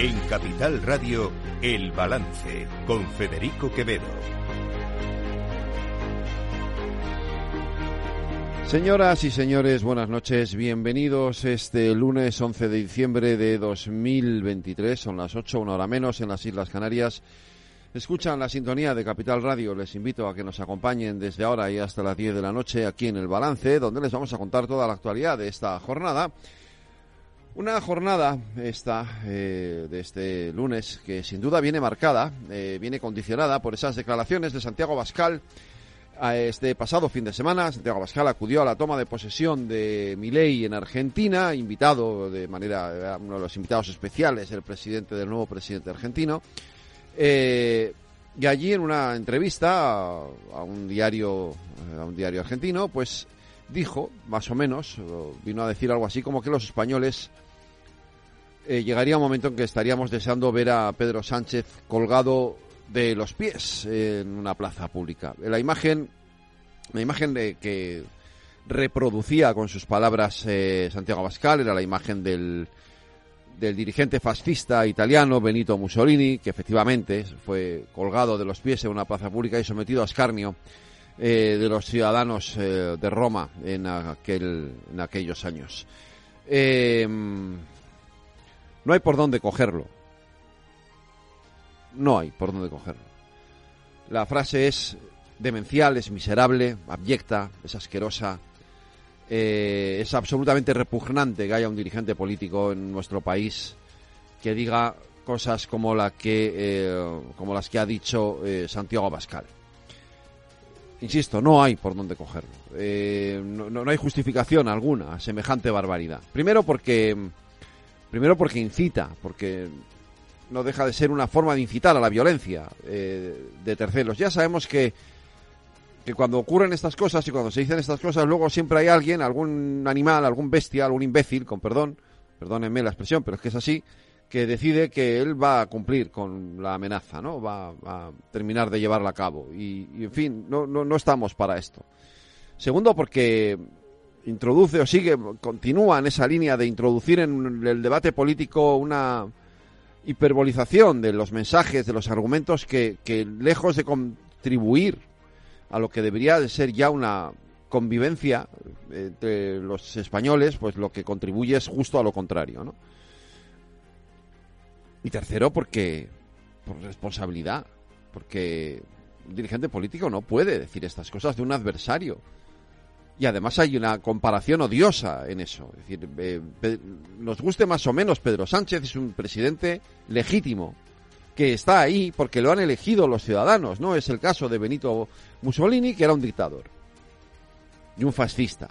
En Capital Radio, El Balance, con Federico Quevedo. Señoras y señores, buenas noches. Bienvenidos este lunes 11 de diciembre de 2023. Son las 8, una hora menos en las Islas Canarias. Escuchan la sintonía de Capital Radio. Les invito a que nos acompañen desde ahora y hasta las 10 de la noche aquí en El Balance, donde les vamos a contar toda la actualidad de esta jornada. Una jornada esta eh, de este lunes que sin duda viene marcada, eh, viene condicionada por esas declaraciones de Santiago Bascal. Este pasado fin de semana, Santiago Bascal acudió a la toma de posesión de Milei en Argentina, invitado de manera, uno de los invitados especiales, el presidente del nuevo presidente argentino. Eh, y allí en una entrevista a, un diario, a un diario argentino, pues dijo, más o menos, vino a decir algo así como que los españoles eh, llegaría un momento en que estaríamos deseando ver a Pedro Sánchez colgado de los pies en una plaza pública. La imagen, la imagen de que reproducía con sus palabras eh, Santiago Abascal era la imagen del, del dirigente fascista italiano Benito Mussolini, que efectivamente fue colgado de los pies en una plaza pública y sometido a escarnio eh, de los ciudadanos eh, de Roma en, aquel, en aquellos años. No hay por dónde cogerlo no hay por dónde cogerlo. La frase es demencial, es miserable, abyecta, es asquerosa. Eh, es absolutamente repugnante que haya un dirigente político en nuestro país que diga cosas como la que eh, como las que ha dicho eh, Santiago Abascal. Insisto, no hay por dónde cogerlo. No, no, hay justificación alguna a semejante barbaridad. Primero porque primero porque incita, porque no deja de ser una forma de incitar a la violencia eh, de terceros. Ya sabemos que, que cuando ocurren estas cosas y cuando se dicen estas cosas, luego siempre hay alguien, algún animal, algún bestia, algún imbécil, con perdón, perdónenme la expresión, pero es que es así, que decide que él va a cumplir con la amenaza, ¿no? Va, a terminar de llevarla a cabo. Y, y en fin, no, no, no estamos para esto. Segundo, porque introduce o sigue, continúa en esa línea de introducir en el debate político una hiperbolización de los mensajes, de los argumentos que, lejos de contribuir a lo que debería de ser ya una convivencia entre los españoles, pues lo que contribuye es justo a lo contrario, ¿no? Y tercero, porque por responsabilidad, porque un dirigente político no puede decir estas cosas de un adversario. Y además hay una comparación odiosa en eso. Es decir, eh, nos guste más o menos, Pedro Sánchez es un presidente legítimo, que está ahí porque lo han elegido los ciudadanos. No es el caso de Benito Mussolini, que era un dictador y un fascista.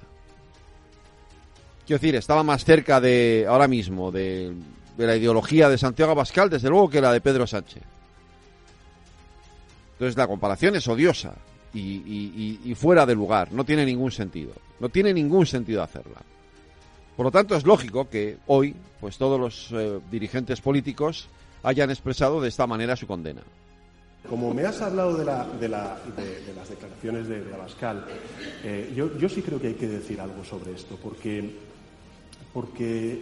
Quiero decir, estaba más cerca de, ahora mismo, de, de la ideología de Santiago Abascal, desde luego, que la de Pedro Sánchez. Entonces la comparación es odiosa y, fuera de lugar. No tiene ningún sentido. No tiene ningún sentido hacerla. Por lo tanto, es lógico que hoy, pues todos los eh, dirigentes políticos hayan expresado de esta manera su condena. Como me has hablado de, las declaraciones de, Abascal, eh, yo, sí creo que hay que decir algo sobre esto, porque, porque,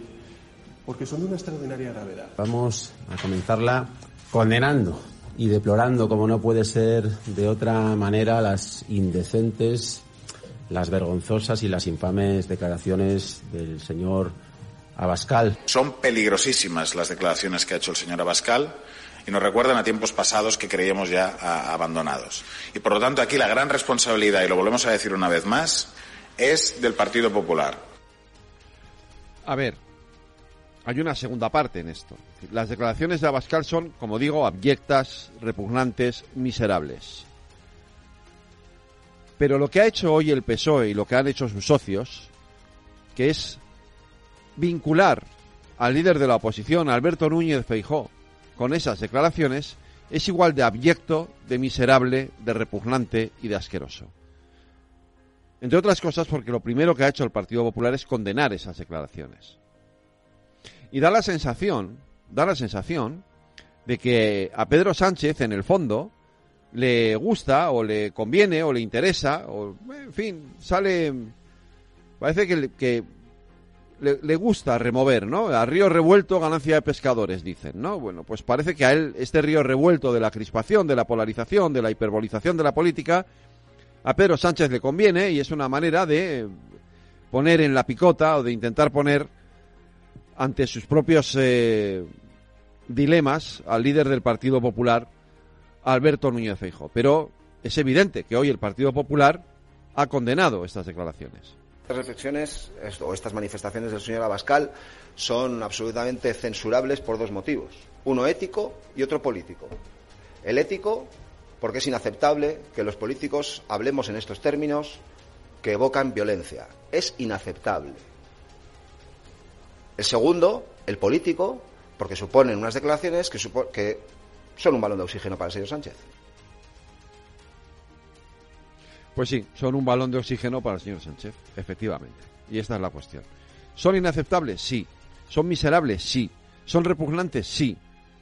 porque son de una extraordinaria gravedad. Vamos a comenzarla condenando y deplorando, como no puede ser de otra manera, las indecentes, las vergonzosas y las infames declaraciones del señor Abascal. Son peligrosísimas las declaraciones que ha hecho el señor Abascal y nos recuerdan a tiempos pasados que creíamos ya abandonados. Y por lo tanto aquí la gran responsabilidad, y lo volvemos a decir una vez más, es del Partido Popular. A ver, hay una segunda parte en esto. Las declaraciones de Abascal son, como digo, abyectas, repugnantes, miserables. Pero lo que ha hecho hoy el PSOE y lo que han hecho sus socios, que es vincular al líder de la oposición, Alberto Núñez Feijó, con esas declaraciones, es igual de abyecto, de miserable, de repugnante y de asqueroso. Entre otras cosas porque lo primero que ha hecho el Partido Popular es condenar esas declaraciones. Y da la sensación, da la sensación de que a Pedro Sánchez, en el fondo, le gusta o le conviene o le interesa, o en fin, sale. Parece que, que le, gusta remover, ¿no? A río revuelto, ganancia de pescadores, dicen, ¿no? Bueno, pues parece que a él este río revuelto de la crispación, de la polarización, de la hiperbolización de la política, a Pedro Sánchez le conviene y es una manera de poner en la picota o de intentar poner ante sus propios eh, dilemas al líder del Partido Popular, Alberto Núñez Feijóo. Pero es evidente que hoy el Partido Popular ha condenado estas declaraciones. Estas reflexiones o estas manifestaciones del señor Abascal son absolutamente censurables por dos motivos. Uno ético y otro político. El ético, porque es inaceptable que los políticos hablemos en estos términos que evocan violencia. Es inaceptable. El segundo, el político, porque suponen unas declaraciones que, que son un balón de oxígeno para el señor Sánchez. Pues sí, son un balón de oxígeno para el señor Sánchez, efectivamente. Y esta es la cuestión. ¿Son inaceptables? Sí. ¿Son miserables? Sí. ¿Son repugnantes? Sí.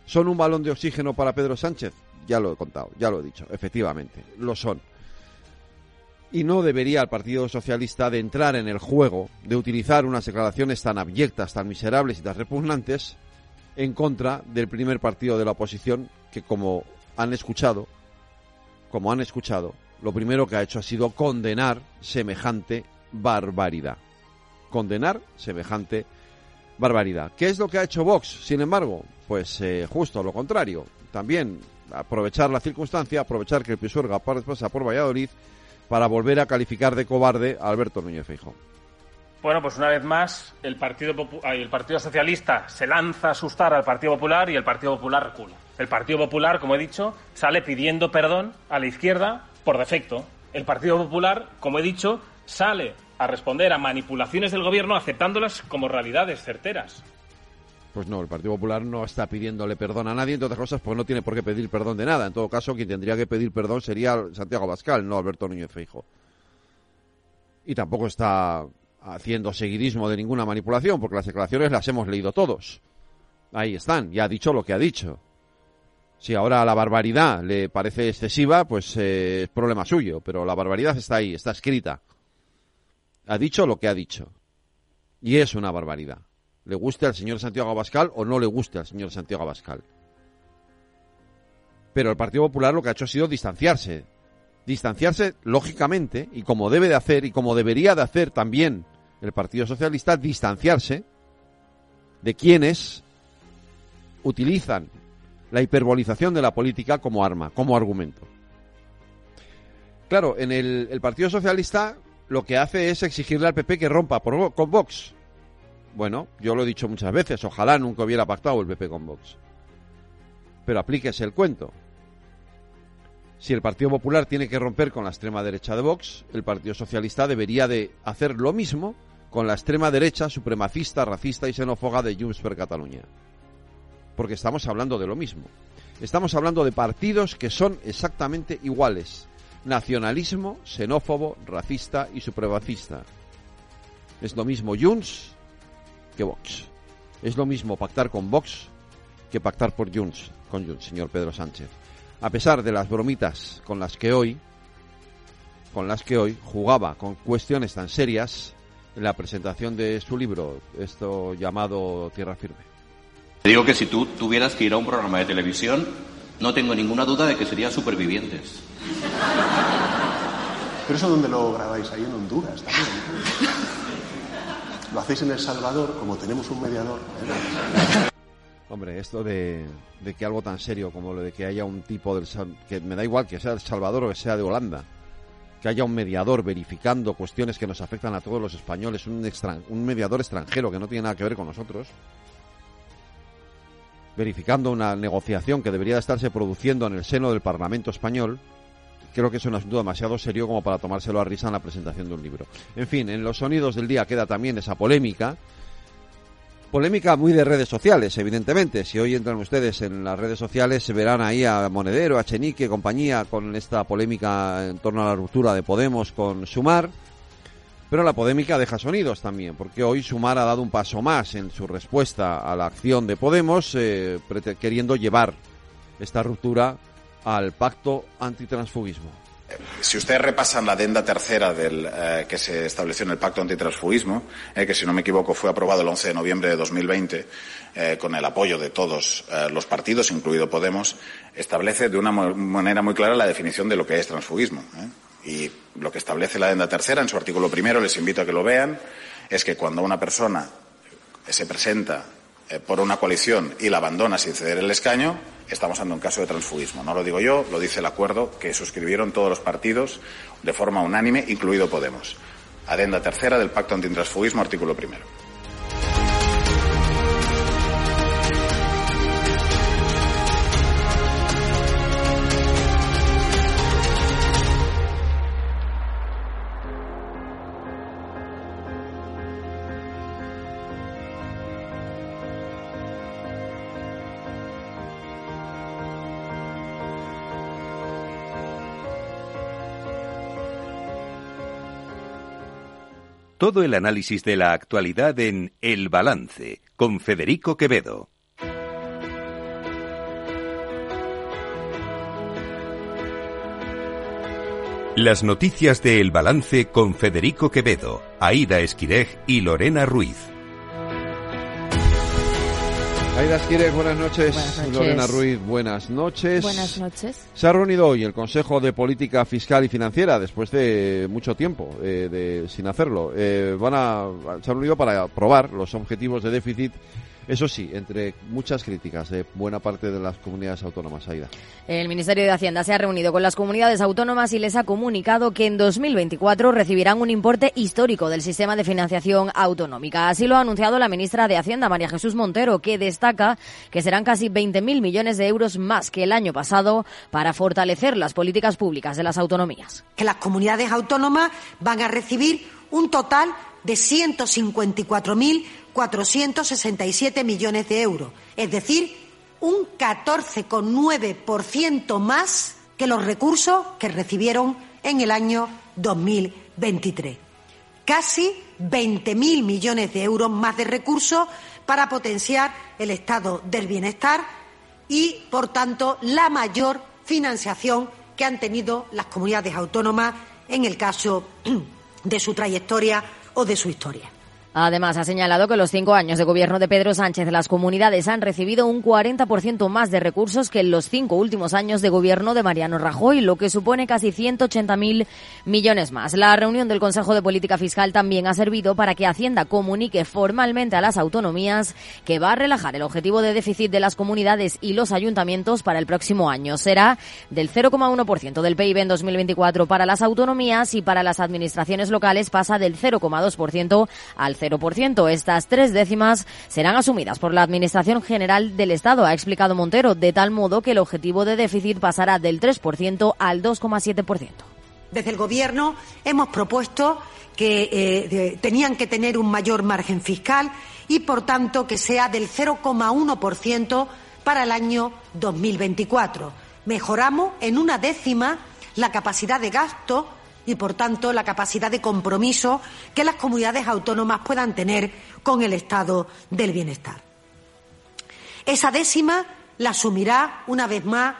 ¿Son un balón de oxígeno para Pedro Sánchez? Ya lo he contado, ya lo he dicho, efectivamente, lo son. Y no debería el Partido Socialista de entrar en el juego de utilizar unas declaraciones tan abyectas, tan miserables y tan repugnantes en contra del primer partido de la oposición que como han escuchado, como han escuchado, lo primero que ha hecho ha sido condenar semejante barbaridad. Condenar semejante barbaridad. ¿Qué es lo que ha hecho Vox, sin embargo? Pues eh, justo lo contrario. También aprovechar la circunstancia, aprovechar que el Pisuerga pasa por Valladolid para volver a calificar de cobarde a Alberto Núñez Feijóo. Bueno, pues una vez más, el Partido, el Partido Socialista se lanza a asustar al Partido Popular y el Partido Popular recula. El Partido Popular, como he dicho, sale pidiendo perdón a la izquierda por defecto. El Partido Popular, como he dicho, sale a responder a manipulaciones del gobierno aceptándolas como realidades certeras. Pues no, el Partido Popular no está pidiéndole perdón a nadie, entre otras cosas, pues no tiene por qué pedir perdón de nada. En todo caso, quien tendría que pedir perdón sería Santiago Bascal, no Alberto Núñez Feijo. Y tampoco está haciendo seguidismo de ninguna manipulación, porque las declaraciones las hemos leído todos. Ahí están, ya ha dicho lo que ha dicho. Si ahora la barbaridad le parece excesiva, pues eh, es problema suyo, pero la barbaridad está ahí, está escrita. Ha dicho lo que ha dicho. Y es una barbaridad. Le guste al señor Santiago Abascal o no le guste al señor Santiago Abascal. Pero el Partido Popular lo que ha hecho ha sido distanciarse. Distanciarse lógicamente, y como debe de hacer, y como debería de hacer también el Partido Socialista, distanciarse de quienes utilizan la hiperbolización de la política como arma, como argumento. Claro, en el, Partido Socialista lo que hace es exigirle al PP que rompa con Vox. Bueno, yo lo he dicho muchas veces, ojalá nunca hubiera pactado el PP con Vox. Pero aplíquese el cuento. Si el Partido Popular tiene que romper con la extrema derecha de Vox, el Partido Socialista debería de hacer lo mismo con la extrema derecha supremacista, racista y xenófoga de Junts per Catalunya porque estamos hablando de lo mismo. Estamos hablando de partidos que son exactamente iguales. Nacionalismo, xenófobo, racista y supremacista. Es lo mismo Junts que Vox. Es lo mismo pactar con Vox que pactar por Junts, con Junts, señor Pedro Sánchez. A pesar de las bromitas con las que hoy, con las que hoy jugaba con cuestiones tan serias en la presentación de su libro, esto llamado Tierra Firme. Te digo que si tú tuvieras que ir a un programa de televisión, no tengo ninguna duda de que sería Supervivientes. Pero eso dónde lo grabáis, ahí en Honduras también. Lo hacéis en El Salvador, como tenemos un mediador. ¿eh? Hombre, esto de, que algo tan serio como lo de que haya un tipo del que me da igual que sea de El Salvador o que sea de Holanda, que haya un mediador verificando cuestiones que nos afectan a todos los españoles, un, un mediador extranjero que no tiene nada que ver con nosotros, verificando una negociación que debería estarse produciendo en el seno del Parlamento español, creo que es un asunto demasiado serio como para tomárselo a risa en la presentación de un libro. En fin, en los sonidos del día queda también esa polémica. Polémica muy de redes sociales, evidentemente. Si hoy entran ustedes en las redes sociales, se verán ahí a Monedero, a Chenique, compañía, con esta polémica en torno a la ruptura de Podemos con Sumar. Pero la polémica deja sonidos también, porque hoy Sumar ha dado un paso más en su respuesta a la acción de Podemos, eh, queriendo llevar esta ruptura al pacto antitransfugismo. si ustedes repasan la adenda tercera del, eh, que se estableció en el Pacto Antitransfugismo, eh, que si no me equivoco fue aprobado el 11 de noviembre de 2020, eh, con el apoyo de todos los partidos, incluido Podemos, establece de una manera muy clara la definición de lo que es transfugismo. Y lo que establece la adenda tercera en su artículo primero, les invito a que lo vean, es que cuando una persona se presenta por una coalición y la abandona sin ceder el escaño, estamos ante un caso de transfugismo. No lo digo yo, lo dice el acuerdo que suscribieron todos los partidos de forma unánime, incluido Podemos. Adenda tercera del Pacto Antitransfugismo, artículo primero. Todo el análisis de la actualidad en El Balance con Federico Quevedo. Las noticias de El Balance con Federico Quevedo, Aida Esquirej y Lorena Ruiz. Aida buenas noches. buenas noches. Lorena Ruiz, buenas noches. Buenas noches. Se ha reunido hoy el Consejo de Política Fiscal y Financiera después de mucho tiempo eh, de, sin hacerlo. Eh, van a, se ha reunido para aprobar los objetivos de déficit eso sí, entre muchas críticas de buena parte de las comunidades autónomas, Aida. El Ministerio de Hacienda se ha reunido con las comunidades autónomas y les ha comunicado que en 2024 recibirán un importe histórico del sistema de financiación autonómica. Así lo ha anunciado la ministra de Hacienda, María Jesús Montero, que destaca que serán casi 20.000 millones de euros más que el año pasado para fortalecer las políticas públicas de las autonomías. Que las comunidades autónomas van a recibir un total de 154.000 467 millones de euros, es decir, un 14,9% más que los recursos que recibieron en el año 2023. Casi 20.000 millones de euros más de recursos para potenciar el estado del bienestar y, por tanto, la mayor financiación que han tenido las comunidades autónomas en el caso de su trayectoria o de su historia. Además, ha señalado que en los cinco años de gobierno de Pedro Sánchez las comunidades han recibido un 40% más de recursos que en los cinco últimos años de gobierno de Mariano Rajoy, lo que supone casi 180.000 millones más. La reunión del Consejo de Política Fiscal también ha servido para que Hacienda comunique formalmente a las autonomías que va a relajar el objetivo de déficit de las comunidades y los ayuntamientos para el próximo año. Será del 0,1% del PIB en 2024 para las autonomías y para las administraciones locales pasa del 0,2% al 0%. Estas tres décimas serán asumidas por la Administración General del Estado, ha explicado Montero, de tal modo que el objetivo de déficit pasará del 3% al 2,7%. Desde el Gobierno hemos propuesto que eh, tenían que tener un mayor margen fiscal y, por tanto, que sea del 0,1% para el año 2024. Mejoramos en una décima la capacidad de gasto y, por tanto, la capacidad de compromiso que las comunidades autónomas puedan tener con el estado del bienestar. Esa décima la asumirá una vez más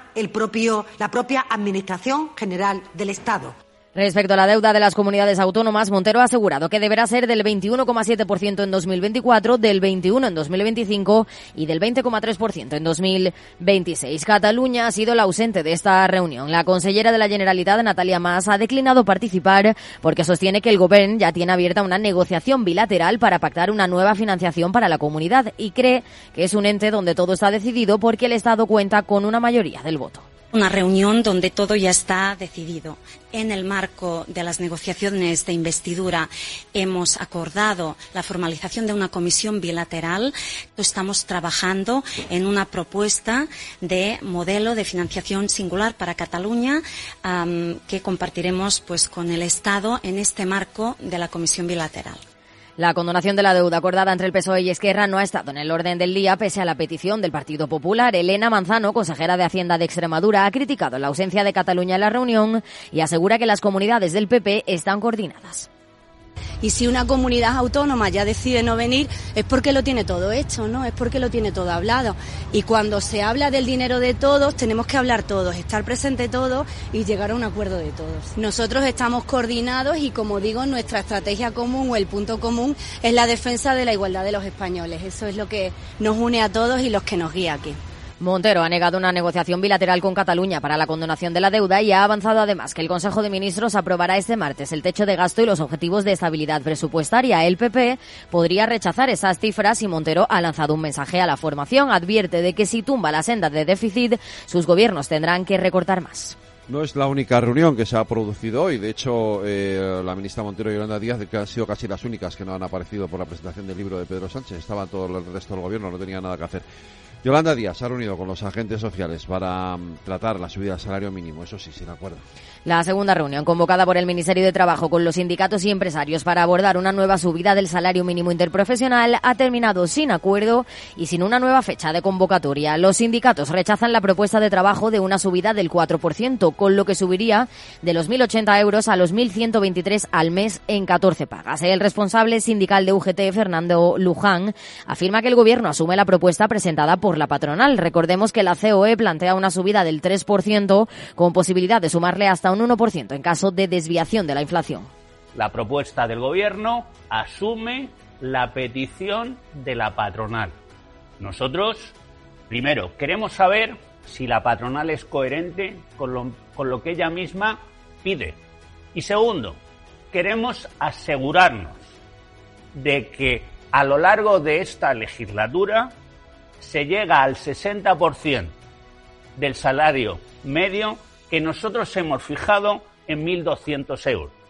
la propia Administración General del Estado. Respecto a la deuda de las comunidades autónomas, Montero ha asegurado que deberá ser del 21,7% en 2024, del 21% en 2025 y del 20,3% en 2026. Cataluña ha sido la ausente de esta reunión. La consellera de la Generalitat, Natalia Mas, ha declinado participar porque sostiene que el Gobierno ya tiene abierta una negociación bilateral para pactar una nueva financiación para la comunidad y cree que es un ente donde todo está decidido porque el Estado cuenta con una mayoría del voto una reunión donde todo ya está decidido. En el marco de las negociaciones de investidura hemos acordado la formalización de una comisión bilateral. Estamos trabajando en una propuesta de modelo de financiación singular para Cataluña que compartiremos pues, con el Estado en este marco de la comisión bilateral. La condonación de la deuda acordada entre el PSOE y Esquerra no ha estado en el orden del día pese a la petición del Partido Popular. Elena Manzano, consejera de Hacienda de Extremadura, ha criticado la ausencia de Cataluña en la reunión y asegura que las comunidades del PP están coordinadas. Y si una comunidad autónoma ya decide no venir, es porque lo tiene todo hecho, ¿no? Es porque lo tiene todo hablado. Y cuando se habla del dinero de todos, tenemos que hablar todos, estar presente todos y llegar a un acuerdo de todos. Nosotros estamos coordinados y, como digo, nuestra estrategia común o el punto común es la defensa de la igualdad de los españoles. Eso es lo que nos une a todos y los que nos guía aquí. Montero ha negado una negociación bilateral con Cataluña para la condonación de la deuda y ha avanzado además que el Consejo de Ministros aprobará este martes el techo de gasto y los objetivos de estabilidad presupuestaria. El PP podría rechazar esas cifras y Montero ha lanzado un mensaje a la formación. Advierte de que si tumba la senda de déficit, sus gobiernos tendrán que recortar más. No es la única reunión que se ha producido hoy. De hecho, eh, la ministra Montero y Yolanda Díaz que han sido casi las únicas que no han aparecido por la presentación del libro de Pedro Sánchez. Estaban todo el resto del gobierno, no tenía nada que hacer. Yolanda Díaz se ha reunido con los agentes sociales para mm, tratar la subida del salario mínimo, eso sí, sin acuerdo. La segunda reunión convocada por el Ministerio de Trabajo con los sindicatos y empresarios para abordar una nueva subida del salario mínimo interprofesional ha terminado sin acuerdo y sin una nueva fecha de convocatoria. Los sindicatos rechazan la propuesta de trabajo de una subida del 4%, con lo que subiría de los 1.080 euros a los 1.123 al mes en 14 pagas. El responsable sindical de UGT, Fernando Luján, afirma que el Gobierno asume la propuesta presentada por la patronal. Recordemos que la COE plantea una subida del 3% con posibilidad de sumarle hasta un 1% en caso de desviación de la inflación. La propuesta del Gobierno asume la petición de la patronal. Nosotros, primero, queremos saber si la patronal es coherente con lo, con lo que ella misma pide. Y segundo, queremos asegurarnos de que a lo largo de esta legislatura se llega al 60% del salario medio que nosotros hemos fijado en 1.200 euros.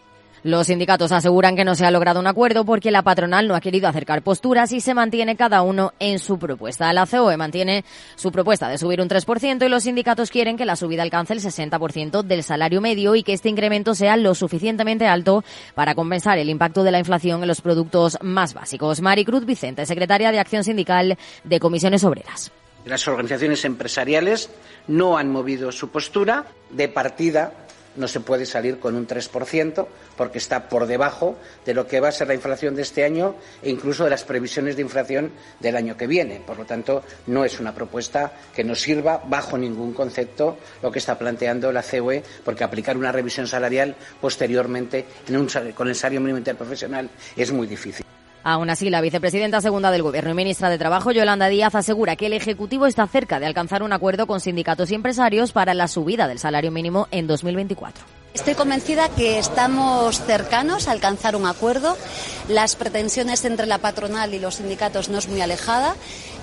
Los sindicatos aseguran que no se ha logrado un acuerdo porque la patronal no ha querido acercar posturas y se mantiene cada uno en su propuesta. La COE mantiene su propuesta de subir un 3% y los sindicatos quieren que la subida alcance el 60% del salario medio y que este incremento sea lo suficientemente alto para compensar el impacto de la inflación en los productos más básicos. Maricruz Vicente, secretaria de Acción Sindical de Comisiones Obreras. Las organizaciones empresariales no han movido su postura de partida. No se puede salir con un 3% porque está por debajo de lo que va a ser la inflación de este año e incluso de las previsiones de inflación del año que viene. Por lo tanto, no es una propuesta que nos sirva bajo ningún concepto lo que está planteando la COE, porque aplicar una revisión salarial posteriormente con el salario mínimo interprofesional es muy difícil. Aún así, la vicepresidenta segunda del Gobierno y ministra de Trabajo, Yolanda Díaz, asegura que el Ejecutivo está cerca de alcanzar un acuerdo con sindicatos y empresarios para la subida del salario mínimo en 2024. Estoy convencida que estamos cercanos a alcanzar un acuerdo. Las pretensiones entre la patronal y los sindicatos no es muy alejada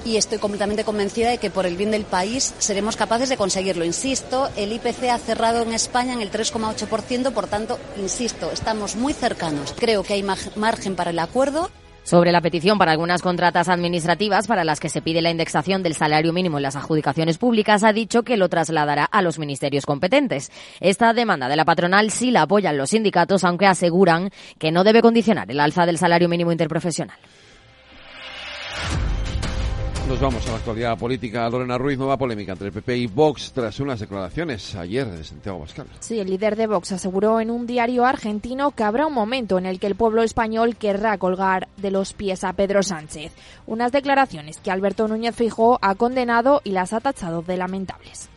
y estoy completamente convencida de que por el bien del país seremos capaces de conseguirlo. Insisto, el IPC ha cerrado en España en el 3,8%, por tanto, insisto, estamos muy cercanos. Creo que hay margen para el acuerdo. Sobre la petición para algunas contratas administrativas para las que se pide la indexación del salario mínimo en las adjudicaciones públicas, ha dicho que lo trasladará a los ministerios competentes. Esta demanda de la patronal sí la apoyan los sindicatos, aunque aseguran que no debe condicionar el alza del salario mínimo interprofesional. Nos vamos a la actualidad política. Lorena Ruiz, nueva polémica entre el PP y Vox tras unas declaraciones ayer de Santiago Pascal. Sí, el líder de Vox aseguró en un diario argentino que habrá un momento en el que el pueblo español querrá colgar de los pies a Pedro Sánchez. Unas declaraciones que Alberto Núñez Fijó ha condenado y las ha tachado de lamentables.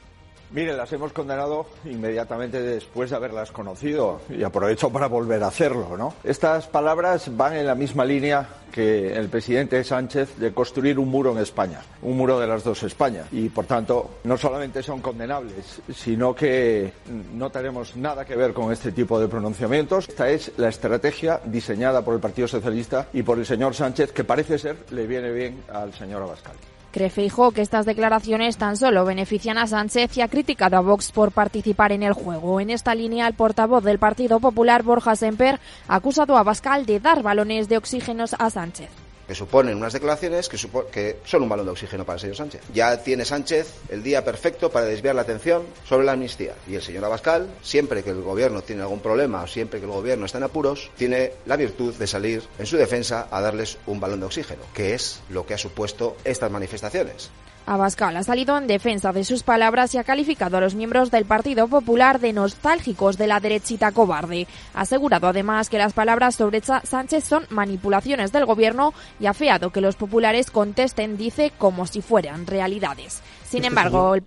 Mire, las hemos condenado inmediatamente después de haberlas conocido y aprovecho para volver a hacerlo, ¿no? Estas palabras van en la misma línea que el presidente Sánchez de construir un muro en España, un muro de las dos Españas. Y por tanto, no solamente son condenables, sino que no tenemos nada que ver con este tipo de pronunciamientos. Esta es la estrategia diseñada por el Partido Socialista y por el señor Sánchez, que parece ser le viene bien al señor Abascal. Cree que estas declaraciones tan solo benefician a Sánchez y ha criticado a Vox por participar en el juego. En esta línea, el portavoz del Partido Popular, Borja Semper, ha acusado a Bascal de dar balones de oxígenos a Sánchez que suponen unas declaraciones que, que, son un balón de oxígeno para el señor Sánchez. Ya tiene Sánchez el día perfecto para desviar la atención sobre la amnistía. Y el señor Abascal, siempre que el gobierno tiene algún problema o siempre que el gobierno está en apuros, tiene la virtud de salir en su defensa a darles un balón de oxígeno, que es lo que ha supuesto estas manifestaciones. Abascal ha salido en defensa de sus palabras y ha calificado a los miembros del Partido Popular de nostálgicos de la derechita cobarde. Ha asegurado además que las palabras sobre Sánchez son manipulaciones del gobierno y ha feado que los populares contesten, dice, como si fueran realidades. Sin embargo, el,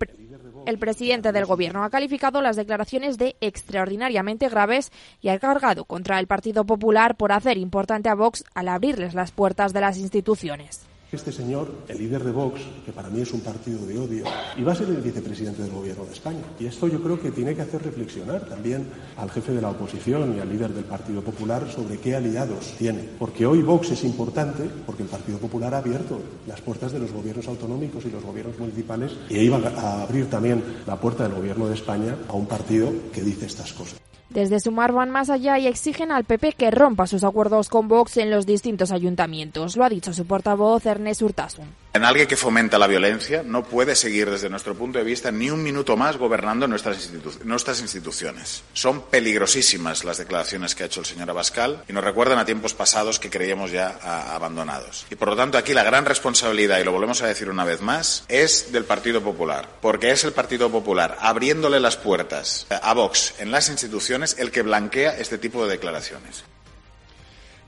el presidente del gobierno ha calificado las declaraciones de extraordinariamente graves y ha cargado contra el Partido Popular por hacer importante a Vox al abrirles las puertas de las instituciones. Este señor, el líder de Vox, que para mí es un partido de odio, iba a ser el vicepresidente del Gobierno de España. Y esto yo creo que tiene que hacer reflexionar también al jefe de la oposición y al líder del Partido Popular sobre qué aliados tiene. Porque hoy Vox es importante porque el Partido Popular ha abierto las puertas de los gobiernos autonómicos y los gobiernos municipales y iba a abrir también la puerta del Gobierno de España a un partido que dice estas cosas. Desde Sumar van más allá y exigen al PP que rompa sus acuerdos con Vox en los distintos ayuntamientos. Lo ha dicho su portavoz Ernest Urtasun. En alguien que fomenta la violencia no puede seguir desde nuestro punto de vista ni un minuto más gobernando nuestras, instituciones. Son peligrosísimas las declaraciones que ha hecho el señor Abascal y nos recuerdan a tiempos pasados que creíamos ya abandonados. Y por lo tanto aquí la gran responsabilidad, y lo volvemos a decir una vez más, es del Partido Popular, porque es el Partido Popular abriéndole las puertas a Vox en las instituciones el que blanquea este tipo de declaraciones.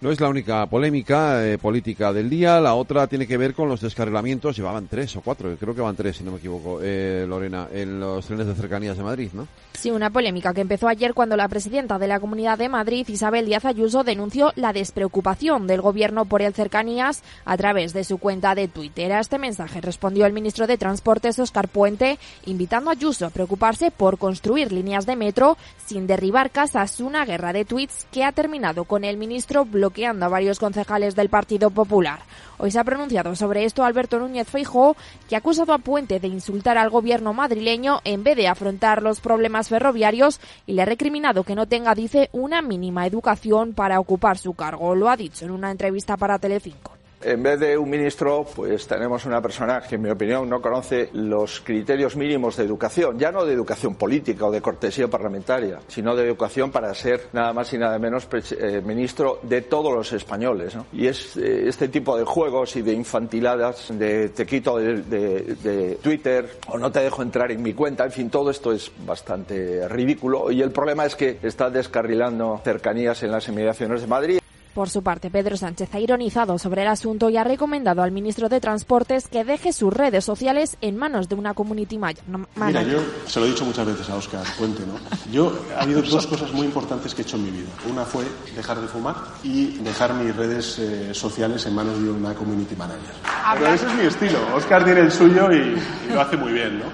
No es la única polémica eh, política del día, la otra tiene que ver con los descarrilamientos, llevaban tres o cuatro, creo que van tres, si no me equivoco, eh, Lorena, en los trenes de cercanías de Madrid, ¿no? Sí, una polémica que empezó ayer cuando la presidenta de la Comunidad de Madrid, Isabel Díaz Ayuso, denunció la despreocupación del gobierno por el cercanías a través de su cuenta de Twitter. A este mensaje respondió el ministro de Transportes, Oscar Puente, invitando a Ayuso a preocuparse por construir líneas de metro sin derribar casas, una guerra de tweets que ha terminado con el ministro bloqueando bloqueando a varios concejales del Partido Popular. Hoy se ha pronunciado sobre esto Alberto Núñez Feijóo, que ha acusado a Puente de insultar al gobierno madrileño en vez de afrontar los problemas ferroviarios y le ha recriminado que no tenga, dice, una mínima educación para ocupar su cargo. Lo ha dicho en una entrevista para Telecinco. En vez de un ministro, pues tenemos una persona que, en mi opinión, no conoce los criterios mínimos de educación, ya no de educación política o de cortesía parlamentaria, sino de educación para ser nada más y nada menos eh, ministro de todos los españoles. Y es eh, este tipo de juegos y de infantiladas, de te quito de, Twitter o no te dejo entrar en mi cuenta, en fin, todo esto es bastante ridículo. Y el problema es que está descarrilando cercanías en las inmediaciones de Madrid. Por su parte, Pedro Sánchez ha ironizado sobre el asunto y ha recomendado al ministro de Transportes que deje sus redes sociales en manos de una community manager. Mira, yo se lo he dicho muchas veces a Oscar Puente, ¿no? Yo, ha habido dos cosas muy importantes que he hecho en mi vida. Una fue dejar de fumar y dejar mis redes eh, sociales en manos de una community manager. Pero ese es mi estilo. Oscar tiene el suyo y, y lo hace muy bien, ¿no?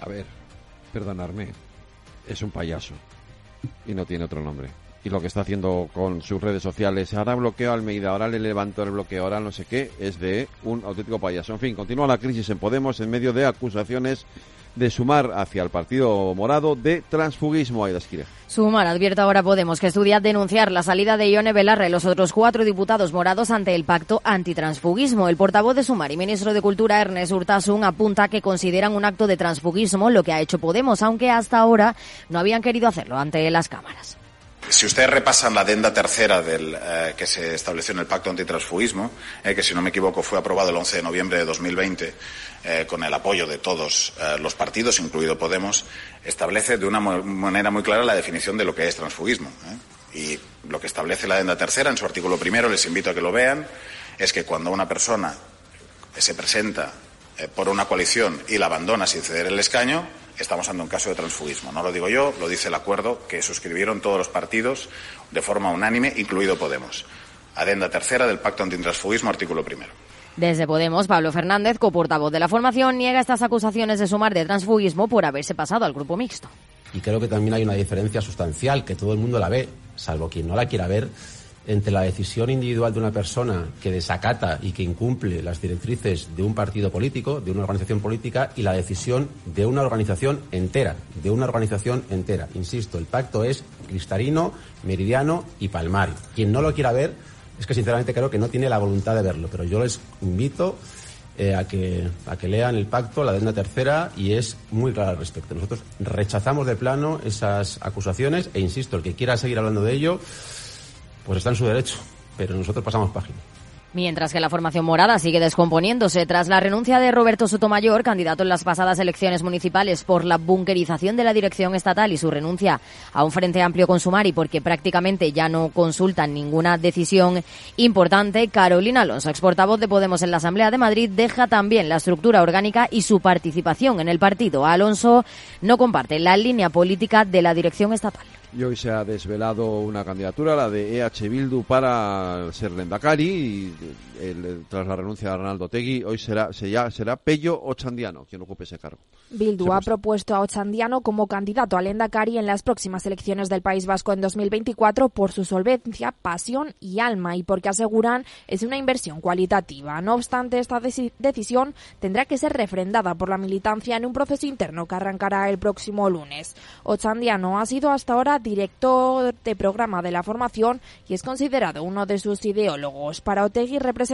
A ver, perdonarme, es un payaso y no tiene otro nombre y lo que está haciendo con sus redes sociales. Ahora bloqueo a Almeida, ahora le levanto el bloqueo, ahora no sé qué, es de un auténtico payaso. En fin, continúa la crisis en Podemos en medio de acusaciones de sumar hacia el Partido Morado de transfugismo. Aida Esquire. Sumar advierte ahora Podemos que estudia denunciar la salida de Ione Belarra y los otros cuatro diputados morados ante el pacto antitransfugismo. El portavoz de Sumar y ministro de Cultura, Ernest Urtasun, apunta que consideran un acto de transfugismo lo que ha hecho Podemos, aunque hasta ahora no habían querido hacerlo ante las cámaras. Si ustedes repasan la adenda tercera del, eh, que se estableció en el Pacto Antitransfugismo, eh, que si no me equivoco fue aprobado el 11 de noviembre de 2020, eh, con el apoyo de todos los partidos, incluido Podemos, establece de una manera muy clara la definición de lo que es transfugismo. Y lo que establece la adenda tercera en su artículo primero, les invito a que lo vean, es que cuando una persona se presenta por una coalición y la abandona sin ceder el escaño, estamos ante un caso de transfugismo. No lo digo yo, lo dice el acuerdo que suscribieron todos los partidos de forma unánime, incluido Podemos. Adenda tercera del Pacto Antitransfugismo, artículo primero. Desde Podemos, Pablo Fernández, coportavoz de la formación, niega estas acusaciones de sumar de transfugismo por haberse pasado al grupo mixto. Y creo que también hay una diferencia sustancial, que todo el mundo la ve, salvo quien no la quiera ver, entre la decisión individual de una persona que desacata y que incumple las directrices de un partido político, de una organización política, y la decisión de una organización entera, de una organización entera. Insisto, el pacto es cristalino, meridiano y palmario. Quien no lo quiera ver es que sinceramente creo que no tiene la voluntad de verlo, pero yo les invito eh, a, que, a que lean el pacto, la adenda tercera, y es muy clara al respecto. Nosotros rechazamos de plano esas acusaciones e insisto, el que quiera seguir hablando de ello, pues está en su derecho, pero nosotros pasamos página. Mientras que la formación morada sigue descomponiéndose tras la renuncia de Roberto Sotomayor, candidato en las pasadas elecciones municipales por la bunkerización de la dirección estatal y su renuncia a un frente amplio con Sumari porque prácticamente ya no consultan ninguna decisión importante, Carolina Alonso, ex portavoz de Podemos en la Asamblea de Madrid, deja también la estructura orgánica y su participación en el partido. Alonso no comparte la línea política de la dirección estatal. Y hoy se ha desvelado una candidatura, la de EH Bildu, para ser Lendakari, y el, tras la renuncia de Arnaldo Tegui, hoy será, será, será Pello Ochandiano quien ocupe ese cargo. Bildu ha propuesto a Ochandiano como candidato a Lendakari en las próximas elecciones del País Vasco en 2024 por su solvencia, pasión y alma, y porque aseguran es una inversión cualitativa. No obstante, esta decisión tendrá que ser refrendada por la militancia en un proceso interno que arrancará el próximo lunes. Ochandiano ha sido hasta ahora director de programa de la formación y es considerado uno de sus ideólogos. Para Otegui representa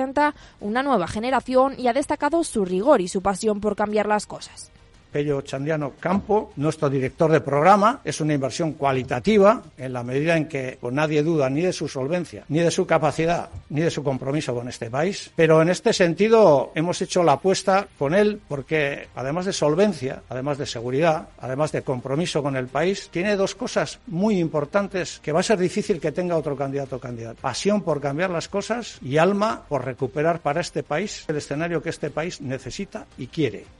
una nueva generación y ha destacado su rigor y su pasión por cambiar las cosas. Pello Chandiano Campo, nuestro director de programa. Es una inversión cualitativa en la medida en que pues, nadie duda ni de su solvencia, ni de su capacidad, ni de su compromiso con este país. Pero en este sentido hemos hecho la apuesta con él porque además de solvencia, además de seguridad, además de compromiso con el país, tiene dos cosas muy importantes que va a ser difícil que tenga otro candidato o candidata. Pasión por cambiar las cosas y alma por recuperar para este país el escenario que este país necesita y quiere.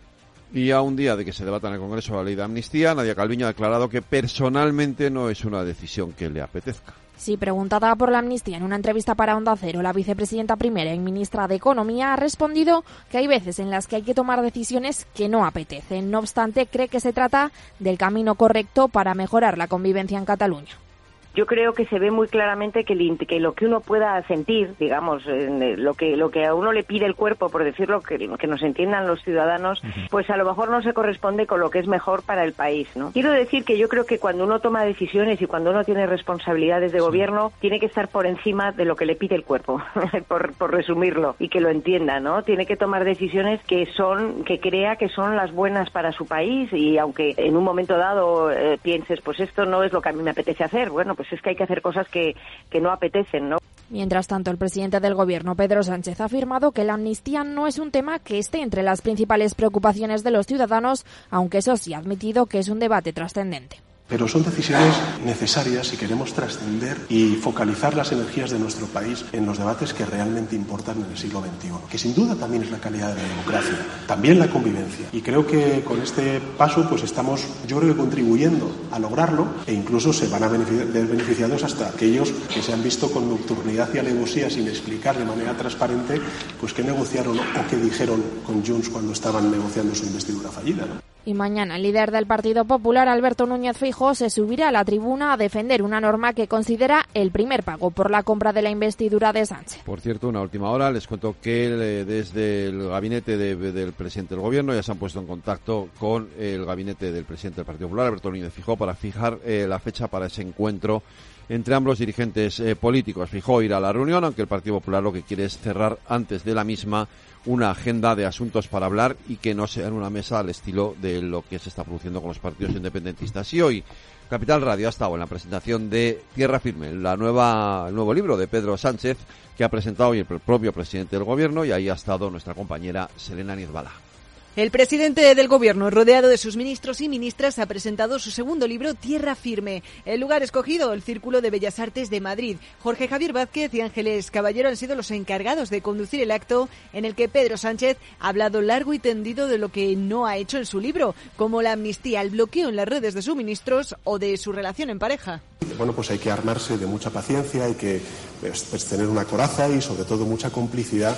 Y a un día de que se debata en el Congreso la ley de amnistía, Nadia Calviño ha declarado que personalmente no es una decisión que le apetezca. Sí, preguntada por la amnistía en una entrevista para Onda Cero, la vicepresidenta primera y ministra de Economía ha respondido que hay veces en las que hay que tomar decisiones que no apetecen. No obstante, cree que se trata del camino correcto para mejorar la convivencia en Cataluña yo creo que se ve muy claramente que, que lo que uno pueda sentir, digamos, lo que lo que a uno le pide el cuerpo, por decirlo, que, que nos entiendan los ciudadanos, pues a lo mejor no se corresponde con lo que es mejor para el país, ¿no? Quiero decir que yo creo que cuando uno toma decisiones y cuando uno tiene responsabilidades de gobierno, tiene que estar por encima de lo que le pide el cuerpo, por, por resumirlo, y que lo entienda, ¿no? Tiene que tomar decisiones que son, que crea que son las buenas para su país y aunque en un momento dado eh, pienses, pues esto no es lo que a mí me apetece hacer, bueno, pues es que hay que hacer cosas que, que no apetecen, ¿no? Mientras tanto, el presidente del Gobierno, Pedro Sánchez, ha afirmado que la amnistía no es un tema que esté entre las principales preocupaciones de los ciudadanos, aunque eso sí ha admitido que es un debate trascendente. Pero son decisiones necesarias si queremos trascender y focalizar las energías de nuestro país en los debates que realmente importan en el siglo XXI, que sin duda también es la calidad de la democracia, también la convivencia. Y creo que con este paso pues estamos, yo creo que contribuyendo a lograrlo e incluso se van a ver beneficiados hasta aquellos que se han visto con nocturnidad y alevosía sin explicar de manera transparente pues qué negociaron o qué dijeron con Junts cuando estaban negociando su investidura fallida. Y mañana el líder del Partido Popular, Alberto Núñez Feijóo, se subirá a la tribuna a defender una norma que considera el primer pago por la compra de la investidura de Sánchez. Por cierto, una última hora, les cuento que eh, desde el gabinete del presidente del gobierno ya se han puesto en contacto con el gabinete del presidente del Partido Popular, Alberto Núñez Feijóo, para fijar eh, la fecha para ese encuentro entre ambos dirigentes eh, políticos. Fijó ir a la reunión, aunque el Partido Popular lo que quiere es cerrar antes de la misma una agenda de asuntos para hablar y que no sea en una mesa al estilo de lo que se está produciendo con los partidos independentistas. Y hoy Capital Radio ha estado en la presentación de Tierra Firme, la nueva, el nuevo libro de Pedro Sánchez que ha presentado hoy el propio presidente del gobierno y ahí ha estado nuestra compañera Selena Niezbala. El presidente del gobierno, rodeado de sus ministros y ministras, ha presentado su segundo libro, Tierra Firme. El lugar escogido, el Círculo de Bellas Artes de Madrid. Jorge Javier Vázquez y Ángeles Caballero han sido los encargados de conducir el acto en el que Pedro Sánchez ha hablado largo y tendido de lo que no ha hecho en su libro, como la amnistía, el bloqueo en las redes de sus ministros o de su relación en pareja. Bueno, pues hay que armarse de mucha paciencia, hay que tener una coraza y sobre todo mucha complicidad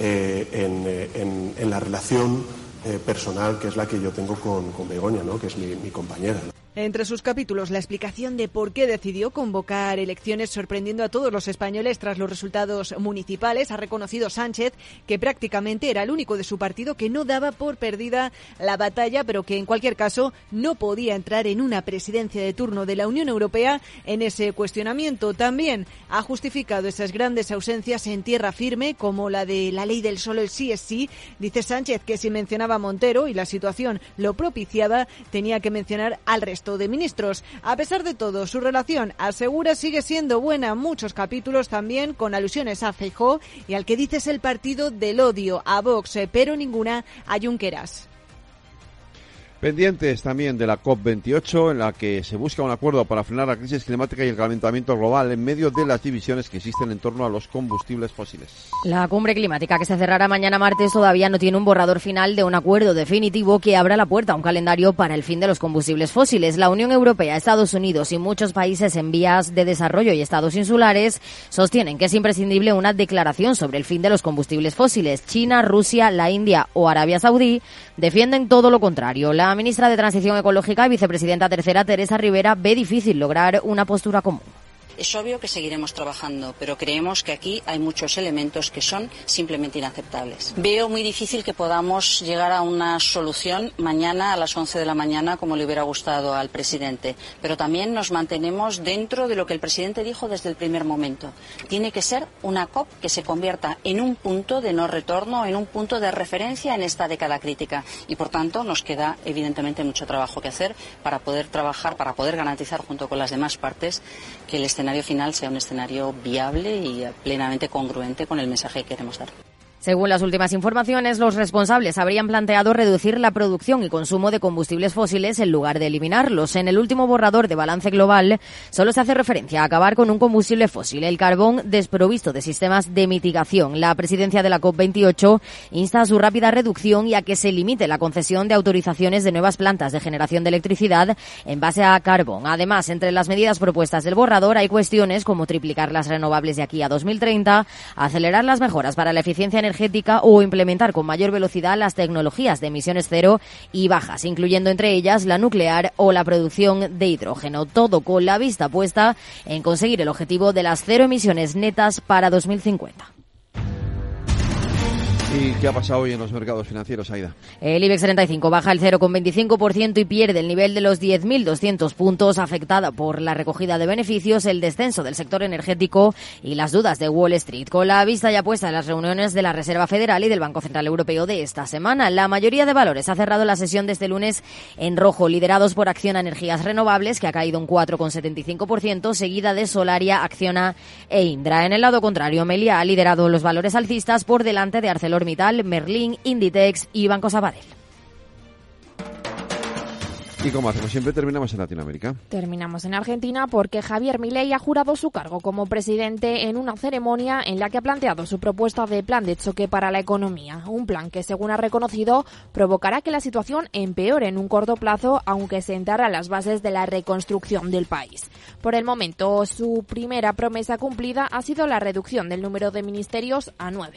eh, eh, en la relación eh, personal que es la que yo tengo con, con Begoña, ¿no? que es mi, mi compañera. Entre sus capítulos, la explicación de por qué decidió convocar elecciones sorprendiendo a todos los españoles tras los resultados municipales. Ha reconocido Sánchez que prácticamente era el único de su partido que no daba por perdida la batalla, pero que en cualquier caso no podía entrar en una presidencia de turno de la Unión Europea en ese cuestionamiento. También ha justificado esas grandes ausencias en tierra firme, como la de la ley del solo el sí es sí. Dice Sánchez que si mencionaba a Montero y la situación lo propiciaba, tenía que mencionar al resto de ministros. A pesar de todo, su relación asegura sigue siendo buena. Muchos capítulos también con alusiones a Feijó y al que dices el partido del odio a Vox, pero ninguna a Junqueras. Pendientes también de la COP28, en la que se busca un acuerdo para frenar la crisis climática y el calentamiento global en medio de las divisiones que existen en torno a los combustibles fósiles. La cumbre climática que se cerrará mañana martes todavía no tiene un borrador final de un acuerdo definitivo que abra la puerta a un calendario para el fin de los combustibles fósiles. La Unión Europea, Estados Unidos y muchos países en vías de desarrollo y estados insulares sostienen que es imprescindible una declaración sobre el fin de los combustibles fósiles. China, Rusia, la India o Arabia Saudí defienden todo lo contrario. Ministra de Transición Ecológica y vicepresidenta tercera, Teresa Rivera, ve difícil lograr una postura común. Es obvio que seguiremos trabajando, pero creemos que aquí hay muchos elementos que son simplemente inaceptables. Veo muy difícil que podamos llegar a una solución mañana a las 11 de la mañana como le hubiera gustado al presidente, pero también nos mantenemos dentro de lo que el presidente dijo desde el primer momento. Tiene que ser una COP que se convierta en un punto de no retorno, en un punto de referencia en esta década crítica y, por tanto, nos queda evidentemente mucho trabajo que hacer para poder trabajar, para poder garantizar junto con las demás partes que el escenario final sea un escenario viable y plenamente congruente con el mensaje que queremos dar. Según las últimas informaciones, los responsables habrían planteado reducir la producción y consumo de combustibles fósiles en lugar de eliminarlos. En el último borrador de balance global solo se hace referencia a acabar con un combustible fósil, el carbón desprovisto de sistemas de mitigación. La presidencia de la COP28 insta a su rápida reducción y a que se limite la concesión de autorizaciones de nuevas plantas de generación de electricidad en base a carbón. Además, entre las medidas propuestas del borrador hay cuestiones como triplicar las renovables de aquí a 2030, acelerar las mejoras para la eficiencia energética energética o implementar con mayor velocidad las tecnologías de emisiones cero y bajas, incluyendo entre ellas la nuclear o la producción de hidrógeno. Todo con la vista puesta en conseguir el objetivo de las cero emisiones netas para 2050. ¿Y qué ha pasado hoy en los mercados financieros, Aida? El IBEX 35 baja el 0,25% y pierde el nivel de los 10.200 puntos, afectada por la recogida de beneficios, el descenso del sector energético y las dudas de Wall Street. Con la vista ya puesta en las reuniones de la Reserva Federal y del Banco Central Europeo de esta semana, la mayoría de valores ha cerrado la sesión de este lunes en rojo, liderados por Acciona Energías Renovables, que ha caído un 4,75%, seguida de Solaria, Acciona e Indra. En el lado contrario, Melia ha liderado los valores alcistas por delante de Arcelor ArcelorMittal, Merlin, Inditex y Banco Sabadell. Y como hacemos siempre, terminamos en Latinoamérica. Terminamos en Argentina porque Javier Milei ha jurado su cargo como presidente en una ceremonia en la que ha planteado su propuesta de plan de choque para la economía. Un plan que, según ha reconocido, provocará que la situación empeore en un corto plazo, aunque sentara las bases de la reconstrucción del país. Por el momento, su primera promesa cumplida ha sido la reducción del número de ministerios a nueve.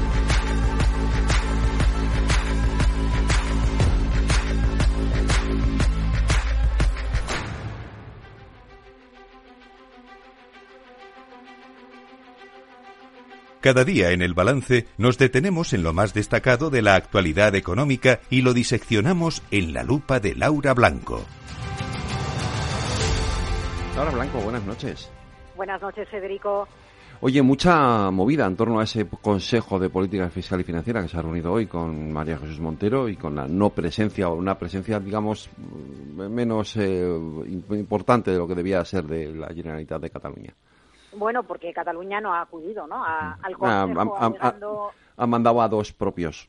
Cada día en el balance nos detenemos en lo más destacado de la actualidad económica y lo diseccionamos en la lupa de Laura Blanco. Laura Blanco, buenas noches. Buenas noches, Federico. Oye, mucha movida en torno a ese Consejo de Política Fiscal y Financiera que se ha reunido hoy con María Jesús Montero y con la no presencia o una presencia, digamos, menos eh, importante de lo que debía ser de la Generalitat de Cataluña. Bueno, porque Cataluña no ha acudido, ¿no? A, al Ah, Consejo alegando, ha mandado a dos propios.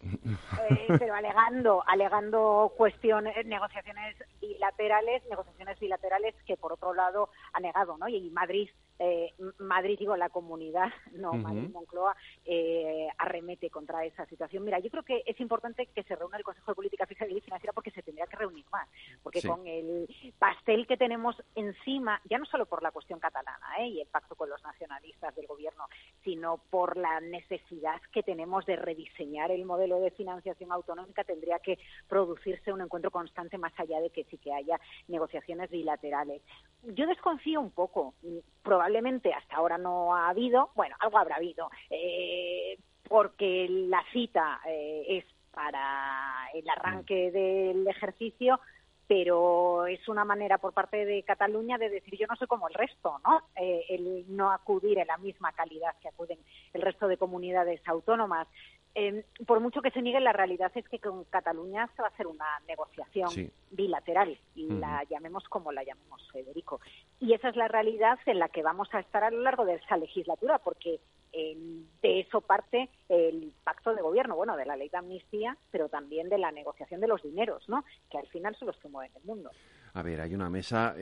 eh, pero alegando, alegando cuestiones, negociaciones bilaterales, negociaciones bilaterales que por otro lado ha negado, ¿no? Y Madrid eh, Madrid, digo, la comunidad, no Madrid, Moncloa, eh, arremete contra esa situación. Mira, yo creo que es importante que se reúna el Consejo de Política Fiscal y Financiera porque se tendría que reunir más, porque con el pastel que tenemos encima, ya no solo por la cuestión catalana ¿eh? y el pacto con los nacionalistas del gobierno, sino por la necesidad que tenemos de rediseñar el modelo de financiación autonómica, tendría que producirse un encuentro constante más allá de que sí que haya negociaciones bilaterales. Yo desconfío un poco, probablemente hasta ahora no ha habido, bueno, algo habrá habido, eh, porque la cita eh, es para el arranque del ejercicio, pero es una manera por parte de Cataluña de decir yo no soy como el resto, ¿no? Eh, el no acudir en la misma calidad que acuden el resto de comunidades autónomas. Eh, por mucho que se niegue, la realidad es que con Cataluña se va a hacer una negociación bilateral, y la llamemos como la llamemos, Federico. Y esa es la realidad en la que vamos a estar a lo largo de esa legislatura, porque eh, de eso parte el pacto de gobierno, bueno, de la ley de amnistía, pero también de la negociación de los dineros, ¿no? Que al final son los que mueven el mundo. A ver, hay una mesa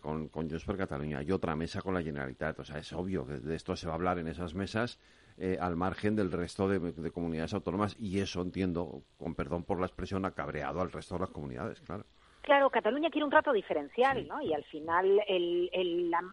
con, con Junts per Cataluña, hay otra mesa con la Generalitat. O sea, es obvio que de esto se va a hablar en esas mesas eh, al margen del resto de, comunidades autónomas y eso entiendo, con perdón por la expresión, ha cabreado al resto de las comunidades, claro. Claro, Cataluña quiere un trato diferencial, ¿no? Y al final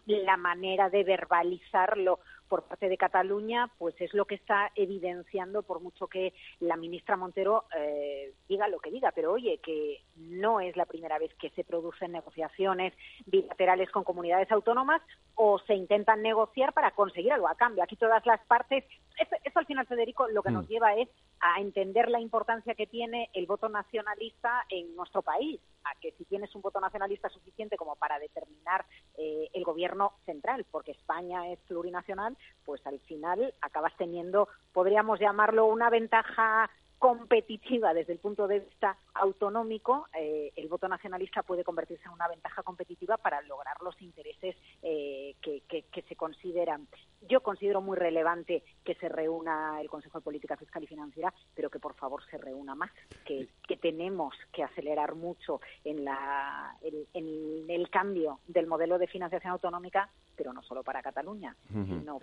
la, manera de verbalizarlo por parte de Cataluña, pues es lo que está evidenciando, por mucho que la ministra Montero eh, diga lo que diga, pero oye, que no es la primera vez que se producen negociaciones bilaterales con comunidades autónomas o se intentan negociar para conseguir algo a cambio. Aquí todas las partes, eso, al final, Federico, lo que nos mm. lleva es a entender la importancia que tiene el voto nacionalista en nuestro país, que si tienes un voto nacionalista suficiente como para determinar eh, el gobierno central, porque España es plurinacional, pues al final acabas teniendo, podríamos llamarlo una ventaja competitiva desde el punto de vista autonómico, eh, el voto nacionalista puede convertirse en una ventaja competitiva para lograr los intereses eh, que, se consideran. Yo considero muy relevante que se reúna el Consejo de Política Fiscal y Financiera, pero que por favor se reúna más, que, tenemos que acelerar mucho en, la, en, el cambio del modelo de financiación autonómica, pero no solo para Cataluña.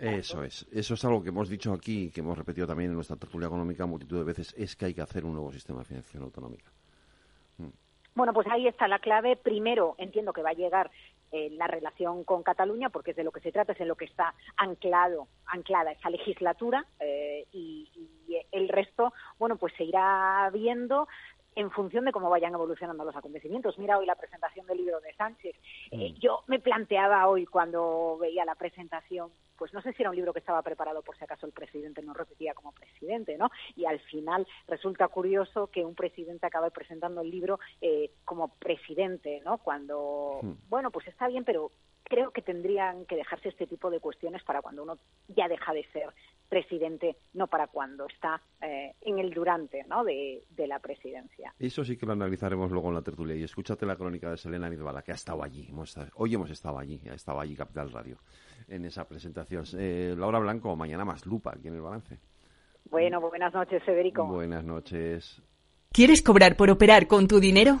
Eso es. Eso es algo que hemos dicho aquí, que hemos repetido también en nuestra tertulia económica multitud de veces, es que hay que hacer un nuevo sistema de financiación autonómica. Bueno, pues ahí está la clave. Primero, entiendo que va a llegar eh, la relación con Cataluña, porque es de lo que se trata, es en lo que está anclado, anclada esa legislatura eh, y, el resto, bueno, pues se irá viendo en función de cómo vayan evolucionando los acontecimientos. Mira hoy la presentación del libro de Sánchez. Eh, mm. yo me planteaba hoy cuando veía la presentación pues no sé si era un libro que estaba preparado por si acaso el presidente no repetía como presidente, ¿no? Y al final resulta curioso que un presidente acabe presentando el libro eh, como presidente, ¿no? Cuando, hmm. bueno, pues está bien, pero creo que tendrían que dejarse este tipo de cuestiones para cuando uno ya deja de ser presidente, no para cuando está eh, en el durante ¿no? de, la presidencia. Eso sí que lo analizaremos luego en la tertulia. Y escúchate la crónica de Selena Nidbala, que ha estado allí. hoy hemos estado allí, ha estado allí Capital Radio en esa presentación. Eh, Laura Blanco, mañana más lupa aquí en el balance. Bueno, buenas noches, Federico. Buenas noches. ¿Quieres cobrar por operar con tu dinero?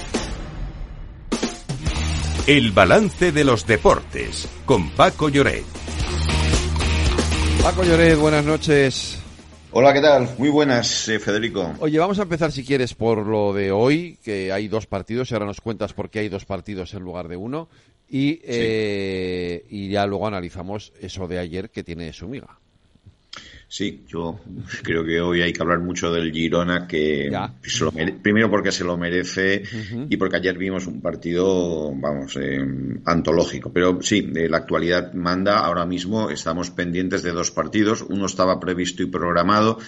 El balance de los deportes con Paco Lloret. Paco Lloret, buenas noches. Hola, ¿qué tal? Muy buenas, eh, Federico. Oye, vamos a empezar si quieres por lo de hoy, que hay dos partidos y ahora nos cuentas por qué hay dos partidos en lugar de uno y, eh, y ya luego analizamos eso de ayer que tiene su miga. Sí, yo creo que hoy hay que hablar mucho del Girona, que primero porque se lo merece y porque ayer vimos un partido, vamos, eh, antológico. Pero sí, la actualidad manda. Ahora mismo estamos pendientes de dos partidos. Uno estaba previsto y programado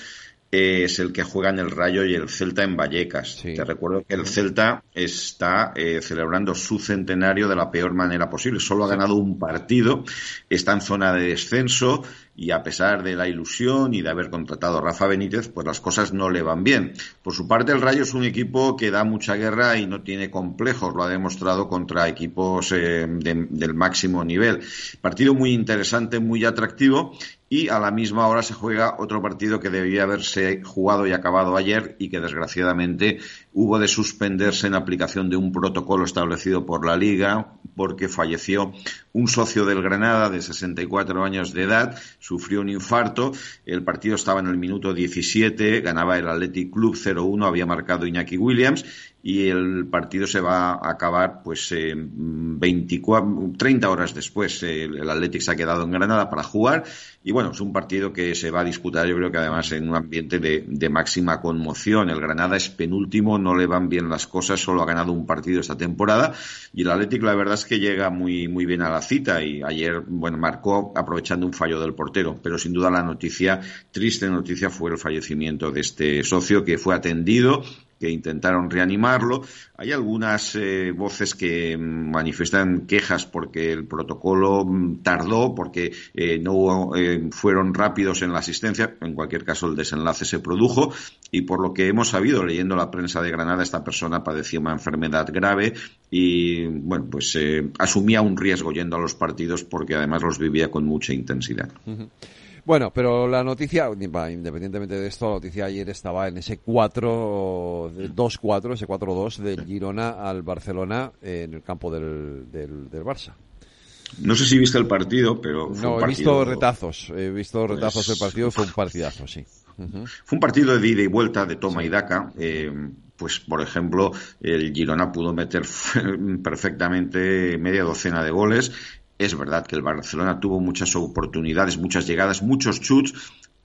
es el que juega en el Rayo y el Celta en Vallecas. Te recuerdo que el Celta está eh, celebrando su centenario de la peor manera posible. Solo ha ganado un partido, está en zona de descenso y a pesar de la ilusión y de haber contratado a Rafa Benítez, pues las cosas no le van bien. Por su parte, el Rayo es un equipo que da mucha guerra y no tiene complejos. Lo ha demostrado contra equipos eh, del máximo nivel. Partido muy interesante, muy atractivo y a la misma hora se juega otro partido que debía haberse jugado y acabado ayer y que desgraciadamente hubo de suspenderse en aplicación de un protocolo establecido por la Liga porque falleció un socio del Granada de 64 años de edad, sufrió un infarto, el partido estaba en el minuto 17, ganaba el Athletic Club 0-1, había marcado Iñaki Williams y el partido se va a acabar pues 24, 30 horas después. El, el Athletic se ha quedado en Granada para jugar y bueno, es un partido que se va a disputar yo creo que además en un ambiente de, de máxima conmoción. El Granada es penúltimo, no le van bien las cosas, solo ha ganado un partido esta temporada y el Athletic la verdad es que llega muy, muy bien a la cita y ayer, bueno, marcó aprovechando un fallo del portero, pero sin duda la noticia, triste noticia fue el fallecimiento de este socio que fue atendido que intentaron reanimarlo. Hay algunas eh, voces que manifiestan quejas porque el protocolo mm, tardó, porque eh, no eh, fueron rápidos en la asistencia. En cualquier caso, el desenlace se produjo y por lo que hemos sabido leyendo la prensa de Granada, esta persona padecía una enfermedad grave y, bueno, pues asumía un riesgo yendo a los partidos porque además los vivía con mucha intensidad. Bueno, pero la noticia, independientemente de esto, la noticia ayer estaba en ese 4-2-4, ese 4-2 del Girona al Barcelona en el campo del, del, Barça. No sé si viste el partido, pero. no, he visto retazos. He visto pues retazos del partido. Fue un partidazo, sí. Fue un partido de ida y vuelta, de toma y daca. Eh, pues, por ejemplo, el Girona pudo meter perfectamente media docena de goles es verdad que el Barcelona tuvo muchas oportunidades, muchas llegadas, muchos chuts,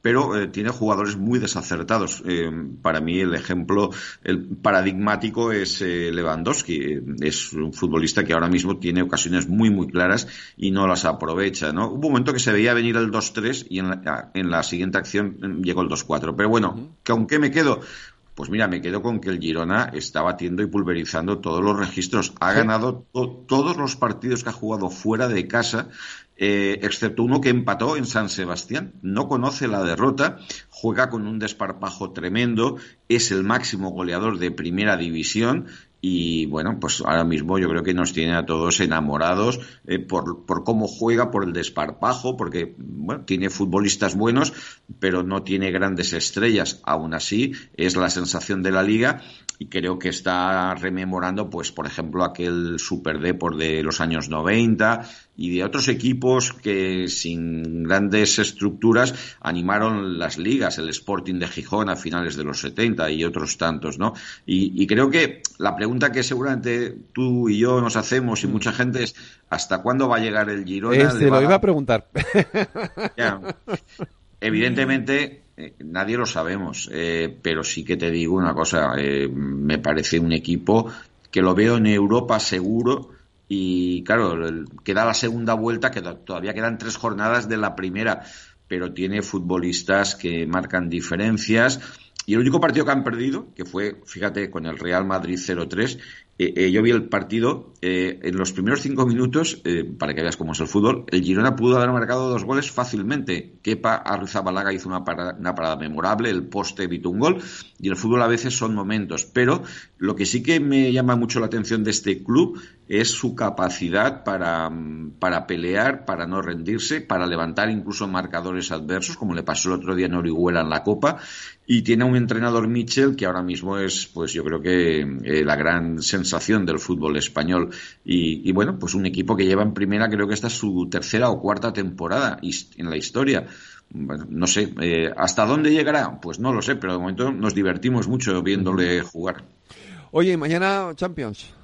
pero eh, tiene jugadores muy desacertados. Eh, para mí el ejemplo, el paradigmático es eh, Lewandowski. Es un futbolista que ahora mismo tiene ocasiones muy, muy claras y no las aprovecha. ¿no? Hubo un momento que se veía venir el 2-3 y en la, en la, siguiente acción llegó el 2-4. Pero bueno, que aunque me quedo pues mira, me quedo con que el Girona está batiendo y pulverizando todos los registros. Ha ganado todos los partidos que ha jugado fuera de casa, eh, excepto uno que empató en San Sebastián. No conoce la derrota, juega con un desparpajo tremendo, es el máximo goleador de primera división y bueno, pues ahora mismo yo creo que nos tiene a todos enamorados eh, por, por, cómo juega, por el desparpajo, porque bueno, tiene futbolistas buenos, pero no tiene grandes estrellas. Aún así, es la sensación de la liga y creo que está rememorando, pues, por ejemplo, aquel Super por de los años 90 y de otros equipos que sin grandes estructuras animaron las ligas, el Sporting de Gijón a finales de los 70 y otros tantos, ¿no? Y, creo que la pregunta que seguramente tú y yo nos hacemos y mm. mucha gente es ¿hasta cuándo va a llegar el Girona? Este, lo iba a preguntar. Evidentemente, eh, nadie lo sabemos, eh, pero sí que te digo una cosa, eh, me parece un equipo que lo veo en Europa seguro y claro, queda la segunda vuelta, que todavía quedan tres jornadas de la primera, pero tiene futbolistas que marcan diferencias. Y el único partido que han perdido, que fue, fíjate, con el Real Madrid 0-3, eh, eh, yo vi el partido, eh, en los primeros cinco minutos, para que veas cómo es el fútbol, el Girona pudo haber marcado dos goles fácilmente. Kepa Arrizabalaga hizo una parada, una parada memorable, el poste evitó un gol, y el fútbol a veces son momentos. Pero lo que sí que me llama mucho la atención de este club es su capacidad para, para pelear, para no rendirse, para levantar incluso marcadores adversos, como le pasó el otro día en Orihuela en la Copa, y tiene un entrenador Mitchell que ahora mismo es, pues yo creo que la gran sensación del fútbol español. Y, bueno, pues un equipo que lleva en primera, creo que esta es su tercera o cuarta temporada en la historia. Bueno, no sé, eh, ¿hasta dónde llegará? Pues no lo sé, pero de momento nos divertimos mucho viéndole jugar. Oye, mañana Champions.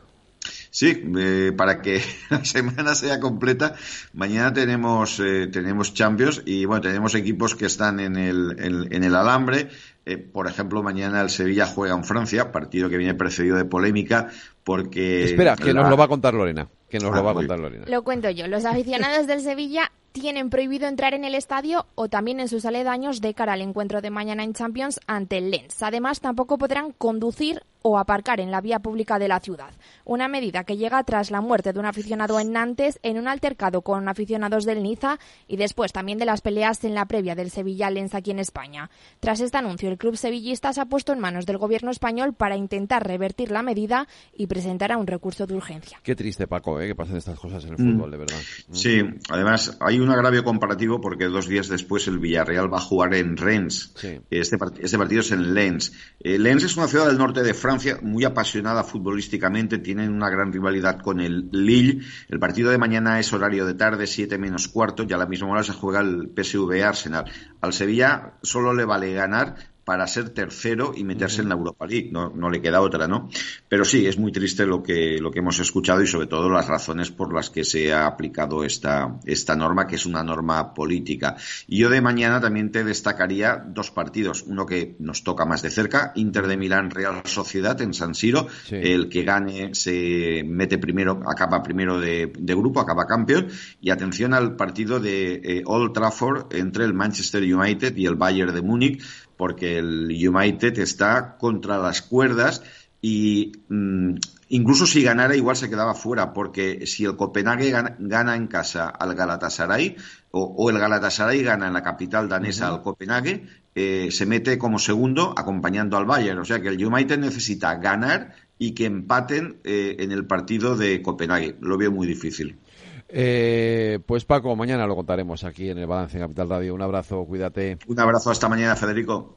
Sí, eh, para que la semana sea completa, mañana tenemos eh, tenemos Champions y bueno, tenemos equipos que están en el, en, el alambre. Eh, por ejemplo, mañana el Sevilla juega en Francia, partido que viene precedido de polémica porque... Espera, que nos lo va a contar Lorena. Que nos lo ah, va a contar Lorena. Lo cuento yo. Los aficionados del Sevilla tienen prohibido entrar en el estadio o también en sus aledaños de cara al encuentro de mañana en Champions ante el Lens. Además, tampoco podrán conducir o aparcar en la vía pública de la ciudad. Una medida que llega tras la muerte de un aficionado en Nantes en un altercado con aficionados del Niza y después también de las peleas en la previa del Sevilla Lens aquí en España. Tras este anuncio, el club sevillista se ha puesto en manos del gobierno español para intentar revertir la medida y presentará un recurso de urgencia. Qué triste, Paco, ¿eh? que pasen estas cosas en el fútbol, de verdad. Sí, además hay un agravio comparativo porque dos días después el Villarreal va a jugar en Rennes. Este, este, partido es en Lens. Eh, Lens es una ciudad del norte de Francia muy apasionada futbolísticamente, tienen una gran rivalidad con el Lille. El partido de mañana es horario de tarde, 7 menos cuarto, y a la misma hora se juega el PSV Arsenal. Al Sevilla solo le vale ganar para ser tercero y meterse en la Europa League. No, no, le queda otra, ¿no? Pero sí, es muy triste lo que, lo que hemos escuchado y sobre todo las razones por las que se ha aplicado esta, esta norma, que es una norma política. Y yo de mañana también te destacaría dos partidos. Uno que nos toca más de cerca, Inter de Milán Real Sociedad en San Siro. El que gane se mete primero, acaba primero de, grupo, acaba campeón. Y atención al partido de eh, Old Trafford entre el Manchester United y el Bayern de Múnich porque el United está contra las cuerdas y mm, incluso si ganara igual se quedaba fuera, porque si el Copenhague gana, en casa al Galatasaray o, el Galatasaray gana en la capital danesa al Copenhague, eh, se mete como segundo acompañando al Bayern. O sea que el United necesita ganar y que empaten eh, en el partido de Copenhague. Lo veo muy difícil. Eh, pues Paco, mañana lo contaremos aquí en el Balance en Capital Radio. Un abrazo, cuídate. Un abrazo, hasta mañana, Federico.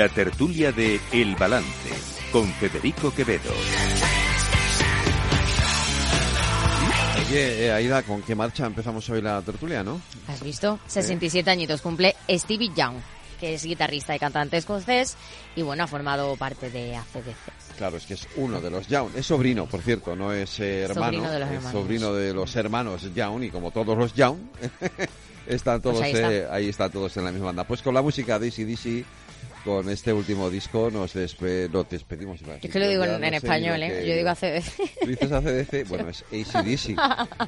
La tertulia de El Balance con Federico Quevedo. Oye, eh, Aida, ¿con qué marcha empezamos hoy la tertulia, no? ¿Has visto? 67 añitos cumple Stevie Young, que es guitarrista y cantante escocés y bueno, ha formado parte de ACDC. Claro, es que es uno de los Young. Es sobrino, por cierto, no es hermano. Sobrino de los hermanos. Es sobrino de los hermanos Young y como todos los Young, están todos, pues ahí, eh, ahí, están todos en la misma banda. Pues con la música de DC con este último disco nos, despedimos. es que lo digo en, español, ¿eh? Yo digo ACDC. ¿Tú dices ACDC? Bueno, es ACDC.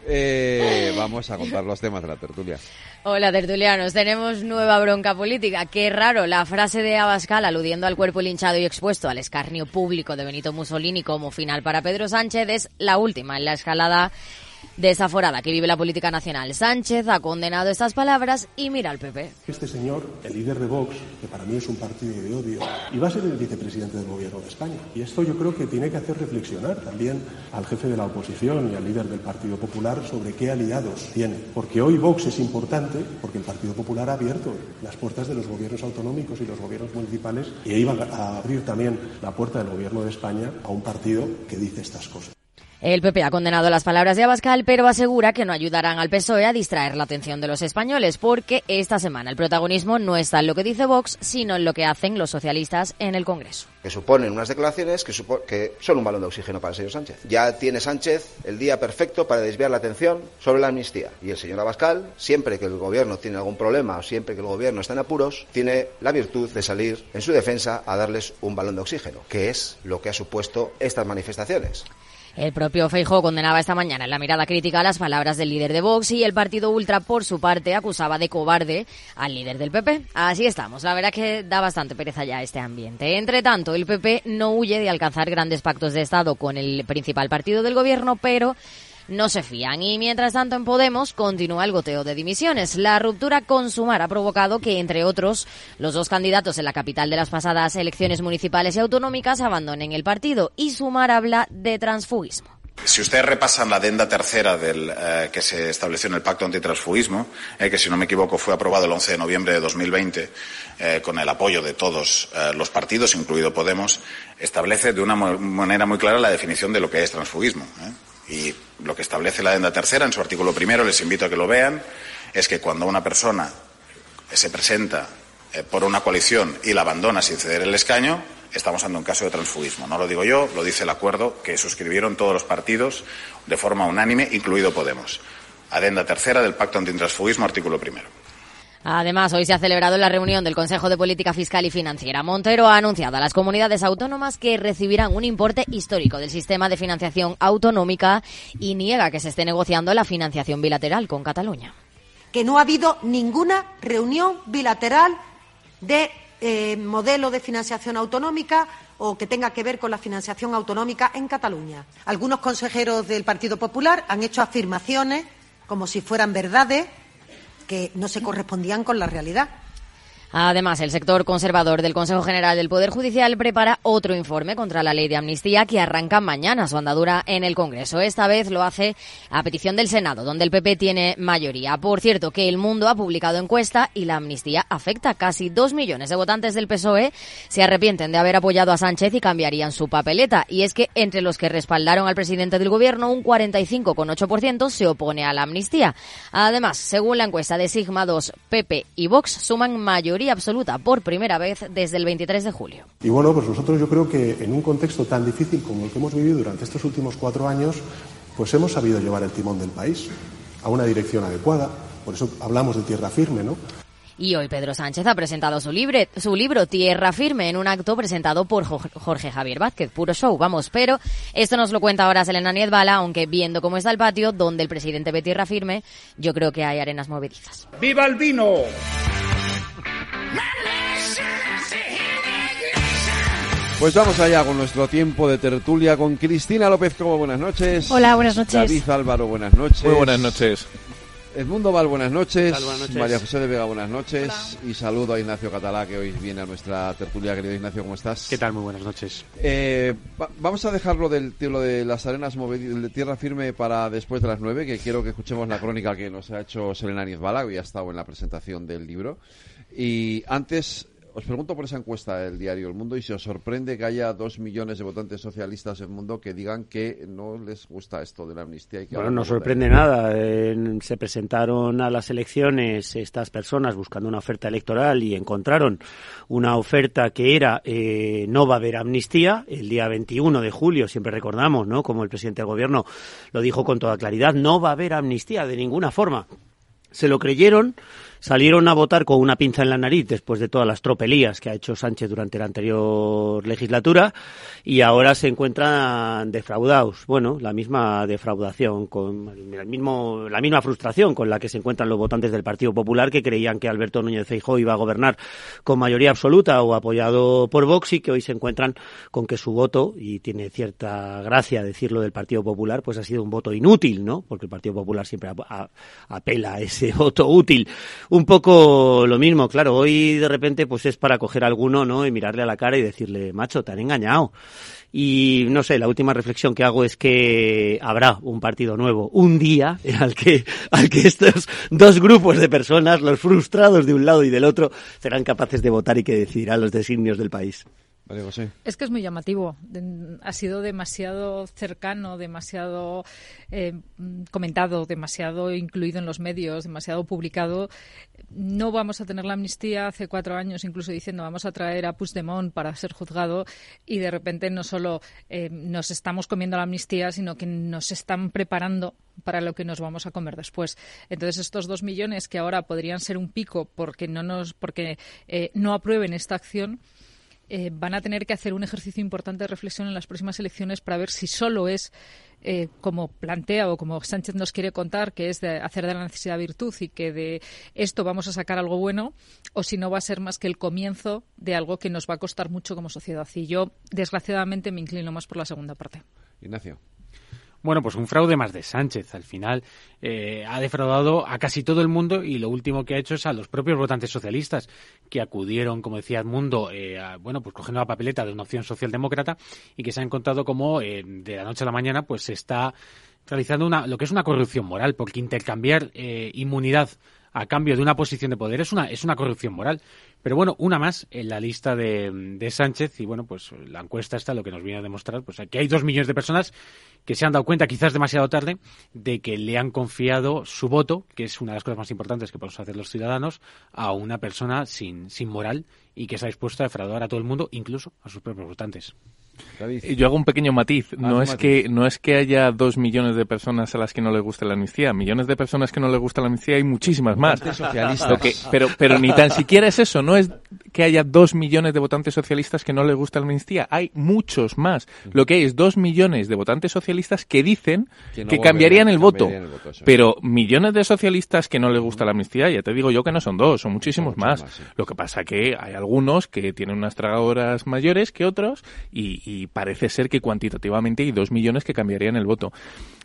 eh, vamos a contar los temas de la tertulia. Hola, tertulianos. Tenemos nueva bronca política. Qué raro, la frase de Abascal aludiendo al cuerpo linchado y expuesto al escarnio público de Benito Mussolini como final para Pedro Sánchez es la última en la escalada desaforada que vive la política nacional. Sánchez ha condenado estas palabras y mira al PP. Este señor, el líder de Vox, que para mí es un partido de odio, iba a ser el vicepresidente del gobierno de España. Y esto yo creo que tiene que hacer reflexionar también al jefe de la oposición y al líder del Partido Popular sobre qué aliados tiene. Porque hoy Vox es importante porque el Partido Popular ha abierto las puertas de los gobiernos autonómicos y los gobiernos municipales y iba a abrir también la puerta del gobierno de España a un partido que dice estas cosas. El PP ha condenado las palabras de Abascal, pero asegura que no ayudarán al PSOE a distraer la atención de los españoles, porque esta semana el protagonismo no está en lo que dice Vox, sino en lo que hacen los socialistas en el Congreso. Que suponen unas declaraciones que, que son un balón de oxígeno para el señor Sánchez. Ya tiene Sánchez el día perfecto para desviar la atención sobre la amnistía. Y el señor Abascal, siempre que el gobierno tiene algún problema o siempre que el gobierno está en apuros, tiene la virtud de salir en su defensa a darles un balón de oxígeno, que es lo que ha supuesto estas manifestaciones. El propio Feijóo condenaba esta mañana en la mirada crítica las palabras del líder de Vox y el partido Ultra, por su parte, acusaba de cobarde al líder del PP. Así estamos. La verdad que da bastante pereza ya este ambiente. Entre tanto, el PP no huye de alcanzar grandes pactos de Estado con el principal partido del gobierno, pero no se fían. Y mientras tanto en Podemos continúa el goteo de dimisiones. La ruptura con Sumar ha provocado que, entre otros, los dos candidatos en la capital de las pasadas elecciones municipales y autonómicas abandonen el partido. Y Sumar habla de transfugismo. Si ustedes repasan la adenda tercera del, eh, que se estableció en el Pacto Antitransfugismo, eh, que si no me equivoco fue aprobado el 11 de noviembre de 2020, eh, con el apoyo de todos los partidos, incluido Podemos, establece de una manera muy clara la definición de lo que es transfugismo. Y lo que establece la adenda tercera en su artículo primero, les invito a que lo vean, es que cuando una persona se presenta eh, por una coalición y la abandona sin ceder el escaño, estamos ante un caso de transfugismo. No lo digo yo, lo dice el acuerdo que suscribieron todos los partidos de forma unánime, incluido Podemos. Adenda tercera del Pacto Antitransfugismo, artículo primero. Además, hoy se ha celebrado la reunión del Consejo de Política Fiscal y Financiera. Montero ha anunciado a las comunidades autónomas que recibirán un importe histórico del sistema de financiación autonómica y niega que se esté negociando la financiación bilateral con Cataluña. Que no ha habido ninguna reunión bilateral de eh, modelo de financiación autonómica o que tenga que ver con la financiación autonómica en Cataluña. Algunos consejeros del Partido Popular han hecho afirmaciones como si fueran verdades que no se correspondían con la realidad. Además, el sector conservador del Consejo General del Poder Judicial prepara otro informe contra la ley de amnistía que arranca mañana su andadura en el Congreso. Esta vez lo hace a petición del Senado, donde el PP tiene mayoría. Por cierto, que El Mundo ha publicado encuesta y la amnistía afecta a casi dos millones de votantes del PSOE. Se arrepienten de haber apoyado a Sánchez y cambiarían su papeleta. Y es que entre los que respaldaron al presidente del Gobierno, un 45,8% se opone a la amnistía. Además, según la encuesta de Sigma 2, PP y Vox suman mayoría absoluta por primera vez desde el 23 de julio. Y bueno, pues nosotros yo creo que en un contexto tan difícil como el que hemos vivido durante estos últimos cuatro años, pues hemos sabido llevar el timón del país a una dirección adecuada. Por eso hablamos de tierra firme, ¿no? Y hoy Pedro Sánchez ha presentado su, su libro Tierra Firme en un acto presentado por Jorge Javier Vázquez. Puro show, vamos. Pero esto nos lo cuenta ahora Selena Niedbala, aunque viendo cómo está el patio, donde el presidente ve Tierra Firme, yo creo que hay arenas movedizas. ¡Viva el vino! Pues vamos allá con nuestro tiempo de tertulia con Cristina López Cobo, buenas noches. Hola, buenas noches. David Álvaro, buenas noches. Muy buenas noches. Edmundo Val, buenas noches. buenas noches. María José de Vega, buenas noches. Y saludo a Ignacio Catalá, que hoy viene a nuestra tertulia. Querido Ignacio, ¿cómo estás? ¿Qué tal? Muy buenas noches. Eh, vamos a dejarlo del lo de las arenas de tierra firme para después de las nueve, que quiero que escuchemos la crónica que nos ha hecho Selena Niezbala, que ya ha estado en la presentación del libro. Y antes, os pregunto por esa encuesta del diario El Mundo y si os sorprende que haya dos millones de votantes socialistas en el mundo que digan que no les gusta esto de la amnistía. Y que bueno, no sorprende nada. se presentaron a las elecciones estas personas buscando una oferta electoral y encontraron una oferta que era eh, no va a haber amnistía. El día 21 de julio, siempre recordamos, ¿no? Como el presidente del gobierno lo dijo con toda claridad, no va a haber amnistía de ninguna forma. Se lo creyeron salieron a votar con una pinza en la nariz después de todas las tropelías que ha hecho Sánchez durante la anterior legislatura y ahora se encuentran defraudados. Bueno, la misma defraudación, con el mismo, la misma frustración con la que se encuentran los votantes del Partido Popular que creían que Alberto Núñez Feijóo iba a gobernar con mayoría absoluta o apoyado por Vox y que hoy se encuentran con que su voto, y tiene cierta gracia decirlo del Partido Popular, pues ha sido un voto inútil, ¿no? Porque el Partido Popular siempre apela a ese voto útil un poco lo mismo, claro, hoy de repente pues es para coger a alguno, ¿no? Y mirarle a la cara y decirle, macho, te han engañado. Y no sé, la última reflexión que hago es que habrá un partido nuevo, un día al que, al que estos dos grupos de personas, los frustrados de un lado y del otro, serán capaces de votar y que decidirán los designios del país. Es que es muy llamativo. Ha sido demasiado cercano, demasiado eh, comentado, demasiado incluido en los medios, demasiado publicado. No vamos a tener la amnistía hace cuatro años, incluso diciendo vamos a traer a Puigdemont para ser juzgado y de repente no solo eh, nos estamos comiendo la amnistía, sino que nos están preparando para lo que nos vamos a comer después. Entonces estos dos millones que ahora podrían ser un pico porque no nos porque eh, no aprueben esta acción eh, van a tener que hacer un ejercicio importante de reflexión en las próximas elecciones para ver si solo es eh, como plantea o como Sánchez nos quiere contar, que es de hacer de la necesidad virtud y que de esto vamos a sacar algo bueno, o si no va a ser más que el comienzo de algo que nos va a costar mucho como sociedad. Y yo, desgraciadamente, me inclino más por la segunda parte. Ignacio. Bueno, pues un fraude más de Sánchez. Al final eh, ha defraudado a casi todo el mundo y lo último que ha hecho es a los propios votantes socialistas que acudieron, como decía Edmundo, eh, bueno, pues cogiendo la papeleta de una opción socialdemócrata y que se han encontrado como eh, de la noche a la mañana pues se está realizando una, lo que es una corrupción moral, porque intercambiar inmunidad a cambio de una posición de poder es una, es una corrupción moral. Pero bueno, una más en la lista de, de, Sánchez y bueno, pues la encuesta está lo que nos viene a demostrar, pues que hay dos millones de personas que se han dado cuenta, quizás demasiado tarde, de que le han confiado su voto, que es una de las cosas más importantes que podemos hacer los ciudadanos, a una persona sin, sin moral y que está dispuesta a defraudar a todo el mundo, incluso a sus propios votantes. Yo hago un pequeño matiz. no es que no es que haya dos millones de personas a las que no les guste la amnistía. Millones de personas que no les gusta la amnistía hay muchísimas más. pero pero ni tan siquiera es eso. No es que haya dos millones de votantes socialistas que no les gusta la amnistía. Hay muchos más. Lo que hay es dos millones de votantes socialistas que dicen que, cambiarían, el, voto. pero millones de socialistas que no les gusta la amnistía, ya te digo yo que no son dos, son muchísimos más. Lo que pasa que hay algunos que tienen unas tragadoras mayores que otros y, y parece ser que cuantitativamente hay dos millones que cambiarían el voto.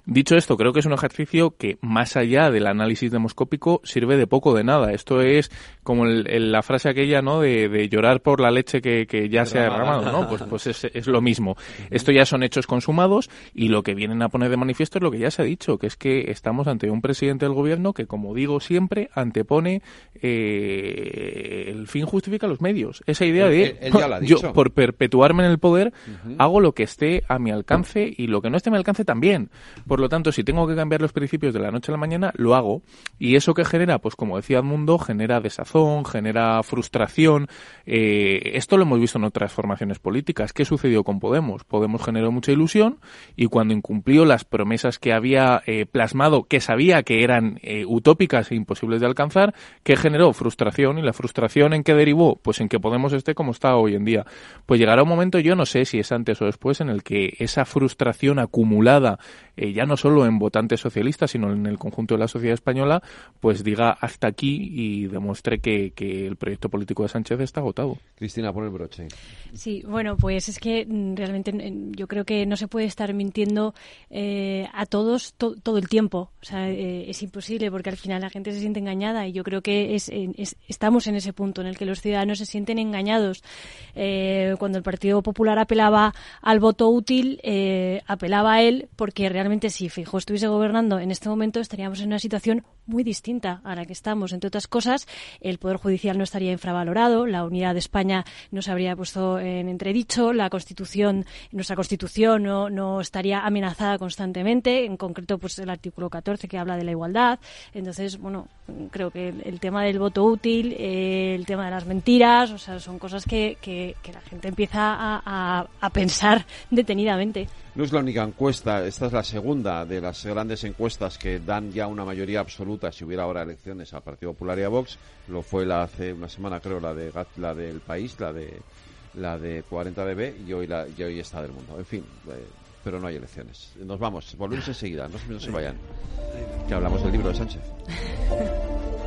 Dicho esto, creo que es un ejercicio que, más allá del análisis demoscópico, sirve de poco de nada. Esto es como la frase aquella, ¿no? De, llorar por la leche que, ya se ha derramado, ¿no? Pues, pues es, lo mismo. Esto ya son hechos consumados y lo que vienen a poner de manifiesto es lo que ya se ha dicho, que es que estamos ante un presidente del gobierno que, como digo siempre, antepone eh, el fin justifica los medios. Esa idea de yo, por perpetuarme en el poder, hago lo que esté a mi alcance y lo que no esté a mi alcance también. Por lo tanto, si tengo que cambiar los principios de la noche a la mañana, lo hago. Y eso que genera, pues como decía Edmundo, genera desazón, genera frustración. Eh, esto lo hemos visto en otras formaciones políticas. ¿Qué sucedió con Podemos? Podemos generó mucha ilusión y cuando incumplió las promesas que había eh, plasmado, que sabía que eran eh, utópicas e imposibles de alcanzar, ¿qué generó? Frustración. ¿Y la frustración en qué derivó? Pues en que Podemos esté como está hoy en día. Pues llegará un momento, yo no sé si es antes o después, en el que esa frustración acumulada eh, ya no solo en votantes socialistas, sino en el conjunto de la sociedad española, pues diga hasta aquí y demuestre que, el proyecto político de Sánchez está agotado. Cristina, pon el broche. Sí, bueno, pues es que mm, realmente mm, yo creo que no se puede estar mintiendo eh, a todos todo el tiempo. O sea, eh, es imposible porque al final la gente se siente engañada y yo creo que es, estamos en ese punto en el que los ciudadanos se sienten engañados. cuando el Partido Popular apelaba al voto útil, apelaba a él porque realmente si Fijo estuviese gobernando en este momento estaríamos en una situación muy distinta a la que estamos. Entre otras cosas, el Poder Judicial no estaría infravalorado, la unidad de España no se habría puesto en entredicho, la Constitución, nuestra Constitución no, no estaría amenazada constantemente, en concreto pues el artículo 14 que habla de la igualdad. Entonces, bueno, creo que el, tema del voto útil, eh, el tema de las mentiras, o sea, son cosas que, que, la gente empieza a, a pensar detenidamente. No es la única encuesta, esta es la segunda de las grandes encuestas que dan ya una mayoría absoluta si hubiera ahora elecciones al Partido Popular y a Vox. Lo fue la hace una semana, creo, la de la del país, la de la de 40 dB y hoy la y hoy está del mundo. En fin, eh, pero no hay elecciones. Nos vamos, volvemos enseguida, no, no se vayan. Que hablamos del libro de Sánchez.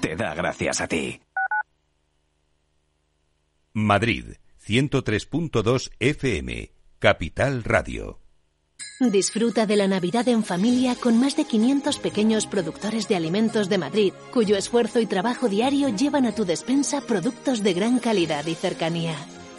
te da gracias a ti. Madrid, 103.2 FM, Capital Radio. Disfruta de la Navidad en familia con más de 500 pequeños productores de alimentos de Madrid, cuyo esfuerzo y trabajo diario llevan a tu despensa productos de gran calidad y cercanía.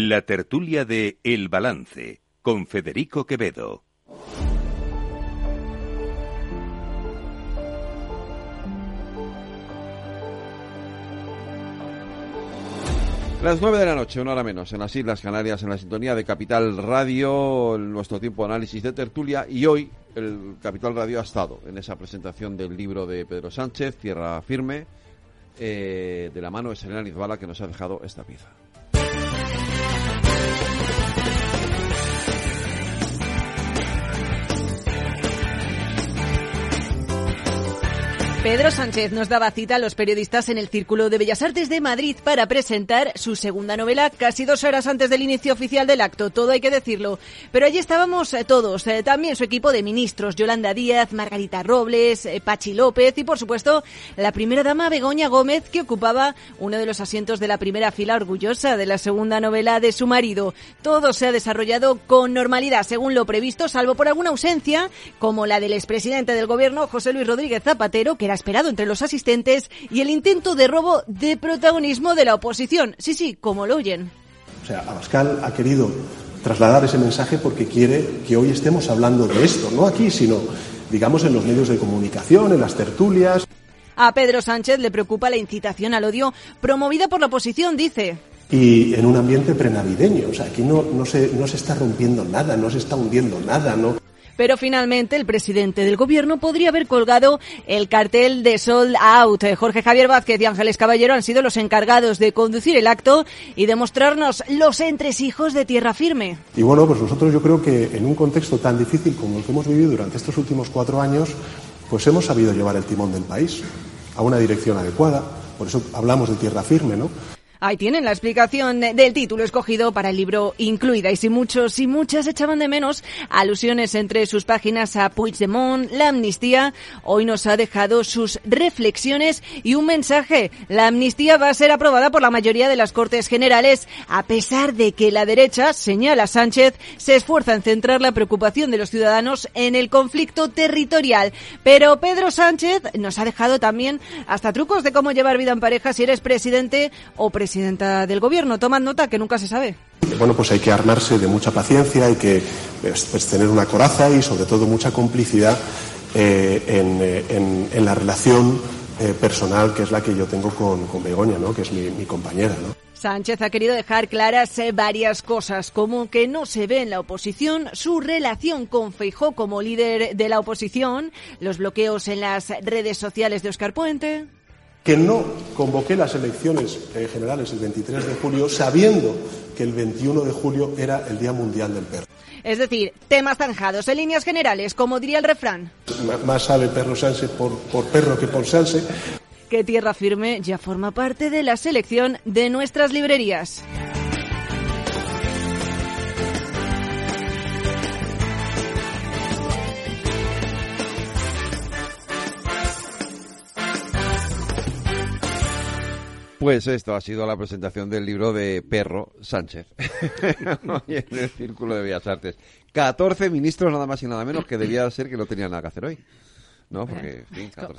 La tertulia de El Balance con Federico Quevedo. Las nueve de la noche, una hora menos, en las Islas Canarias, en la sintonía de Capital Radio, nuestro tiempo de análisis de tertulia, y hoy el Capital Radio ha estado en esa presentación del libro de Pedro Sánchez, Tierra Firme, eh, de la mano de Serena Nizbala, que nos ha dejado esta pieza. Pedro Sánchez nos daba cita a los periodistas en el Círculo de Bellas Artes de Madrid para presentar su segunda novela casi dos horas antes del inicio oficial del acto, todo hay que decirlo. Pero allí estábamos eh, todos, eh, también su equipo de ministros, Yolanda Díaz, Margarita Robles, eh, Pachi López y por supuesto la primera dama Begoña Gómez que ocupaba uno de los asientos de la primera fila orgullosa de la segunda novela de su marido. Todo se ha desarrollado con normalidad según lo previsto, salvo por alguna ausencia como la del expresidente del gobierno José Luis Rodríguez Zapatero, que era esperado entre los asistentes y el intento de robo de protagonismo de la oposición. Sí, sí, como lo oyen. O sea, Abascal ha querido trasladar ese mensaje porque quiere que hoy estemos hablando de esto, no aquí, sino, digamos, en los medios de comunicación, en las tertulias. A Pedro Sánchez le preocupa la incitación al odio promovida por la oposición, dice. Y en un ambiente prenavideño, o sea, aquí no, no, se, no se está rompiendo nada, no se está hundiendo nada, ¿no? Pero finalmente el presidente del gobierno podría haber colgado el cartel de Sold Out. Jorge Javier Vázquez y Ángeles Caballero han sido los encargados de conducir el acto y de mostrarnos los entresijos de tierra firme. Y bueno, pues nosotros yo creo que en un contexto tan difícil como el que hemos vivido durante estos últimos cuatro años, pues hemos sabido llevar el timón del país a una dirección adecuada. Por eso hablamos de tierra firme, ¿no? Ahí tienen la explicación del título escogido para el libro incluida. Y si muchos y muchas echaban de menos alusiones entre sus páginas a Puigdemont, la amnistía, hoy nos ha dejado sus reflexiones y un mensaje. La amnistía va a ser aprobada por la mayoría de las Cortes Generales, a pesar de que la derecha, señala Sánchez, se esfuerza en centrar la preocupación de los ciudadanos en el conflicto territorial. Pero Pedro Sánchez nos ha dejado también hasta trucos de cómo llevar vida en pareja si eres presidente o presidente presidenta del gobierno. Toman nota que nunca se sabe. Bueno, pues hay que armarse de mucha paciencia, hay que pues, tener una coraza y sobre todo mucha complicidad eh, eh, en, la relación eh, personal que es la que yo tengo con, con Begoña, ¿no? que es mi, mi compañera. ¿no? Sánchez ha querido dejar claras varias cosas, como que no se ve en la oposición su relación con Feijó como líder de la oposición, los bloqueos en las redes sociales de Oscar Puente que no convoqué las elecciones eh, generales el 23 de julio sabiendo que el 21 de julio era el Día Mundial del Perro. Es decir, temas zanjados en líneas generales, como diría el refrán. más sabe perro Sánchez por, por perro que por Sánchez. Que Tierra Firme ya forma parte de la selección de nuestras librerías. Pues esto ha sido la presentación del libro de Perro Sánchez en el Círculo de Bellas Artes. 14 ministros nada más y nada menos que debía ser que no tenían nada que hacer hoy. ¿No? Porque,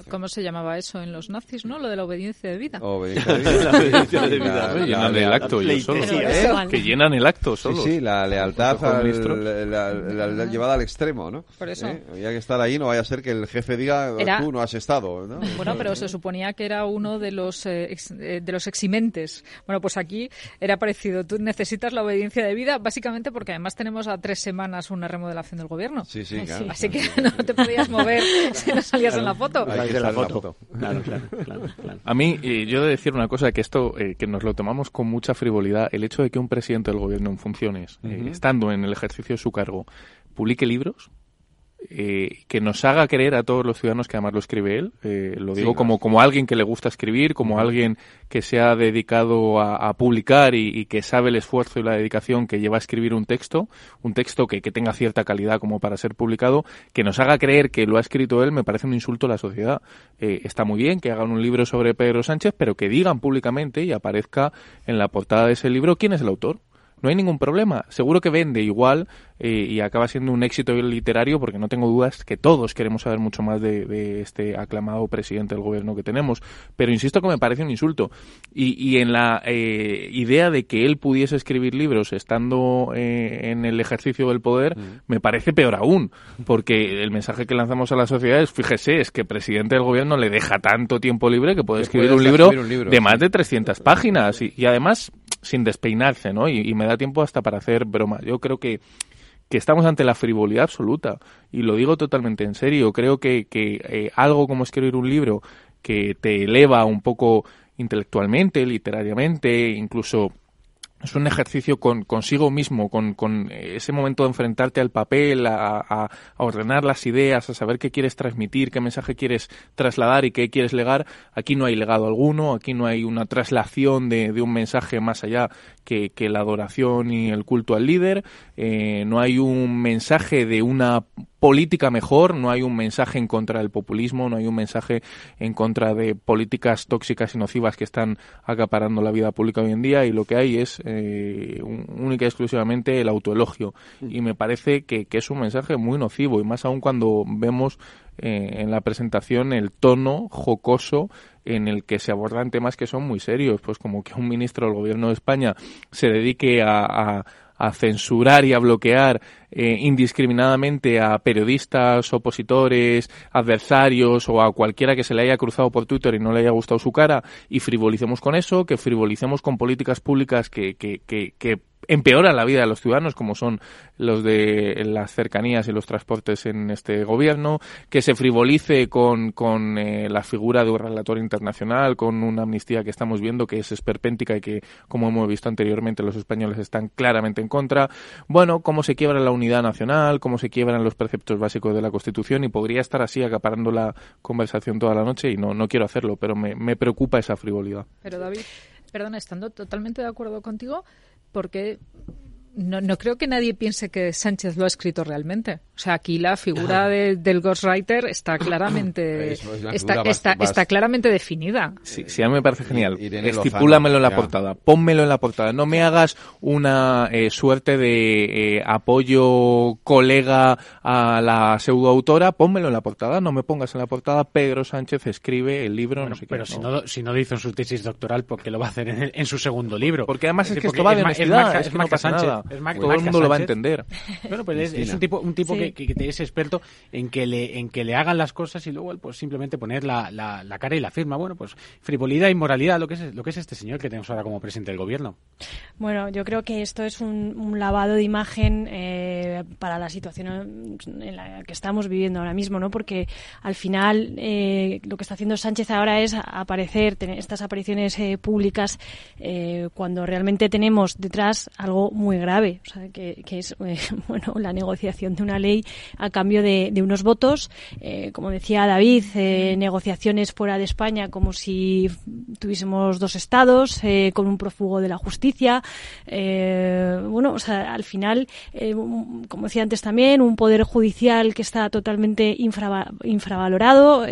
¿Cómo se llamaba eso en los nazis, no? Lo de la obediencia de vida. Obediencia de vida. la obediencia de vida. llenan el acto ellos solos. ¿Eh? Que llenan el acto solos. Sí, sí, la lealtad al, la, la, llevada al extremo, ¿no? Por eso. ¿Eh? Había que estar ahí, no vaya a ser que el jefe diga, tú no has estado, ¿no? Bueno, pero se suponía que era uno de los, eh, eh, de los eximentes. Bueno, pues aquí era parecido. Tú necesitas la obediencia de vida, básicamente porque además tenemos a tres semanas una remodelación del gobierno. Sí, sí, claro. Así que no te podías mover salías en la foto. A mí, yo he de decir una cosa, que esto, eh, que nos lo tomamos con mucha frivolidad, el hecho de que un presidente del gobierno en funciones, eh, estando en el ejercicio de su cargo, publique libros, eh, que nos haga creer a todos los ciudadanos que además lo escribe él. Eh, lo digo como, como alguien que le gusta escribir, como alguien que se ha dedicado a, publicar y, que sabe el esfuerzo y la dedicación que lleva a escribir un texto, un texto que, que, tenga cierta calidad como para ser publicado, que nos haga creer que lo ha escrito él, me parece un insulto a la sociedad. Eh, está muy bien que hagan un libro sobre Pedro Sánchez, pero que digan públicamente y aparezca en la portada de ese libro quién es el autor no hay ningún problema. Seguro que vende igual eh, y acaba siendo un éxito literario porque no tengo dudas que todos queremos saber mucho más de, este aclamado presidente del gobierno que tenemos. Pero insisto que me parece un insulto. Y, en la eh, idea de que él pudiese escribir libros estando eh, en el ejercicio del poder, mm. me parece peor aún. Porque el mensaje que lanzamos a la sociedad es, fíjese, es que el presidente del gobierno le deja tanto tiempo libre que puede escribir un libro, de más de 300 páginas. Y, además sin despeinarse, ¿no? y me da tiempo hasta para hacer broma. Yo creo que que estamos ante la frivolidad absoluta. Y lo digo totalmente en serio. Creo que, que eh, algo como escribir un libro que te eleva un poco intelectualmente, literariamente, incluso es un ejercicio con, consigo mismo, con, con, ese momento de enfrentarte al papel, a, ordenar las ideas, a saber qué quieres transmitir, qué mensaje quieres trasladar y qué quieres legar. Aquí no hay legado alguno, aquí no hay una traslación de un mensaje más allá que, que, la adoración y el culto al líder, eh, no hay un mensaje de una política mejor, no hay un mensaje en contra del populismo, no hay un mensaje en contra de políticas tóxicas y nocivas que están acaparando la vida pública hoy en día y lo que hay es eh, única y exclusivamente el autoelogio mm. y me parece que, es un mensaje muy nocivo y más aún cuando vemos eh, en la presentación el tono jocoso en el que se abordan temas que son muy serios, pues como que un ministro del gobierno de España se dedique a a censurar y a bloquear eh, indiscriminadamente a periodistas, opositores, adversarios o a cualquiera que se le haya cruzado por Twitter y no le haya gustado su cara y frivolicemos con eso, que frivolicemos con políticas públicas que, que, que, que empeoran la vida de los ciudadanos, como son los de las cercanías y los transportes en este gobierno, que se frivolice con, con eh, la figura de un relator internacional, con una amnistía que estamos viendo que es esperpéntica y que, como hemos visto anteriormente, los españoles están claramente en contra. Bueno, cómo se quiebra la unidad nacional, cómo se quiebran los preceptos básicos de la Constitución y podría estar así acaparando la conversación toda la noche y no, no quiero hacerlo, pero me, me preocupa esa frivolidad. Pero David, perdona, estando totalmente de acuerdo contigo, porque no, no creo que nadie piense que Sánchez lo ha escrito realmente. O sea, aquí la figura del ghostwriter está claramente está, está, claramente definida. Sí, sí, a mí me parece genial. Estipúlamelo en la portada, pónmelo en la portada. No me hagas una eh, suerte de eh, apoyo colega a la pseudoautora, pónmelo en la portada. No me pongas en la portada Pedro Sánchez escribe el libro, no sé Pero qué, si, no. si no lo hizo en su tesis doctoral, ¿por qué lo va a hacer en, su segundo libro? Porque además es, que esto va de honestidad, es, que no pasa nada. Todo el mundo lo va a entender. Bueno, pues es, un tipo, un tipo que que, es experto en que le en que le hagan las cosas y luego pues simplemente poner la, la, cara y la firma. Bueno, pues frivolidad y moralidad, lo que es lo que es este señor que tenemos ahora como presidente del gobierno. Bueno, yo creo que esto es un, lavado de imagen eh, para la situación en la que estamos viviendo ahora mismo, ¿no? Porque al final eh, lo que está haciendo Sánchez ahora es aparecer, tener estas apariciones eh, públicas cuando realmente tenemos detrás algo muy grave grave, o sea, que, es eh, bueno la negociación de una ley a cambio de, unos votos, eh, como decía David, eh, negociaciones fuera de España como si tuviésemos dos estados con un prófugo de la justicia, bueno, o sea, al final, como decía antes también, un poder judicial que está totalmente infravalorado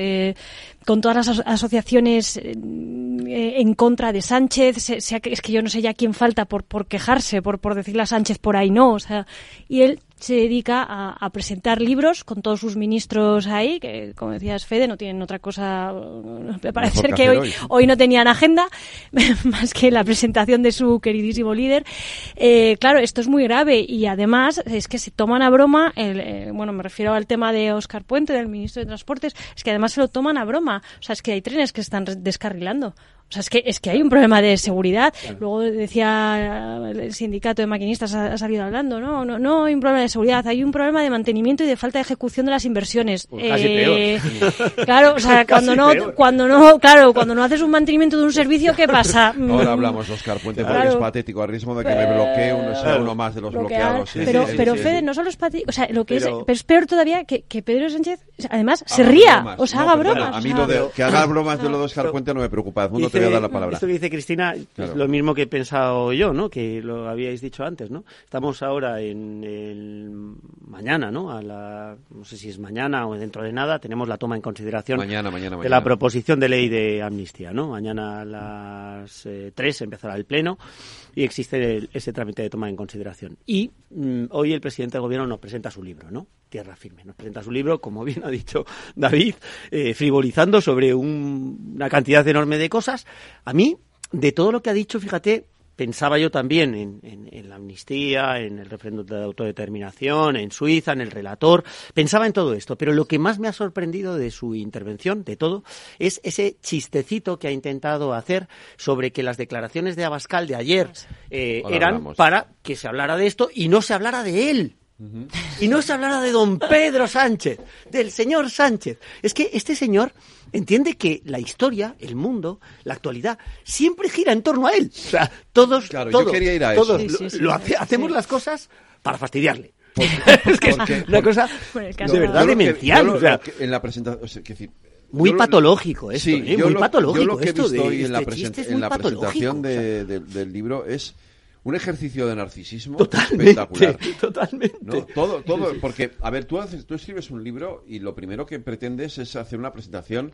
con todas las asociaciones eh, en contra de Sánchez, que, es que yo no sé ya quién falta por, por quejarse, por, por decirle a Sánchez por ahí no, o sea, y él se dedica a, presentar libros con todos sus ministros ahí, que como decías Fede, no tienen otra cosa, parece ser que hoy, hoy, no tenían agenda, más que la presentación de su queridísimo líder. Eh, claro, esto es muy grave y además es que se toman a broma, el, eh, bueno, me refiero al tema de Oscar Puente, del ministro de Transportes, es que además se lo toman a broma, o sea, es que hay trenes que están descarrilando. O sea, es que, es que hay un problema de seguridad. Luego decía el sindicato de maquinistas, ha, salido hablando, ¿no? ¿no? No hay un problema de seguridad, hay un problema de mantenimiento y de falta de ejecución de las inversiones. Pues casi eh, Claro, o sea, cuando no, cuando no, claro, cuando no haces un mantenimiento de un servicio, ¿qué pasa? Ahora hablamos, Oscar Puente, porque es patético, a riesgo de que me bloquee uno, sea uno más de los bloqueados. pero, pero Fede, no solo es patético, o sea, lo que es, pero es peor todavía que, que Pedro Sánchez, además, se ría, o sea, haga bromas. A mí lo de, que haga bromas de lo de Oscar Puente no me preocupa, esto que dice Cristina es lo mismo que he pensado yo, ¿no? Que lo habíais dicho antes, ¿no? Estamos ahora en el mañana, ¿no? A la, no sé si es mañana o dentro de nada, tenemos la toma en consideración de la proposición de ley de amnistía, ¿no? Mañana a las eh, 3 empezará el pleno y existe ese trámite de toma en consideración. Y mm, hoy el presidente del gobierno nos presenta su libro, ¿no? Tierra Firme. Nos presenta su libro, como bien ha dicho David, eh, frivolizando sobre una cantidad enorme de cosas. A mí, de todo lo que ha dicho, fíjate, pensaba yo también en, la amnistía, en el referéndum de autodeterminación, en Suiza, en el relator, pensaba en todo esto, pero lo que más me ha sorprendido de su intervención, de todo, es ese chistecito que ha intentado hacer sobre que las declaraciones de Abascal de ayer eh, eran para que se hablara de esto y no se hablara de él. Y no se hablara de don Pedro Sánchez, del señor Sánchez. Es que este señor entiende que la historia, el mundo, la actualidad, siempre gira en torno a él. O sea, todos, todos, lo, hacemos las cosas para fastidiarle. es que es una cosa de verdad demencial. en la presentación, muy patológico esto, ¿eh? muy patológico lo que esto. De, en la, en la presentación del libro es un ejercicio de narcisismo espectacular. Totalmente. Todo, todo, porque, a ver, tú, haces, tú escribes un libro y lo primero que pretendes es hacer una presentación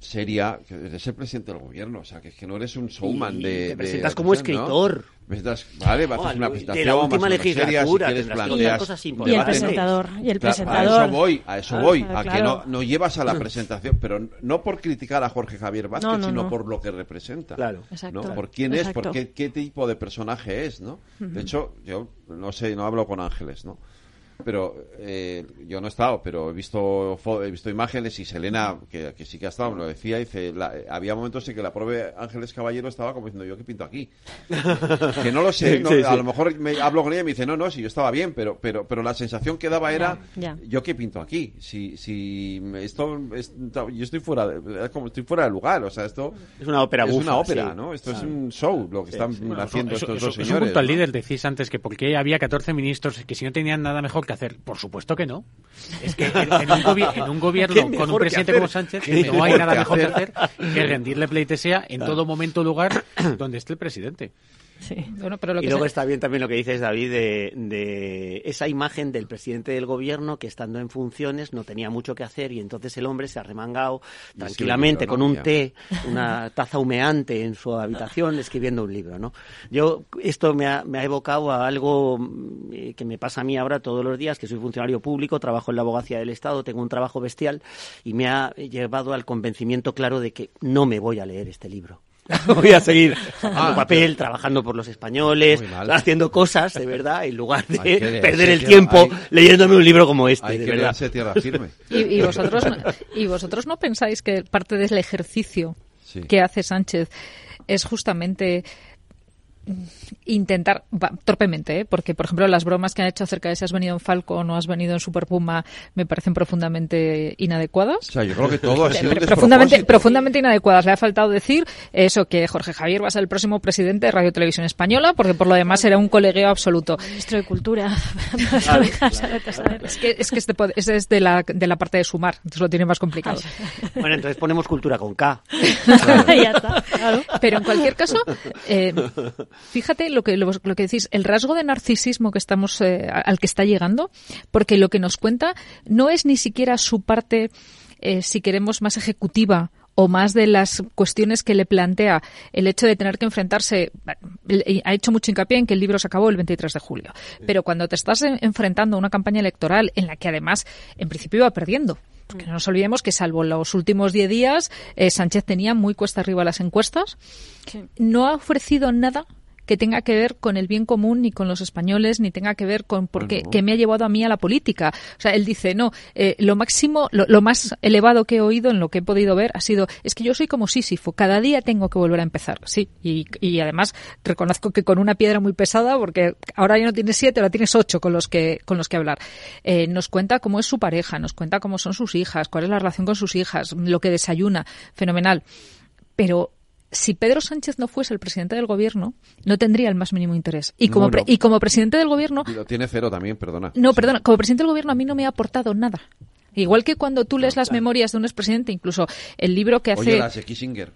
seria, que eres el presidente del gobierno, o sea, que, es que no eres un showman de... Te presentas como escritor. vale, vas a hacer una presentación de la última legislatura, seria, si planteas cosas y el presentador, y el presentador. a eso voy, a eso voy, a que no, no llevas a la presentación, pero no por criticar a Jorge Javier Vázquez, sino por lo que representa. Claro. Exacto. Por quién es, por qué, qué, tipo de personaje es, ¿no? De hecho, yo no sé, no hablo con ángeles, ¿no? Pero eh, yo no he estado, pero he visto he visto imágenes y Selena, que, sí que ha estado, me lo decía, dice, había momentos en que la pobre Ángeles Caballero estaba como diciendo, ¿yo qué pinto aquí? que no lo sé, a lo mejor me hablo con ella y me dice, no, no, si yo estaba bien, pero pero pero la sensación que daba era, ¿yo qué pinto aquí? Si, si esto, yo estoy fuera, de, como estoy fuera de lugar, o sea, esto es una ópera Es una ópera, ¿no? Esto es un show, lo que están haciendo estos dos señores. punto al líder, decís antes que porque había 14 ministros que si no tenían nada mejor hacer? Por supuesto que no. Es que en, un, gobierno con un presidente como Sánchez no hay nada mejor que hacer que rendirle pleitesía en todo momento lugar donde esté el presidente. Bueno, pero y luego está bien también lo que dices, David, de, esa imagen del presidente del gobierno que estando en funciones no tenía mucho que hacer y entonces el hombre se ha remangado tranquilamente con un té, una taza humeante en su habitación escribiendo un libro, ¿no? Yo, esto me ha, me ha evocado a algo mm, que me pasa a mí ahora todos los días, que soy funcionario público, trabajo en la abogacía del Estado, tengo un trabajo bestial y me ha llevado al convencimiento claro de que no me voy a leer este libro. voy a seguir ah, papel, trabajando por los españoles, haciendo cosas, de verdad, en lugar de perder el tiempo leyéndome un libro como este. de verdad. tierra firme. Y, vosotros, ¿Y vosotros no pensáis que parte del ejercicio que hace Sánchez es justamente intentar, torpemente, ¿eh? porque por ejemplo las bromas que han hecho acerca de si has venido en Falco o no has venido en Super Puma me parecen profundamente inadecuadas. O sea, yo creo que todo ha sido profundamente, profundamente inadecuadas. Le ha faltado decir eso, que Jorge Javier va a ser el próximo presidente de Radio Televisión Española, porque por lo demás era un colegueo absoluto. Ministro de Cultura. Es que, es que este, ese es de la, de la parte de sumar, entonces lo tiene más complicado. bueno, entonces ponemos cultura con K. ya está. Pero en cualquier caso, eh, fíjate lo que, lo, que decís, el rasgo de narcisismo que estamos, eh, al que está llegando, porque lo que nos cuenta no es ni siquiera su parte, eh, si queremos, más ejecutiva o más de las cuestiones que le plantea el hecho de tener que enfrentarse. Ha hecho mucho hincapié en que el libro se acabó el 23 de julio. Pero cuando te estás enfrentando a una campaña electoral en la que además, en principio, iba perdiendo. Porque no nos olvidemos que, salvo los últimos 10 días, eh, Sánchez tenía muy cuesta arriba las encuestas. No ha ofrecido nada que tenga que ver con el bien común ni con los españoles ni tenga que ver con por qué que me ha llevado a mí a la política. O sea, él dice, no, eh, lo máximo, lo, más elevado que he oído en lo que he podido ver ha sido, es que yo soy como Sísifo, cada día tengo que volver a empezar. Sí, y, y además reconozco que con una piedra muy pesada, porque ahora ya no tienes siete, ahora tienes ocho con los que, con los que hablar. Eh, nos cuenta cómo es su pareja, nos cuenta cómo son sus hijas, cuál es la relación con sus hijas, lo que desayuna, fenomenal. Pero si Pedro Sánchez no fuese el presidente del gobierno, no tendría el más mínimo interés. Y como, y como presidente del gobierno... lo tiene cero también, perdona. No, perdona, como presidente del gobierno a mí no me ha aportado nada. Igual que cuando tú lees las memorias de un expresidente, incluso el libro que hace... Oye, las de Kissinger.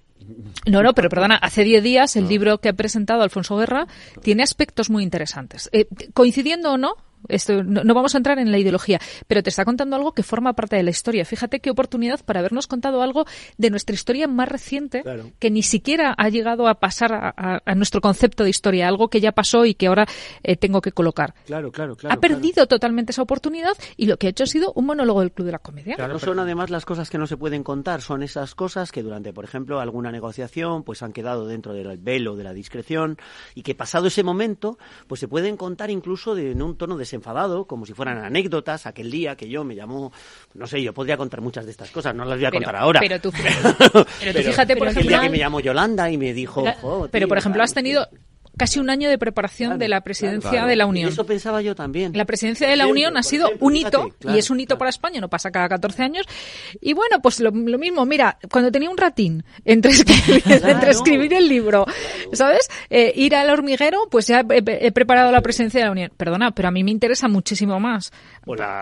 No, no, pero perdona, hace 10 días el libro que ha presentado Alfonso Guerra tiene aspectos muy interesantes. Eh, coincidiendo o no, esto, no, vamos a entrar en la ideología, pero te está contando algo que forma parte de la historia. Fíjate qué oportunidad para habernos contado algo de nuestra historia más reciente que ni siquiera ha llegado a pasar a, nuestro concepto de historia, algo que ya pasó y que ahora eh, tengo que colocar. Claro, claro, claro. Ha perdido totalmente esa oportunidad y lo que ha hecho ha sido un monólogo del Club de la Comedia. Claro, no son además las cosas que no se pueden contar, son esas cosas que durante, por ejemplo, alguna negociación, pues han quedado dentro del velo de la discreción y que pasado ese momento, pues se pueden contar incluso en un tono desenfadado, como si fueran anécdotas, aquel día que yo me llamó, no sé, yo podría contar muchas de estas cosas, no las voy a contar ahora. Pero tú, fíjate, por ejemplo... El día que me llamó Yolanda y me dijo... pero, por ejemplo, has tenido casi un año de preparación de la presidencia de la Unión. eso pensaba yo también. La presidencia de la Unión ha sido un hito, y es un hito para España, no pasa cada 14 años. Y bueno, pues lo, mismo, mira, cuando tenía un ratín entre escribir, entre escribir el libro, ¿sabes? Eh, ir al hormiguero, pues ya he, preparado la presidencia de la Unión. Perdona, pero a mí me interesa muchísimo más.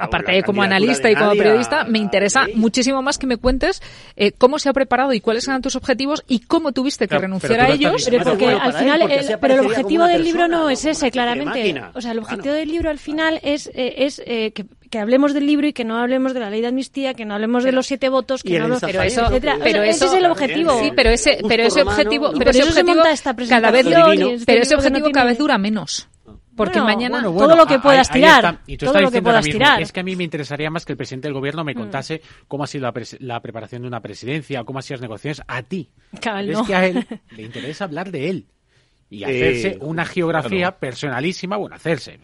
Aparte de como analista y como periodista, me interesa muchísimo más que me cuentes eh, cómo se ha preparado y cuáles eran tus objetivos y cómo tuviste que renunciar a ellos. Pero porque al final, el objetivo del libro no es ese, claramente. O sea, el objetivo del libro al final es, eh, es eh, que, que, hablemos del libro y que no hablemos de la ley de amnistía, que no hablemos de los siete votos, que no pero eso, pero ese es el objetivo. Sí, pero ese, pero ese objetivo, pero ese objetivo cada vez, pero ese objetivo cada vez dura menos. Porque mañana todo lo que puedas tirar. todo lo que puedas tirar. Es que a mí me interesaría más que el presidente del gobierno me mm. contase cómo ha sido la, preparación de una presidencia, cómo han sido las negociaciones a ti. es que a él le interesa hablar de él y hacerse una geografía personalísima, bueno, hacerse,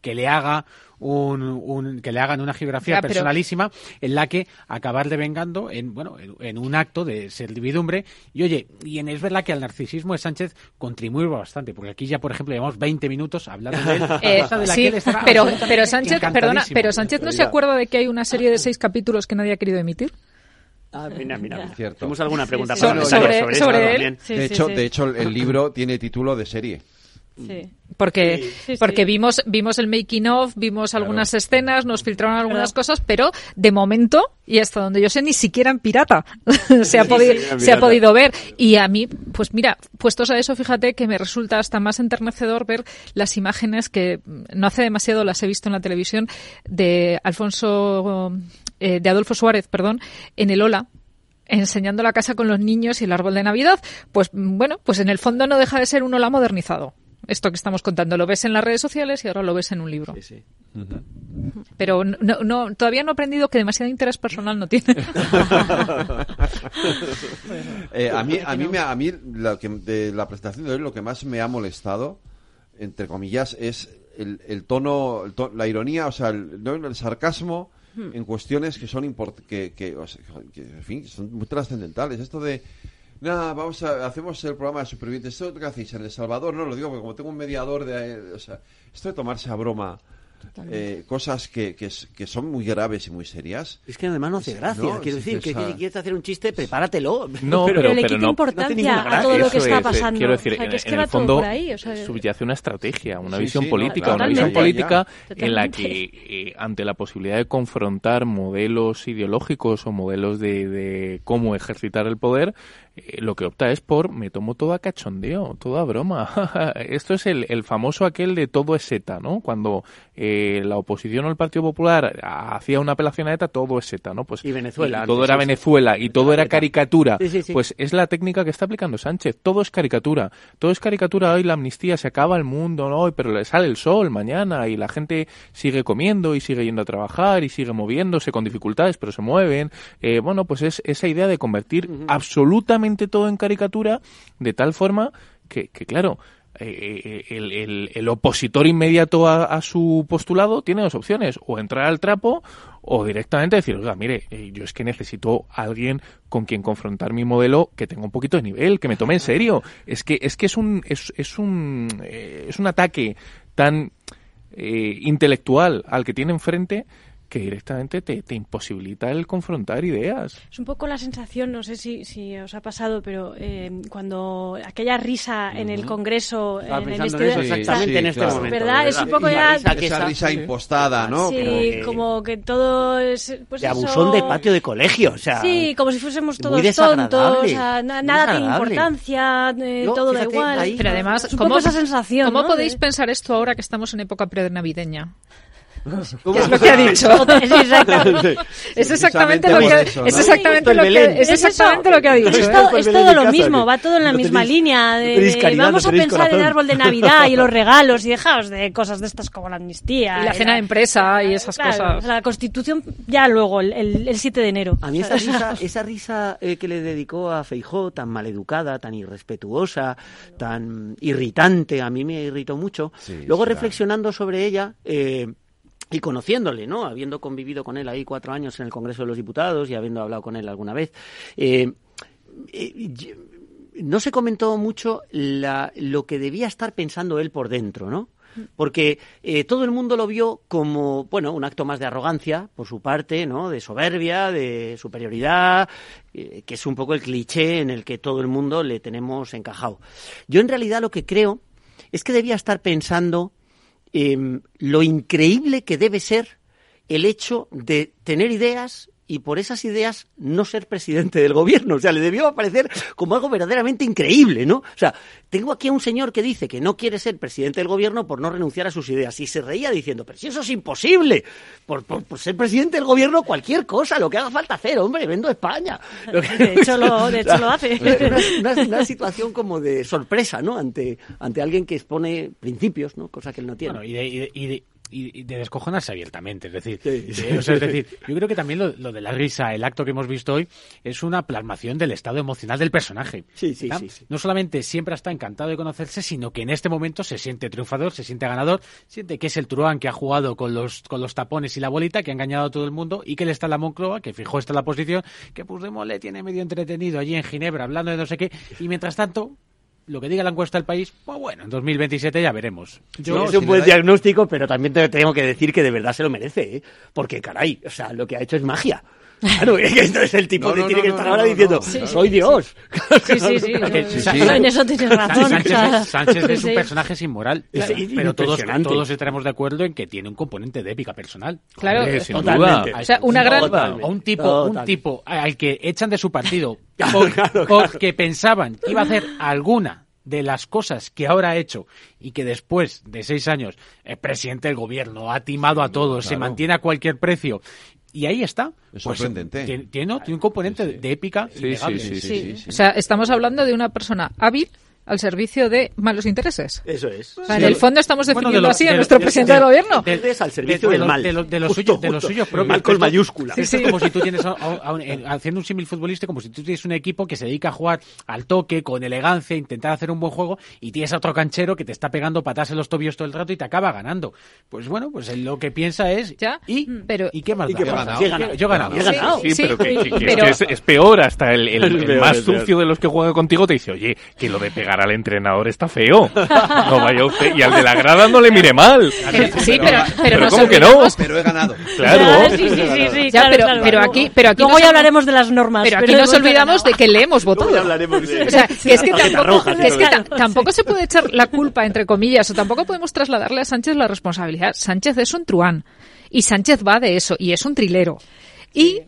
que le haga un, que le hagan una geografía personalísima en la que acabar devengando en bueno en, un acto de servidumbre. Y oye y en, es verdad que al narcisismo de Sánchez contribuye bastante porque aquí ya por ejemplo llevamos 20 minutos hablando de él eh, sí, pero pero Sánchez perdona pero Sánchez no se acuerda de que hay una serie de seis capítulos que nadie ha querido emitir Ah, mira, mira. Tenemos alguna pregunta sobre, sobre, él. de hecho, de hecho, el libro tiene título de serie. Sí. Porque, porque vimos, vimos el making of, vimos algunas escenas, nos filtraron algunas cosas, pero de momento, y hasta donde yo sé, ni siquiera en pirata. Se, ha podido, se ha podido ver. Y a mí, pues mira, puestos a eso, fíjate que me resulta hasta más enternecedor ver las imágenes que no hace demasiado las he visto en la televisión de Alfonso eh, de Adolfo Suárez, perdón, en el Ola, enseñando la casa con los niños y el árbol de Navidad, pues bueno, pues en el fondo no deja de ser un Ola modernizado. Esto que estamos contando lo ves en las redes sociales y ahora lo ves en un libro. Sí, sí. Pero no, todavía no he aprendido que demasiado interés personal no tiene. Eh, a mí, a mí, me, a mí la que, de la presentación de hoy lo que más me ha molestado, entre comillas, es el, tono, la ironía, o sea, el sarcasmo en cuestiones que son que, que, en fin, son muy trascendentales. Esto de Nada, vamos a, hacemos el programa de supervivientes. ¿Esto qué hacéis en El Salvador? No lo digo porque como tengo un mediador de... O sea, esto de tomarse a broma eh, cosas que, que, son muy graves y muy serias. Es que además no hace gracia. Quiero decir, que, si quieres hacer un chiste, prepáratelo. No, pero, le quita importancia a todo lo que está pasando. quiero decir, en, el fondo subyace una estrategia, una visión política, una visión política en la que eh, ante la posibilidad de confrontar modelos ideológicos o modelos de, de cómo ejercitar el poder, eh, lo que opta es por me tomo todo a cachondeo, toda broma. Esto es el, el, famoso aquel de todo es ETA, ¿no? Cuando eh, la oposición o el Partido Popular hacía una apelación a ETA, todo es ETA, ¿no? Pues y Venezuela. todo era Venezuela y todo era caricatura. pues es la técnica que está aplicando Sánchez. Todo es caricatura. Todo es caricatura. Hoy la amnistía se acaba el mundo, ¿no? Pero le sale el sol mañana y la gente sigue comiendo y sigue yendo a trabajar y sigue moviéndose con dificultades, pero se mueven. Eh, bueno, pues es esa idea de convertir absolutamente todo en caricatura, de tal forma que, claro, eh, eh, el, opositor inmediato a, su postulado tiene dos opciones, o entrar al trapo o directamente decir, oiga, mire, eh, yo es que necesito alguien con quien confrontar mi modelo que tenga un poquito de nivel, que me tome en serio. Es que es, que es, un, es un, es un ataque tan intelectual al que tiene enfrente que directamente te, te, imposibilita el confrontar ideas. Es un poco la sensación, no sé si, si os ha pasado, pero eh, cuando aquella risa en el Congreso, en el exactamente en este momento. ¿verdad? Es un poco ya... Esa, risa impostada, ¿no? Sí, como que, todo es... Pues de abusón de patio de colegio, o sea... Sí, como si fuésemos todos tontos, o sea, nada tiene importancia, eh, todo da igual. Pero además, ¿cómo, esa sensación, ¿cómo podéis pensar esto ahora que estamos en época prenavideña? Es lo que ha dicho. es exactamente lo que es exactamente lo que es exactamente lo que ha dicho. Es todo, lo mismo, va todo en la misma línea. vamos a pensar en el árbol de Navidad y los regalos y dejaos de cosas de estas como la amnistía y la cena de empresa y esas cosas. La Constitución ya luego el, 7 de enero. A mí esa risa, esa risa eh, que le dedicó a Feijó tan maleducada, tan irrespetuosa, tan irritante, a mí me irritó mucho. luego reflexionando sobre ella eh, y conociéndole, ¿no? Habiendo convivido con él ahí cuatro años en el Congreso de los Diputados y habiendo hablado con él alguna vez, eh, eh, no se comentó mucho lo que debía estar pensando él por dentro, ¿no? Porque eh, todo el mundo lo vio como, bueno, un acto más de arrogancia por su parte, ¿no? De soberbia, de superioridad, que es un poco el cliché en el que todo el mundo le tenemos encajado. Yo en realidad lo que creo es que debía estar pensando Em, lo increíble que debe ser el hecho de tener ideas y por esas ideas no ser presidente del gobierno. O sea, le debió parecer como algo verdaderamente increíble, ¿no? O sea, tengo aquí a un señor que dice que no quiere ser presidente del gobierno por no renunciar a sus ideas y se reía diciendo, pero si eso es imposible, por, por, ser presidente del gobierno cualquier cosa, lo que haga falta hacer, hombre, vendo España. de, hecho lo, de hecho lo hace. Una, una, situación como de sorpresa, ¿no? Ante, ante alguien que expone principios, ¿no? Cosa que él no tiene. Bueno, y y, de descojonarse abiertamente. Es decir, eh, es decir, yo creo que también lo, de la risa, el acto que hemos visto hoy, es una plasmación del estado emocional del personaje. Sí, sí, sí, No solamente siempre está encantado de conocerse, sino que en este momento se siente triunfador, se siente ganador, siente que es el truán que ha jugado con los, con los tapones y la bolita, que ha engañado a todo el mundo y que él está en la Moncloa, que fijó esta la posición, que Puigdemont le tiene medio entretenido allí en Ginebra hablando de no sé qué, y mientras tanto lo que diga la encuesta del país, pues bueno, en 2027 ya veremos. Yo, es un buen diagnóstico, pero también te tengo que decir que de verdad se lo merece, ¿eh? porque caray, o sea, lo que ha hecho es magia. Claro, es el tipo que tiene que estar ahora diciendo, soy Dios. Sí, sí, sí. En eso tienes razón. Sánchez, es un personaje sin moral, pero todos, todos estaremos de acuerdo en que tiene un componente de épica personal. Claro, totalmente. O sea, una gran... O un tipo, un tipo al que echan de su partido porque pensaban que iba a hacer alguna de las cosas que ahora ha hecho y que después de seis años es presidente del gobierno, ha timado a todos, se mantiene a cualquier precio y ahí está. Es pues, sorprendente. tiene, un componente de épica. Sí, sí, sí, O sea, estamos hablando de una persona hábil al servicio de malos intereses. Eso es. en el fondo estamos definiendo así a nuestro presidente del gobierno. De, al servicio del mal. De, los suyos, de los suyos Mal con mayúscula. Es como si tú tienes, haciendo un símil futbolístico, como si tú tienes un equipo que se dedica a jugar al toque, con elegancia, intentar hacer un buen juego, y tienes a otro canchero que te está pegando patas en los tobillos todo el rato y te acaba ganando. Pues bueno, pues él lo que piensa es... ¿Ya? ¿Y, pero, ¿y qué más ¿Y qué da? Yo he ganado. Yo he ganado. Sí, pero, que, es, es, peor. Hasta el, el, más sucio de los que juega contigo te dice, oye, que lo de pegar al entrenador está feo. No vaya usted. Y al de la grada no le mire mal. Sí, pero, pero, no ¿cómo que no? Pero he ganado. Claro. Sí, sí, sí, sí, ya, claro, pero, claro. pero aquí, pero aquí Luego nos, ya hablaremos de las normas. Pero aquí nos olvidamos de que le hemos votado. Hablaremos de- O sea, que es que, tampoco, roja, que es que claro. ta- tampoco se puede echar la culpa, entre comillas, o tampoco podemos trasladarle a Sánchez la responsabilidad. Sánchez es un truán. Y Sánchez va de eso, y es un trilero. Y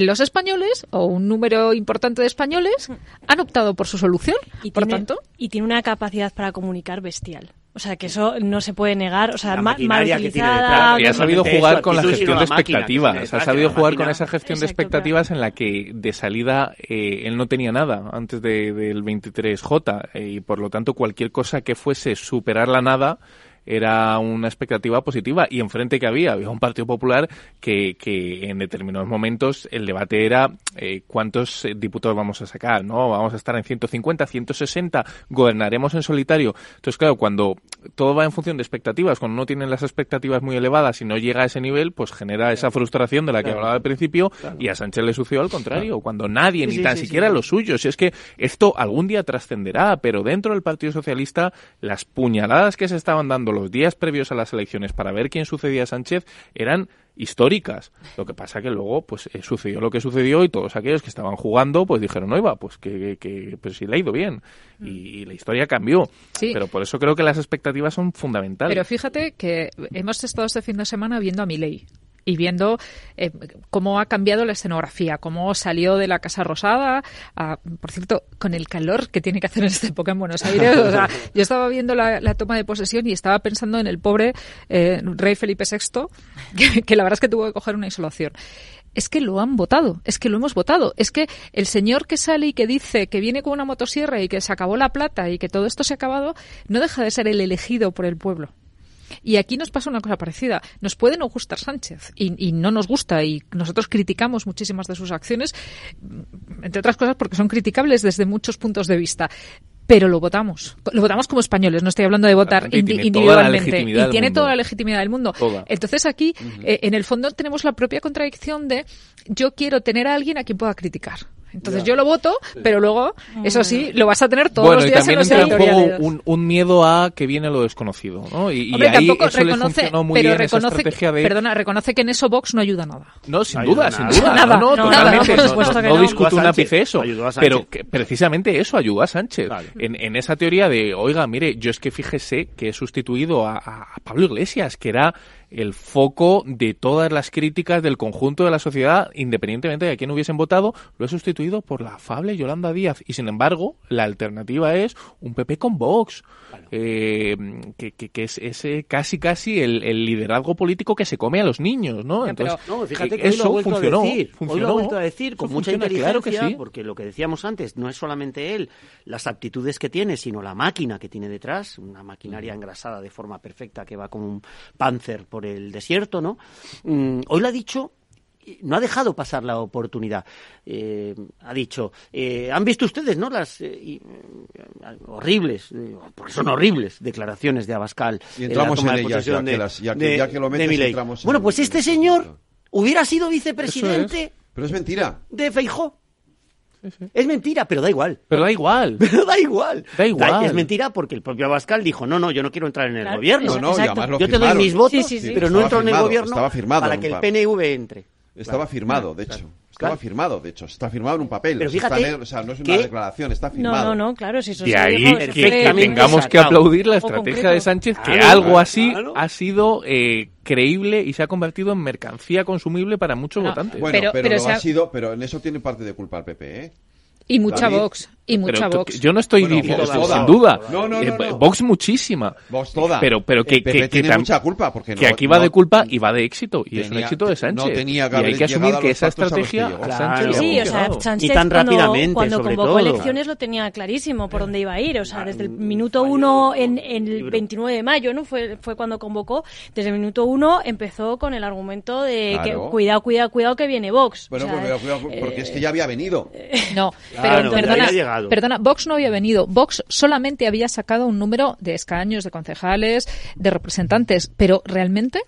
los españoles, o un número importante de españoles, han optado por su solución. Y por tiene, tanto, y tiene una capacidad para comunicar bestial. O sea, que eso no se puede negar. O sea, La ma- mal maquinaria que tiene utilizada. detrás. Y ha sabido jugar con la gestión de expectativas. Ha sabido jugar con esa gestión de expectativas en la que de salida eh, él no tenía nada antes de- del 23J eh, y por lo tanto cualquier cosa que fuese superar la nada era una expectativa positiva y enfrente que había había un Partido Popular que, que en determinados momentos el debate era eh, cuántos eh, diputados vamos a sacar, ¿no? Vamos a estar en 150, 160, gobernaremos en solitario. Entonces, claro, cuando todo va en función de expectativas, cuando uno tiene las expectativas muy elevadas y no llega a ese nivel, pues genera esa frustración de la que Claro. hablaba al principio Claro. y a Sánchez le sucedió al contrario, cuando nadie, Sí, ni sí, tan sí, siquiera los suyos. Y es que esto algún día trascenderá, pero dentro del Partido Socialista, las puñaladas que se estaban dando los días previos a las elecciones para ver quién sucedía a Sánchez eran históricas. Lo que pasa que luego pues eh, sucedió lo que sucedió y todos aquellos que estaban jugando pues dijeron, no iba, pues que, que pues sí le ha ido bien. Y, la historia cambió. Sí. Pero por eso creo que las expectativas son fundamentales. Pero fíjate que hemos estado este fin de semana viendo a Milei y viendo eh, cómo ha cambiado la escenografía, cómo salió de la Casa Rosada, a- por cierto, con el calor que tiene que hacer en esta época en Buenos Aires. O sea, yo estaba viendo la, la toma de posesión y estaba pensando en el pobre eh, rey Felipe VI, que, que la verdad es que tuvo que coger una isolación. Es que lo han votado, es que lo hemos votado. Es que el señor que sale y que dice que viene con una motosierra y que se acabó la plata y que todo esto se ha acabado, no deja de ser el elegido por el pueblo. Y aquí nos pasa una cosa parecida. Nos puede no gustar Sánchez y, y no nos gusta y nosotros criticamos muchísimas de sus acciones, entre otras cosas porque son criticables desde muchos puntos de vista. Pero lo votamos. Lo votamos como españoles. No estoy hablando de votar y indi- individualmente. y tiene mundo. toda la legitimidad del mundo. Toda. Entonces aquí, eh, en el fondo, tenemos la propia contradicción de yo quiero tener a alguien a quien pueda criticar. Entonces yo lo voto, pero luego, eso sí, lo vas a tener todos bueno, los y días también en los entra en juego un, un miedo a que viene lo desconocido, ¿no? Y, y Hombre, ahí eso les reconoce, funcionó muy pero bien esa reconoce, estrategia de... perdona, reconoce que en eso Vox no ayuda nada. No, sin No duda, ayuda sin duda. Nada, no, no, totalmente. nada, por no, supuesto no, que no no. discuto Ayudó a un ápice eso. Pero que precisamente eso ayudó a Sánchez. En, en esa teoría de, oiga, mire, yo es que fíjese que he sustituido a, a- a Pablo Iglesias, que era el foco de todas las críticas del conjunto de la sociedad, independientemente de a quién hubiesen votado, lo he sustituido por la afable Yolanda Díaz. Y sin embargo, la alternativa es un PP con Vox, eh, que, que- que es ese casi casi el, el liderazgo político que se come a los niños, ¿no? Entonces, No, fíjate que hoy lo ha eso funcionó, a decir. Hoy funcionó. lo ha vuelto a decir con mucha inteligencia, claro que sí. porque lo que decíamos antes, no es solamente él, las aptitudes que tiene, sino la máquina que tiene detrás, una maquinaria engrasada de forma perfecta que va como un panzer por el desierto, ¿no? Mm, hoy lo ha dicho no ha dejado pasar la oportunidad. Eh, ha dicho, eh, han visto ustedes, ¿no? Las eh, y, eh, horribles, eh, porque son horribles, declaraciones de Abascal. Y entramos en ellas, que de- las- ya que- de- ya que lo metes, entramos en- Bueno, pues este señor hubiera sido vicepresidente Pero es mentira. de Feijó. Es mentira, pero da igual. Pero da igual. Pero da igual. Da igual. es mentira porque el propio Abascal dijo, no, no, yo no quiero entrar en el Claro, gobierno. No, yo te doy mis votos, Sí, sí, sí. pero no entro en el gobierno estaba firmado para que el PNV entre. Estaba Claro. firmado, de hecho. Estaba Claro. firmado, de hecho. Está firmado en un papel. Pero o sea, está fíjate negro, o sea, no es una declaración, está No, firmado. no, no, claro, si eso De ahí dijo, que, que tengamos que aplaudir la estrategia concreto. de Sánchez, que Claro, algo así claro. ha sido eh, creíble y se ha convertido en mercancía consumible para muchos No, votantes. Bueno, Pero- pero, lo ha sido, pero en eso tiene parte de culpa el PP, ¿eh? Y mucha Vox. Y mucha Vox. Yo no estoy diciendo, sin duda. No, no, eh, no, Vox muchísima. Vox toda. Pero, pero que, que, tiene mucha culpa. Porque que aquí va de culpa y va de éxito. Y es un éxito de Sánchez. No tenía que y hay que asumir que esa estrategia Sánchez Sí, o sea, Sánchez y tan cuando, rápidamente, cuando convocó elecciones lo tenía clarísimo por dónde iba a ir. O sea, desde el minuto uno en, en el 29 de mayo, ¿no? Fue, fue cuando convocó. Desde el minuto uno empezó con el argumento de que cuidado, cuidado, cuidado que viene Vox. Bueno, pues cuidado, porque es que ya había venido. No, pero perdona, perdona, Vox no había venido. Vox solamente había sacado un número de escaños, de concejales, de representantes, pero realmente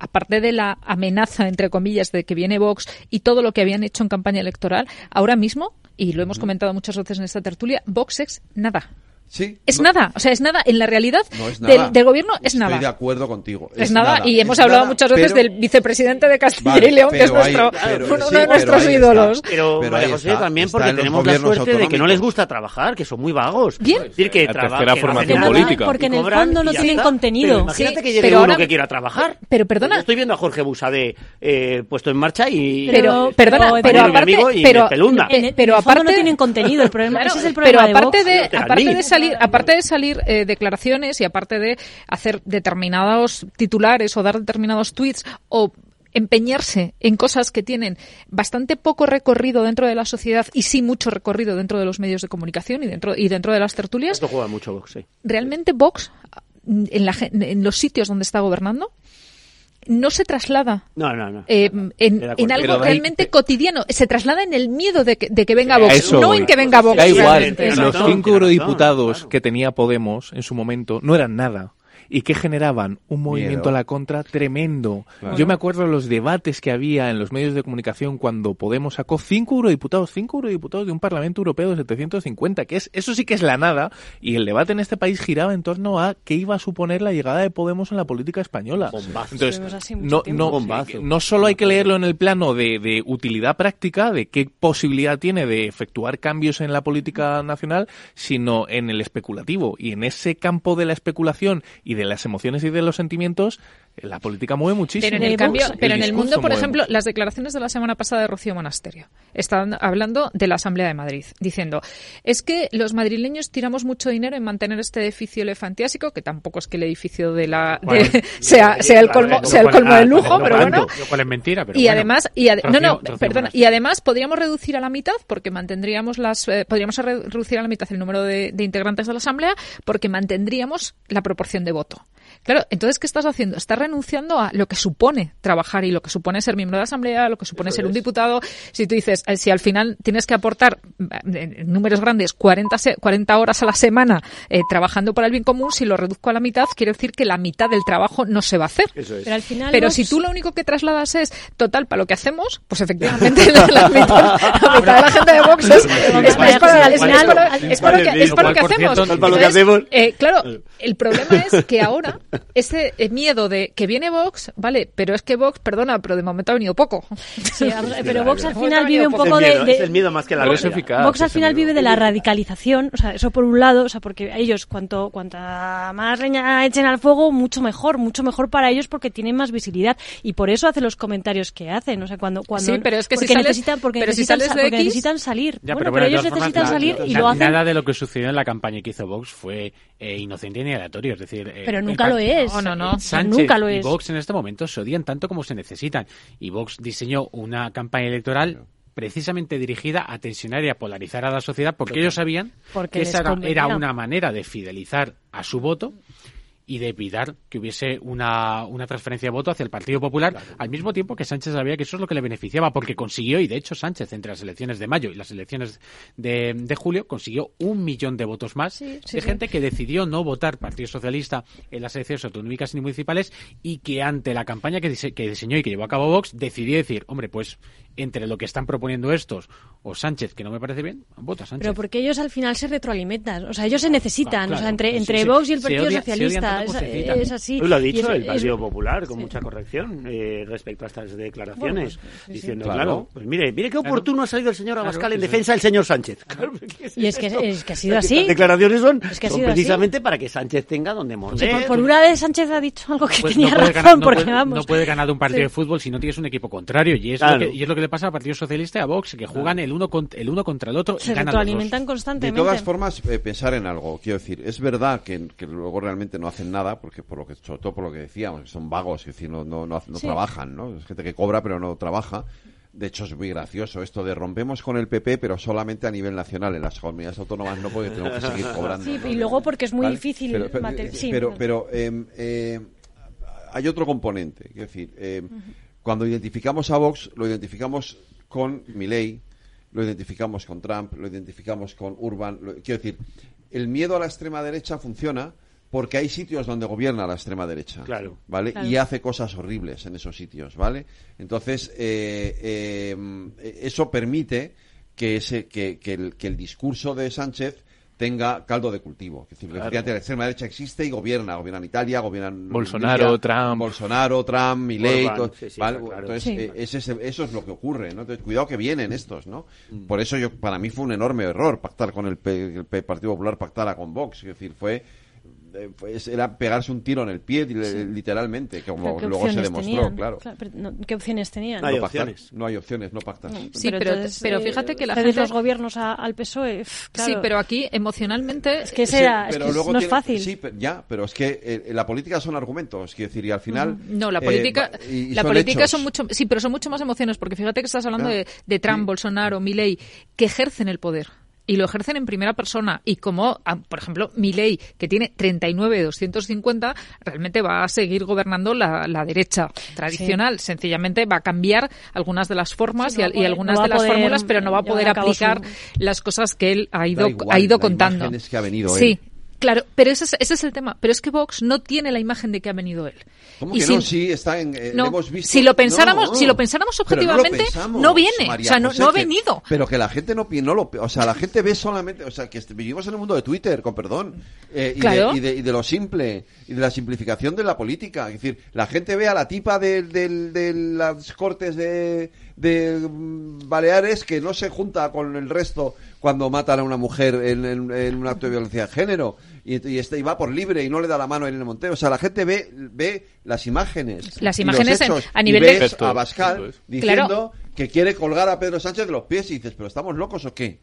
aparte de la amenaza, entre comillas, de que viene Vox y todo lo que habían hecho en campaña electoral, ahora mismo, y lo hemos comentado muchas veces en esta tertulia, Vox es nada. Es nada, o sea, es nada. En la realidad Del, gobierno es nada. Estoy de acuerdo contigo. Es, nada. y hemos hablado muchas veces del vicepresidente de Castilla y León, que es nuestro, uno de nuestros ídolos. Pero, María José, también porque tenemos la suerte de que no les gusta trabajar, que son muy vagos. Bien. Es decir, que la formación política. Porque en el fondo no tienen contenido. imagínate que llegue uno que quiera trabajar. Pero perdona. estoy viendo a Jorge Busade eh, puesto en marcha y. Pero, perdona, pero aparte. Pero aparte. no tienen contenido. El problema, ese es el problema. Pero aparte de salir, aparte de salir eh, declaraciones y aparte de hacer determinados titulares o dar determinados tweets o empeñarse en cosas que tienen bastante poco recorrido dentro de la sociedad y sí mucho recorrido dentro de los medios de comunicación y dentro y dentro de las tertulias. Esto juega mucho Vox, sí. Realmente Vox en, en los sitios donde está gobernando no se traslada eh, en, algo realmente cotidiano, se traslada en el miedo de que, de que venga Vox, no en que venga Vox. Da igual, los cinco eurodiputados que tenía Podemos en su momento no eran nada y que generaban un movimiento a la contra tremendo. Yo me acuerdo de los debates que había en los medios de comunicación cuando Podemos sacó cinco eurodiputados, cinco eurodiputados de un Parlamento Europeo de 750, que es eso sí que es la nada, y el debate en este país giraba en torno a qué iba a suponer la llegada de Podemos en la política española. Entonces, no, no, no solo hay que leerlo en el plano de, de utilidad práctica, de qué posibilidad tiene de efectuar cambios en la política nacional, sino en el especulativo. Y en ese campo de la especulación y de de las emociones y de los sentimientos, la política mueve muchísimo. Pero en el, cambio, pero en el mundo, por ejemplo, las declaraciones de la semana pasada de Rocío Monasterio estaban hablando de la Asamblea de Madrid, diciendo es que los madrileños tiramos mucho dinero en mantener este edificio elefantiásico, que tampoco es que el edificio de la sea, sea el colmo, sea el colmo del lujo, pero bueno. es mentira, pero y además, y no, no, perdona, y además podríamos reducir a la mitad porque mantendríamos las, eh, podríamos reducir a la mitad el número de, de integrantes de la Asamblea porque mantendríamos la proporción de voto. Claro, entonces, ¿qué estás haciendo? Estás renunciando a lo que supone trabajar y lo que supone ser miembro de la Asamblea, lo que supone ser un diputado. Si tú dices, eh, si al final tienes que aportar eh, en números grandes 40, 40 horas a la semana eh, trabajando para el bien común, si lo reduzco a la mitad, quiere decir que la mitad del trabajo no se va a hacer. Pero, al final Pero si tú lo único que trasladas es, total, para lo que hacemos, pues efectivamente la, mitad, de la gente de Vox es, para, lo que hacemos. claro, el problema es que ahora ese miedo de que viene Vox, vale, pero es que Vox, perdona, pero de momento ha venido poco. Sí, pero Vox al final vive un poco de, Es el miedo más que la Vox, Vox al final vive de la radicalización, o sea, eso por un lado, o sea, porque ellos cuanto cuanta más leña echen al fuego, mucho mejor, mucho mejor para ellos porque tienen más visibilidad y por eso hacen los comentarios que hacen, o sea, cuando cuando Sí, pero es que porque si sales, necesitan porque necesitan, necesitan salir. bueno, pero, ellos necesitan salir y lo hacen. Nada de lo que sucedió en la campaña que hizo Vox fue eh, inocente ni aleatorio, es decir, eh, pero nunca lo es. No, no, no. Sánchez nunca lo es. y Vox en este momento se odian tanto como se necesitan. Y Vox diseñó una campaña electoral precisamente dirigida a tensionar y a polarizar a la sociedad porque ellos sabían que esa era una manera de fidelizar a su voto y de evitar que hubiese una, una transferencia de voto hacia el Partido Popular, al mismo tiempo que Sánchez sabía que eso es lo que le beneficiaba, porque consiguió, y de hecho Sánchez entre las elecciones de mayo y las elecciones de, de julio, consiguió un millón de votos más de gente que decidió no votar Partido Socialista en las elecciones autonómicas y municipales y que ante la campaña que, que diseñó y que llevó a cabo Vox, decidió decir, hombre, pues entre lo que están proponiendo estos o Sánchez, que no me parece bien, vota Sánchez. Pero porque ellos al final se retroalimentan, o sea, ellos se necesitan, o sea, entre, entre Vox y el Partido Socialista sea, es, así. lo ha dicho el Partido Popular con mucha corrección eh, respecto a estas declaraciones, pues, diciendo, claro. pues mire, mire qué oportuno ha salido el señor Abascal en defensa del señor Sánchez. y es que, es que ha sido así. Las declaraciones son, precisamente para que Sánchez tenga donde morder. por, una vez Sánchez ha dicho algo que pues tenía razón, porque vamos. No puede ganar un partido de fútbol si no tienes un equipo contrario, y es, lo, que, es que le pasa al Partido Socialista y a Vox, que juegan el uno, el uno contra el otro Se y ganan retroalimentan constantemente. De todas formas, eh, pensar en algo, quiero decir, es verdad que, que, luego realmente no hacen nada, porque por lo que, sobre todo por lo que decíamos, son vagos, es decir, no, no, no, trabajan, ¿no? Es gente que cobra pero no trabaja. De hecho, es muy gracioso esto de rompemos con el PP, pero solamente a nivel nacional. En las comunidades autónomas no porque tenemos que seguir cobrando. Sí, y luego porque es muy difícil. Pero, pero, pero, em, eh, hay otro componente. Es decir, eh, cuando identificamos a Vox, lo identificamos con Milley, lo identificamos con Trump, lo identificamos con Urban. quiero decir, el miedo a la extrema derecha funciona porque hay sitios donde gobierna la extrema derecha, claro, ¿vale? Y hace cosas horribles en esos sitios, ¿vale? Entonces eh, eh, eso permite que ese que, el, que el discurso de Sánchez tenga caldo de cultivo. Es decir, la extrema derecha existe y gobierna. Gobierna en Italia, gobiernan... Bolsonaro, Trump. Bolsonaro, Trump, Milei... Entonces, eh, eso es lo que ocurre, ¿no? Entonces, cuidado que vienen estos, ¿no? Mm. Por eso yo para mí fue un enorme error pactar con el, el Partido Popular, pactara con Vox. Es decir, fue pues era pegarse un tiro en el pie literalmente que como luego se demostró claro, qué opciones tenían no hay opciones. no hay opciones no pactan sí pero, pero, eh, fíjate que la gente los gobiernos al PSOE sí pero aquí emocionalmente es que, sea, no es fácil. sí ya pero es que eh, la política son argumentos quiero decir y al final no la política la política son mucho sí pero son mucho más emociones porque fíjate que estás hablando de, de, Trump Bolsonaro Milley que ejercen el poder y lo ejercen en primera persona. Y como, ah, por ejemplo, ley que tiene 39 de 250, realmente va a seguir gobernando la, derecha tradicional. Sencillamente va a cambiar algunas de las formas y, algunas de las fórmulas, pero no va a poder aplicar las cosas que él ha ido, ha ido contando. Que ha venido sí, Claro, pero ese es, ese es el tema. Pero es que Vox no tiene la imagen de que ha venido él. ¿Cómo que si, no? Sí, está en, eh, hemos visto... Si lo pensáramos, si lo pensáramos objetivamente, no, viene. o sea, no, no ha venido. pero que la gente no, no lo... O sea, la gente ve solamente... O sea, que vivimos en el mundo de Twitter, con perdón. Eh, y, de, y, de, y, de, lo simple. Y de la simplificación de la política. Es decir, la gente ve a la tipa de, de las cortes de, de Baleares que no se junta con el resto cuando matan a una mujer en, en un acto de violencia de género y, y, este, y va por libre y no le da la mano a Irene Montero. O sea, la gente ve, ve las imágenes. Las imágenes a nivel y ves a Bascal diciendo que quiere colgar a Pedro Sánchez de los pies y dices, ¿pero estamos locos o qué?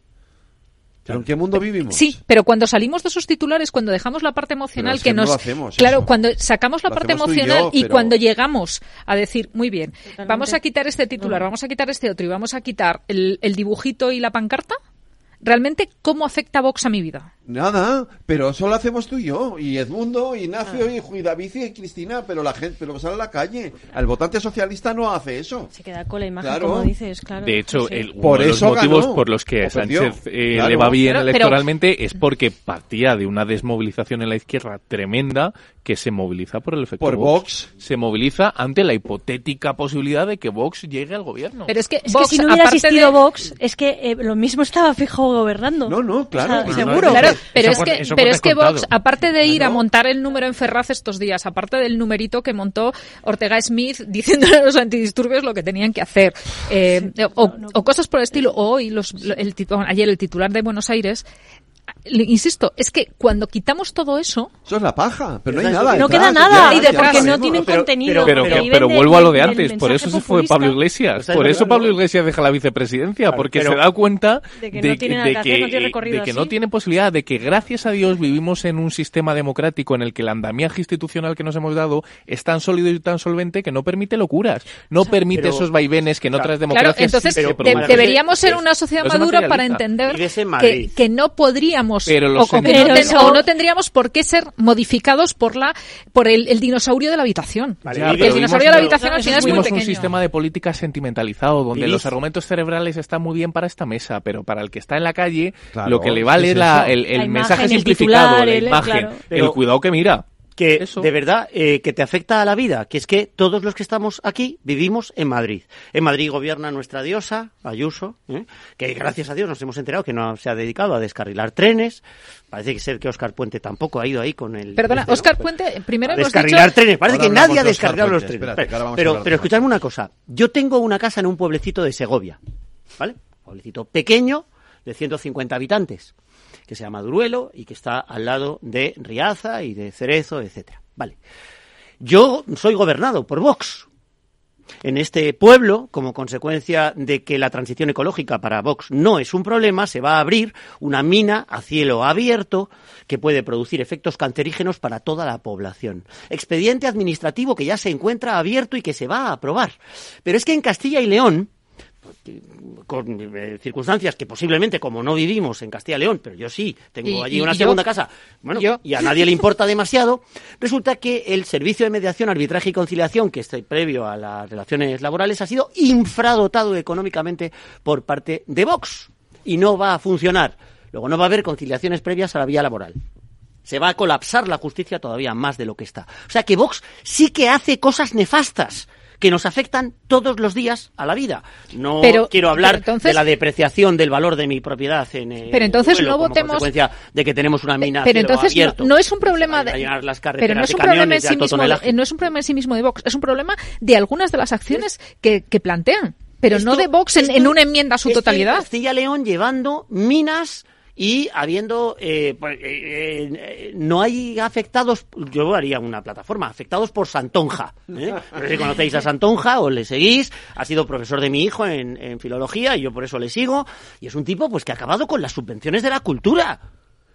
¿Pero en qué mundo vivimos? Sí, pero cuando salimos de esos titulares, cuando dejamos la parte emocional que, nos... claro, cuando sacamos la parte emocional y, cuando llegamos a decir, muy bien, vamos a quitar este titular, vamos a quitar este otro y vamos a quitar el, el dibujito y la pancarta, realmente, ¿cómo afecta Vox a mi vida? Nada, pero eso lo hacemos tú y yo, y Edmundo, y Ignacio, ah. y David y Cristina, pero la gente, pero sale a la calle. El votante socialista no hace eso. Se queda con la imagen, como dices, claro. De hecho, el, uno por de los motivos por los que a Sánchez eh, le va bien electoralmente es porque partía de una desmovilización en la izquierda tremenda que se moviliza por el efecto por Vox. Se moviliza ante la hipotética posibilidad de que Vox llegue al gobierno. Pero es que, si no hubiera existido Vox, es que eh, lo mismo estaba fijo gobernando. No, no, claro. seguro. Claro, pero es que, pero es que Vox, aparte de ir a montar el número en Ferraz estos días, aparte del numerito que montó Ortega Smith diciéndole a los antidisturbios lo que tenían que hacer, eh, o, cosas por el estilo, o hoy, los, el, ayer el titular de Buenos Aires insisto, es que cuando quitamos todo eso... Eso es la paja, pero no hay nada. No queda nada, porque no tienen contenido. Pero, pero, vuelvo a lo de antes, por eso se fue Pablo Iglesias. Por eso Pablo Iglesias deja la vicepresidencia, porque se da cuenta de que, no, tiene posibilidad, de que gracias a Dios vivimos en un sistema democrático en el que el andamiaje institucional que nos hemos dado es tan sólido y tan solvente que no permite locuras, no permite esos vaivenes que en otras democracias... entonces deberíamos ser una sociedad madura para entender que no podríamos o, no tendríamos por qué ser modificados por la por el, dinosaurio de la habitación. el dinosaurio de la habitación al final es muy un sistema de política sentimentalizado donde los argumentos cerebrales están muy bien para esta mesa, pero para el que está en la calle lo que le vale es el, mensaje simplificado, la imagen, el cuidado que mira. Que de verdad eh, que te afecta a la vida, que es que todos los que estamos aquí vivimos en Madrid. En Madrid gobierna nuestra diosa, Ayuso, ¿eh? que gracias a Dios nos hemos enterado que no se ha dedicado a descarrilar trenes. Parece que ser que Oscar Puente tampoco ha ido ahí con el... Perdona, Oscar Puente, primero hemos Descarrilar trenes, parece que nadie ha descarrilado los trenes. pero, pero escuchadme una cosa, yo tengo una casa en un pueblecito de Segovia, ¿vale? Un pueblecito pequeño de 150 habitantes que se llama Duruelo y que está al lado de Riaza y de Cerezo, etcétera. Vale. Yo soy gobernado por Vox. En este pueblo, como consecuencia de que la transición ecológica para Vox no es un problema, se va a abrir una mina a cielo abierto que puede producir efectos cancerígenos para toda la población. Expediente administrativo que ya se encuentra abierto y que se va a aprobar. Pero es que en Castilla y León, con eh, circunstancias que posiblemente, como no vivimos en Castilla y León, pero yo sí, tengo allí una segunda casa, bueno, y a nadie le importa demasiado, resulta que el Servicio de Mediación, Arbitraje y Conciliación, que está previo a las relaciones laborales, ha sido infradotado económicamente por parte de Vox y no va a funcionar. Luego no va a haber conciliaciones previas a la vía laboral se va a colapsar la justicia todavía más de lo que está. O sea que Vox sí que hace cosas nefastas que nos afectan todos los días a la vida. No quiero hablar de la depreciación del valor de mi propiedad en el Pero entonces no votemos consecuencia de que tenemos una mina Pero entonces abierto, no, es un problema de pero no es un problema en sí mismo de, no es un problema en sí mismo de Vox, es un problema de algunas de las acciones que, que plantean, pero no de Vox en, una enmienda a su totalidad. Castilla León llevando minas y habiendo eh, pues, eh, eh, no hay afectados yo haría una plataforma afectados por Santonja ¿eh? no sé si conocéis a Santonja o le seguís ha sido profesor de mi hijo en, en filología y yo por eso le sigo y es un tipo pues que ha acabado con las subvenciones de la cultura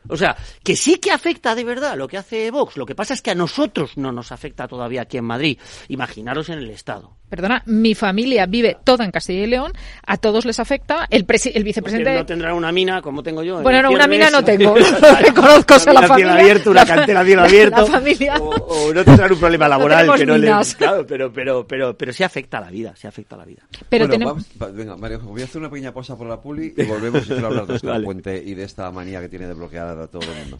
o sea, que sí que afecta de verdad lo que hace Vox. Lo que pasa es que a nosotros no nos afecta todavía aquí en Madrid. Imaginaros en el Estado. Perdona, mi familia vive toda en Castilla y León. A todos les afecta. El, el vicepresidente. no tendrá una mina como tengo yo. Bueno, no, una mina no tengo. Reconozco a la familia. abierto, una cantera a cielo abierto. La familia. O, no tendrán un problema laboral que no les. Claro, pero, pero, pero, pero sí afecta a la vida. Sí afecta a la vida. Pero tenemos... venga, Mario, voy a hacer una pequeña pausa por la puli y volvemos a hablar de Oscar Puente y de esta manía que tiene de bloquear a todo el mundo.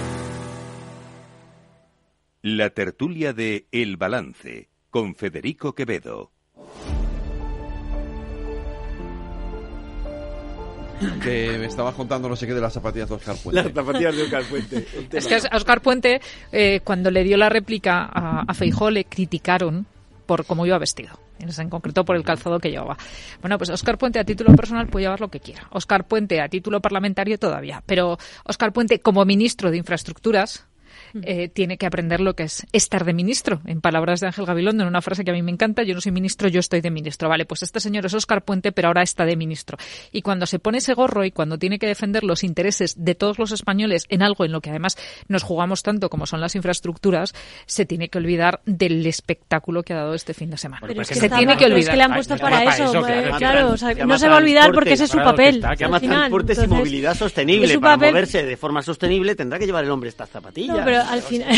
La tertulia de El Balance con Federico Quevedo. que me estabas contando no sé qué de las zapatillas de Oscar Puente. Las zapatillas de Oscar Puente. es que a Oscar Puente, eh, cuando le dio la réplica a, a Feijó, le criticaron por cómo iba vestido en concreto por el calzado que llevaba. Bueno, pues Oscar Puente a título personal puede llevar lo que quiera. Oscar Puente a título parlamentario todavía. Pero Oscar Puente como ministro de Infraestructuras eh, tiene que aprender lo que es estar de ministro. En palabras de Ángel Gabilondo, en una frase que a mí me encanta, yo no soy ministro, yo estoy de ministro. Vale, pues este señor es Oscar Puente, pero ahora está de ministro. Y cuando se pone ese gorro y cuando tiene que defender los intereses de todos los españoles en algo en lo que además nos jugamos tanto como son las infraestructuras, se tiene que olvidar del espectáculo que ha dado este fin de semana. Pero es que se tiene que olvidar. Es que le han puesto para, eso, claro, no se va a olvidar porque ese es su papel. llama transportes y movilidad sostenible. Para moverse de forma sostenible tendrá que llevar el hombre estas zapatillas. No, pero al final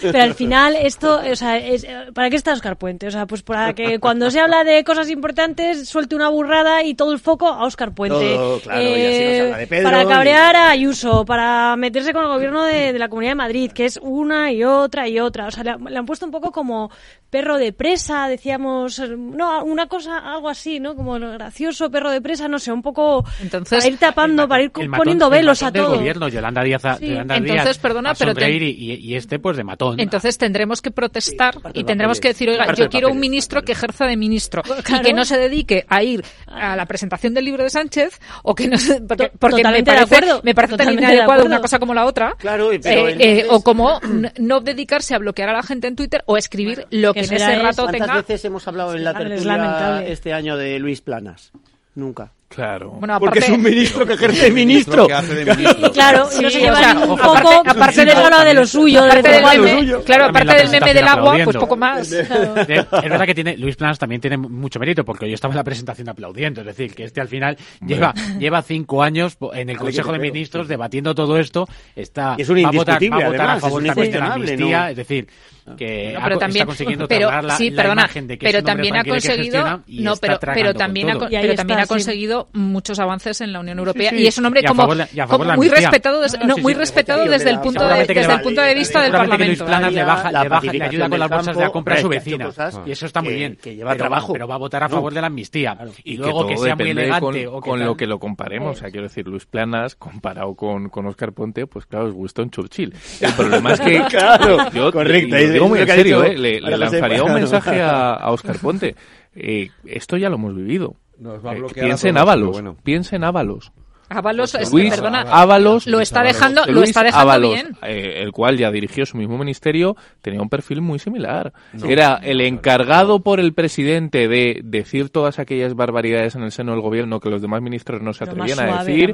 Pero al final esto, o sea, es, ¿para qué está Oscar Puente? O sea, pues para que cuando se habla de cosas importantes suelte una burrada y todo el foco a Oscar Puente. Eh, para cabrear a Ayuso, para meterse con el gobierno de, la Comunidad de Madrid, que es una y otra y otra. O sea, le, han puesto un poco como perro de presa, decíamos, no, una cosa, algo así, ¿no? Como gracioso perro de presa, no sé, un poco Entonces, para ir tapando, para ir poniendo velos a todo. gobierno, Yolanda Díaz, Yolanda Entonces, perdona, pero y, este pues de matón. Entonces tendremos que protestar y tendremos que decir, oiga, yo quiero un ministro que ejerza de ministro y que no se dedique a ir a la presentación del libro de Sánchez o que no se, porque, me parece, me parece tan inadecuado una cosa como la otra. Claro, eh, eh, o como no dedicarse a bloquear a la gente en Twitter o escribir lo que, en ese rato tenga. ¿Cuántas veces hemos hablado en la tertulia este año de Luis Planas? Nunca. Claro. Porque es un ministro que ejerce de ministro. claro, y no se lleva un poco, aparte, de hablar de lo suyo, de Claro, aparte del meme del agua, pues poco más. Es verdad que tiene, Luis Planas también tiene mucho mérito, porque yo estaba en la presentación aplaudiendo, es decir, que este al final lleva, lleva cinco años en el Consejo de Ministros debatiendo todo esto, está, es un va, a votar, va a votar a favor de la amnistía, es decir, que no, pero también, está consiguiendo pero, la, sí, perdona, imagen de que pero es un también ha conseguido no pero pero también ha, pero también ha conseguido muchos avances en la Unión Europea y es un hombre como, muy respetado no, muy respetado desde el punto de desde el punto de vista del Parlamento. Luis le baja le baja le ayuda con las bolsas de la compra a su vecina. y eso está muy bien. que lleva trabajo. pero va a votar a favor de la amnistía. Y luego que sea muy elegante con lo que lo comparemos. O sea quiero decir Luis Planas comparado con con Oscar Ponte pues claro es Winston Churchill. el problema es que claro correcto digo muy en serio, ¿eh? le, lanzaría un mensaje a, a Oscar Ponte. Eh, esto ya lo hemos vivido. Eh, piensa en Ábalos, piensa en Ábalos. Ábalos, Luis perdona, Ábalos, lo está dejando, lo está dejando bien. Eh, el cual ya dirigió su mismo ministerio, tenía un perfil muy similar. Era el encargado por el presidente de decir todas aquellas barbaridades en el seno del gobierno que los demás ministros no se atrevían a decir.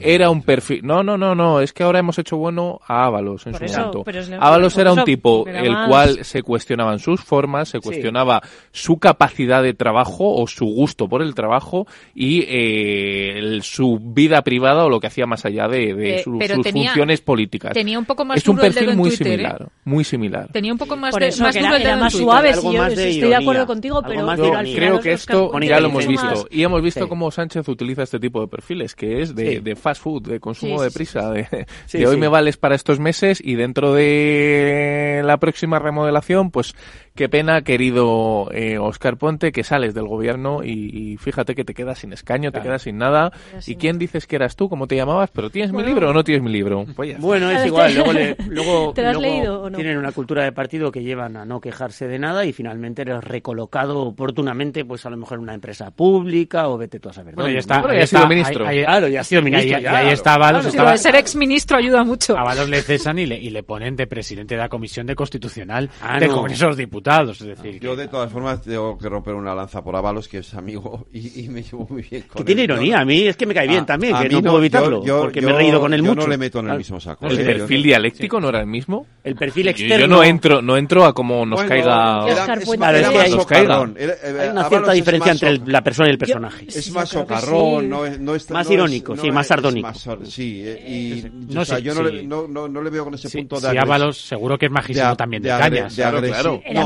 Era, un perfil. No, no, no, no. Es que ahora hemos hecho bueno a Ábalos en su momento. Ábalos era un tipo el cual se cuestionaban sus formas, se cuestionaba su capacidad de trabajo o su gusto por el trabajo y eh, su vida privada o lo que hacía más allá de, de eh, sus, funciones políticas. Tenía un poco más es un perfil muy ¿eh? similar, muy similar. Tenía un poco más de más era, era más suave, sí, yo estoy de acuerdo contigo, pero, creo que esto ya lo hemos visto y hemos visto cómo Sánchez utiliza este tipo de perfiles, que es de, de fast food, de consumo de prisa, de, de hoy me vales para estos meses y dentro de la próxima remodelación, pues Qué pena, querido eh, Oscar Ponte, que sales del gobierno y, fíjate que te quedas sin escaño, te quedas sin nada. ¿Y quién dices que eras tú? ¿Cómo te llamabas? ¿Pero tienes mi libro o no tienes mi libro? Pues bueno, es igual. Luego, luego, tienen una cultura de partido que llevan a no quejarse de nada y finalmente eres recolocado oportunamente, pues a lo mejor en una empresa pública o vete tú a saber. Bueno, ya está. ha sido ministro. claro, ya ha sido ministro. Y ahí, está estaba, ser ex ministro ayuda mucho. A Valos le cesan y le, y le ponen de presidente de la Comisión de Constitucional ah, de Congreso de los Diputados es decir, yo de todas formas tengo que romper una lanza por Avalos, que es amigo y, me llevo muy bien con Que tiene ironía, a mí es que me cae bien también, que no, puedo evitarlo, porque me he reído con él yo mucho. no le meto en el mismo saco. ¿El perfil dialéctico no era el mismo? El perfil externo. Yo, no entro no entro a cómo nos caiga... hay, una cierta diferencia entre la persona y el personaje. es más socarrón, no, es... Más irónico, sí, más sardónico. sí, y yo no le veo con ese punto de... Si Ábalos seguro que es majísimo también de cañas. Claro,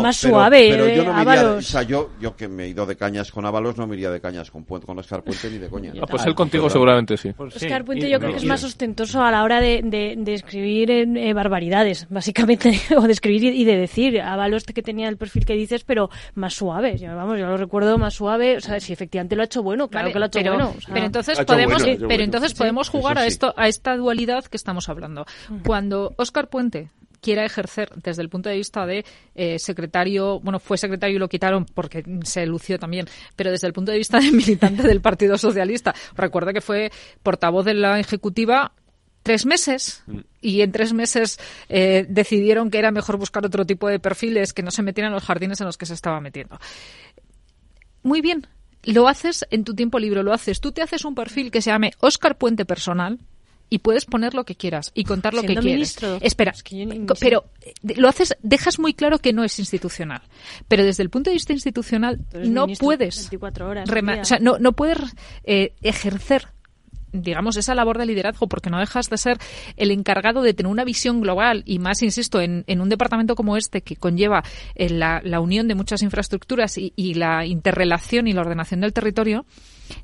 más suave. Pero yo eh, no me iría, Ábalos. o sea, yo, yo que me he ido de cañas con Ábalos, no me iría de cañas con, Puente- con Oscar Puente ni de coña. Ah, pues él contigo seguramente sí. Oscar Puente yo creo que es más ostentoso a la hora de, de- de escribir en, eh, barbaridades, básicamente, o de escribir y, y de decir. Ábalos que tenía el perfil que dices, pero más suave. Yo, vamos, yo lo recuerdo más suave. O sea, si efectivamente lo ha hecho bueno, claro Vale, que lo ha hecho pero, bueno. o sea- pero entonces podemos, bueno, pero bueno. entonces podemos jugar a esto, a esta dualidad que estamos hablando. Cuando Óscar Puente quiera ejercer desde el punto de vista de eh, secretario, bueno, fue secretario y lo quitaron porque se lució también, pero desde el punto de vista de militante del Partido Socialista. Recuerda que fue portavoz de la Ejecutiva tres meses y en tres meses eh, decidieron que era mejor buscar otro tipo de perfiles que no se metieran en los jardines en los que se estaba metiendo. Muy bien, lo haces en tu tiempo libre, lo haces. Tú te haces un perfil que se llame Oscar Puente Personal y puedes poner lo que quieras y contar lo Siendo que quieres. Espera, Es que pero eh, lo haces, dejas muy claro que no es institucional. Pero desde el punto de vista institucional no puedes 24 horas o sea, no, no puedes eh, ejercer digamos, esa labor de liderazgo, porque no dejas de ser el encargado de tener una visión global y más, insisto, en, en un departamento como este que conlleva eh, la, la unión de muchas infraestructuras y, y la interrelación y la ordenación del territorio,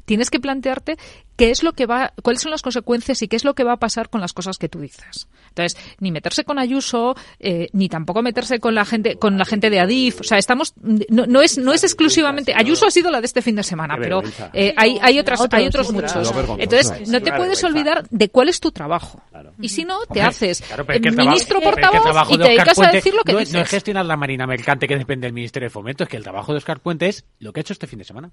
tienes que plantearte qué es lo que va, cuáles son las consecuencias y qué es lo que va a pasar con las cosas que tú dices. Entonces, ni meterse con Ayuso, eh, ni tampoco meterse con la gente, con la gente de Adif. O sea, estamos, no, no es, no es exclusivamente, Ayuso ha sido la de este fin de semana, pero eh, hay, hay otras, Otros, hay otros muchos. Entonces, no te puedes olvidar de cuál es tu trabajo. Y si no, te haces claro, pero es que el trabajo- ministro portavoz y te dedicas a decir lo que no, dices. No es gestionar la marina mercante que depende del Ministerio de Fomento, es que el trabajo de Oscar Puente es lo que ha hecho este fin de semana.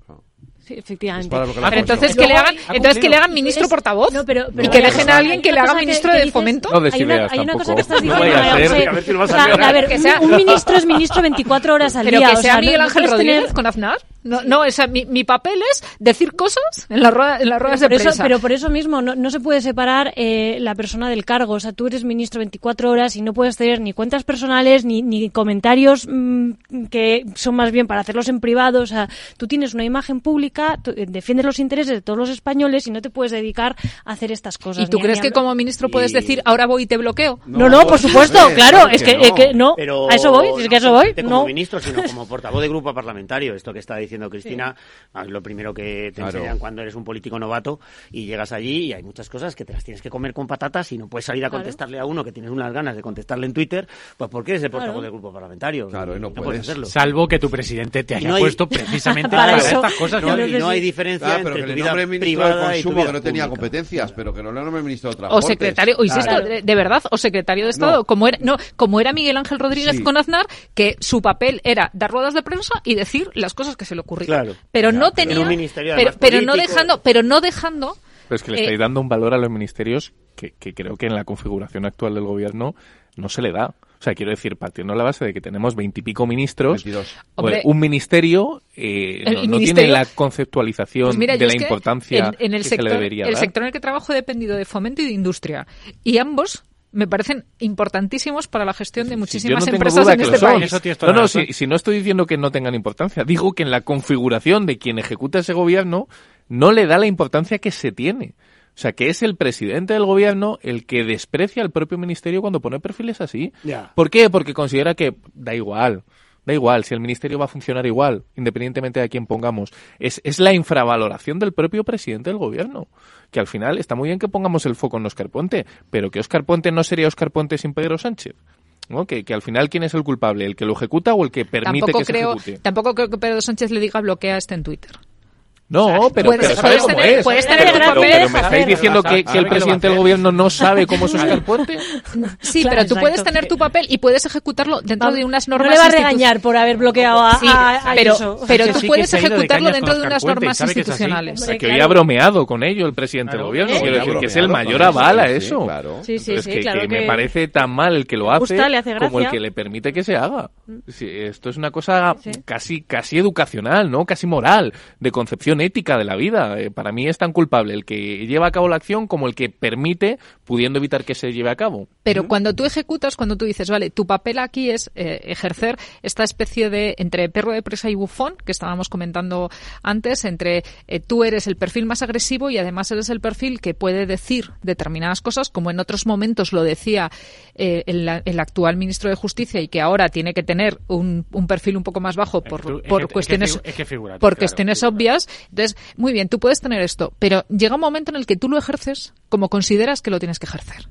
Sí, efectivamente. Pero entonces que le hagan, Ha entonces que le hagan ministro Es- portavoz No, pero- y pero que hay dejen a alguien que le haga que- ministro que de dices- fomento. No hay una, ideas hay una cosa tampoco. que estás diciendo. a ver Que un- sea- un, ministro es ministro 24 horas al Pero día. que o sea Miguel Ángel Rodríguez con Aznar. No, no, o sea, mi, mi papel es decir cosas en, la rueda- en las ruedas Pero de eso, prensa. pero por eso mismo no, no se puede separar eh, la persona del cargo. O sea, tú eres ministro 24 horas y no puedes tener ni cuentas personales ni, ni comentarios mm, que son más bien para hacerlos en privado. O sea, tú tienes una imagen pública, tú, eh, defiendes los intereses de todos los españoles y no te puedes dedicar a hacer estas cosas. ¿Y tú crees que como ministro puedes decir ahora voy y te bloqueo? No, no, por supuesto, claro, es que, eh, que no, Pero a eso voy, es que a eso voy, no. como ministro, sino como portavoz de grupo parlamentario. Esto que está diciendo Cristina, ah, lo primero que te Claro. enseñan cuando eres un político novato y llegas allí y hay muchas cosas que te las tienes que comer con patatas y no puedes salir a Claro. contestarle a uno que tienes unas ganas de contestarle en Twitter, pues porque eres el portavoz Claro. del grupo parlamentario. Claro, y no puedes puedes. hacerlo. Salvo que tu presidente te haya no hay- puesto precisamente Para para, eso. estas cosas. No, ¿no? y no hay diferencia Ah, pero entre que tu le vida privada y tu consumo vida que no tenía pública. competencias, pero que no le nombre ministro de O transportes. secretario, o insisto, Claro. de, de verdad, o secretario de Estado, como era, no, como era Miguel Ángel Rodríguez Sí. con Aznar, que su papel era dar ruedas de prensa y decir las cosas que se le ocurrían. Claro. Pero no Claro, tenía, en un ministerio pero, no dejando, pero no dejando Pero es que le Eh, estáis dando un valor a los ministerios que, que creo que en la configuración actual del gobierno no se le da. O sea, quiero decir, partiendo de la base de que tenemos veintipico ministros, 22. pues, Hombre, un ministerio eh, no, no tiene la conceptualización Pues mira, de la importancia en, en el que sector, se le debería el dar. sector en el que trabajo he dependido de fomento y de industria. Y ambos me parecen importantísimos para la gestión de muchísimas no tengo empresas en que este son. país. No, no, si, si no estoy diciendo que no tengan importancia, digo que en la configuración de quien ejecuta ese gobierno no le da la importancia que se tiene. O sea, que es el presidente del gobierno el que desprecia al propio ministerio cuando pone perfiles así. ¿Por qué? Porque considera que da igual. Da igual, si el ministerio va a funcionar igual, independientemente de a quién pongamos. Es, es la infravaloración del propio presidente del gobierno. Que al final está muy bien que pongamos el foco en Oscar Puente, pero que Oscar Puente no sería Oscar Puente sin Pedro Sánchez. ¿no? Que, que al final, ¿quién es el culpable? ¿El que lo ejecuta o el que permite Tampoco que se creo, ejecute? tampoco creo que Pedro Sánchez le diga bloquea este en Twitter. No, pero, puedes- pero sabe puedes cómo tener- es. puedes Pero- tener tu pero, papel, pero me estáis diciendo que, que el presidente del gobierno no sabe cómo es Oscar Puente. Sí, Claro, pero tú puedes exacto. tener tu papel y puedes ejecutarlo dentro de unas no normas. le va a regañar por haber bloqueado a, Sí, a- a pero, Ayuso. pero tú sí puedes ejecutarlo dentro de unas Puente, normas sabe que es así. institucionales. O sea, que Claro. hoy ha bromeado con ello el presidente Claro. del gobierno. Sí, Quiero decir, que es el mayor eso, aval a eso. claro. Sí, sí, Entonces, sí, que, claro que me parece tan mal el que lo hace, como el que le permite que se haga. Sí, esto es una cosa casi, casi educacional, ¿no? Casi moral, de concepción. Cuestión ética de la vida. Eh, para mí es tan culpable el que lleva a cabo la acción como el que permite, pudiendo evitar que se lleve a cabo. Pero cuando tú ejecutas, cuando tú dices, vale, tu papel aquí es eh, ejercer esta especie de entre perro de presa y bufón que estábamos comentando antes, entre eh, tú eres el perfil más agresivo y además eres el perfil que puede decir determinadas cosas, como en otros momentos lo decía el, el, actual ministro de Justicia y que ahora tiene que tener un, un perfil un poco más bajo por, por cuestiones, por cuestiones obvias. Entonces, muy bien, tú puedes tener esto, pero llega un momento en el que tú lo ejerces como consideras que lo tienes que ejercer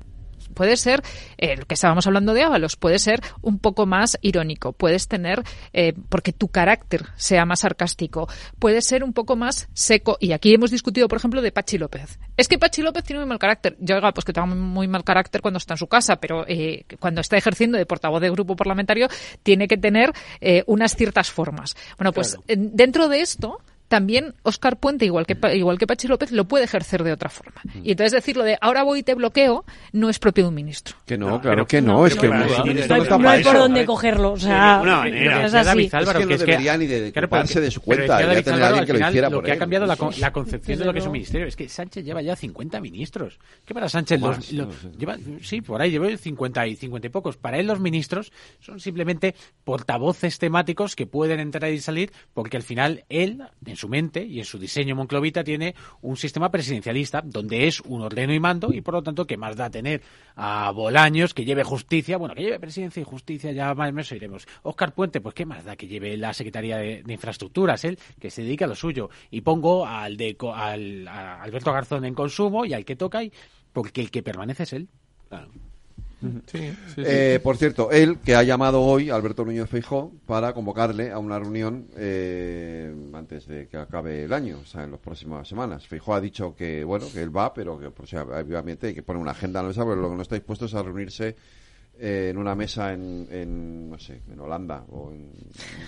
puede ser, el que estábamos hablando de Ábalos, puede ser un poco más irónico, puedes tener, eh, porque tu carácter sea más sarcástico, puede ser un poco más seco. Y aquí hemos discutido, por ejemplo, de Pachi López. Es que Pachi López tiene muy mal carácter. Yo, oiga, pues que tenga muy mal carácter cuando está en su casa, pero eh, cuando está ejerciendo de portavoz de grupo parlamentario, tiene que tener eh, unas ciertas formas. Bueno, pues dentro de esto, también Oscar Puente, igual que, igual que Pachi López, lo puede ejercer de otra forma. Mm. Y entonces decirlo de ahora voy y te bloqueo no es propio de un ministro. Que no, claro que no, es que no, hay, por dónde cogerlo. O sea, no, es, así. es que no debería ni de ocuparse de su cuenta, ya tener alguien que lo hiciera Lo que ha cambiado la, la concepción de lo que es un ministerio es que Sánchez lleva ya 50 ministros. ¿Qué para Sánchez? Los, lleva, sí, por ahí lleva 50 y 50 y pocos. Para él los ministros son simplemente portavoces temáticos que pueden entrar y salir porque al final él, en su mente y en su diseño monclovita tiene un sistema presidencialista donde es un ordeno y mando y por lo tanto que más da tener a Bolaños que lleve justicia, bueno, que lleve presidencia y justicia, ya más o menos iremos. Oscar Puente, pues qué más da que lleve la Secretaría de, Infraestructuras, él que se dedica a lo suyo y pongo al de al, Alberto Garzón en consumo y al que toca y porque el que permanece es él. Eh, por cierto, él que ha llamado hoy Alberto Núñez Feijó para convocarle a una reunión eh, antes de que acabe el año, o sea, en las próximas semanas. Feijó ha dicho que bueno que él va, pero que o sea, obviamente hay que poner una agenda en la mesa, pero lo que no está dispuesto es a reunirse eh, en una mesa en, no sé, en Holanda o en...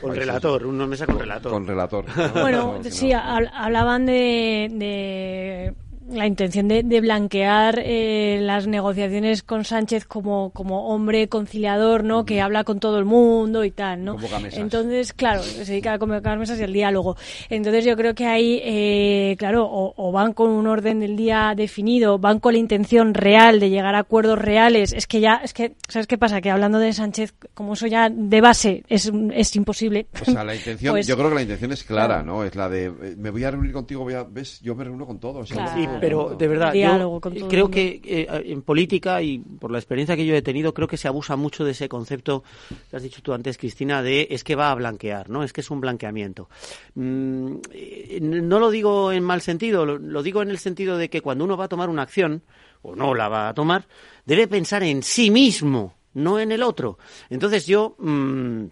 Con relator, una mesa con relator. Con relator. Bueno, sí, hablaban de la intención de, blanquear eh, las negociaciones con Sánchez como, como hombre conciliador, ¿no? Que habla con todo el mundo y tal, ¿no? Entonces, claro, se dedica a convocar mesas y el diálogo. Entonces yo creo que ahí, eh, claro, o, van con un orden del día definido, van con la intención real de llegar a acuerdos reales. Es que ya, es que, ¿sabes qué pasa? Que hablando de Sánchez, como eso ya de base es, es imposible. O sea, la intención, pues yo creo que la intención es clara, ¿no? Es la de, eh, me voy a reunir contigo, voy a, ves, yo me reúno con todos. Pero de verdad, yo creo que eh, en política y por la experiencia que yo he tenido, creo que se abusa mucho de ese concepto que has dicho tú antes, Cristina, de es que va a blanquear, ¿no? Es que es un blanqueamiento. Mm, eh, no lo digo en mal sentido, lo, digo en el sentido de que cuando uno va a tomar una acción, o no la va a tomar, debe pensar en sí mismo, no en el otro. Entonces yo, mm,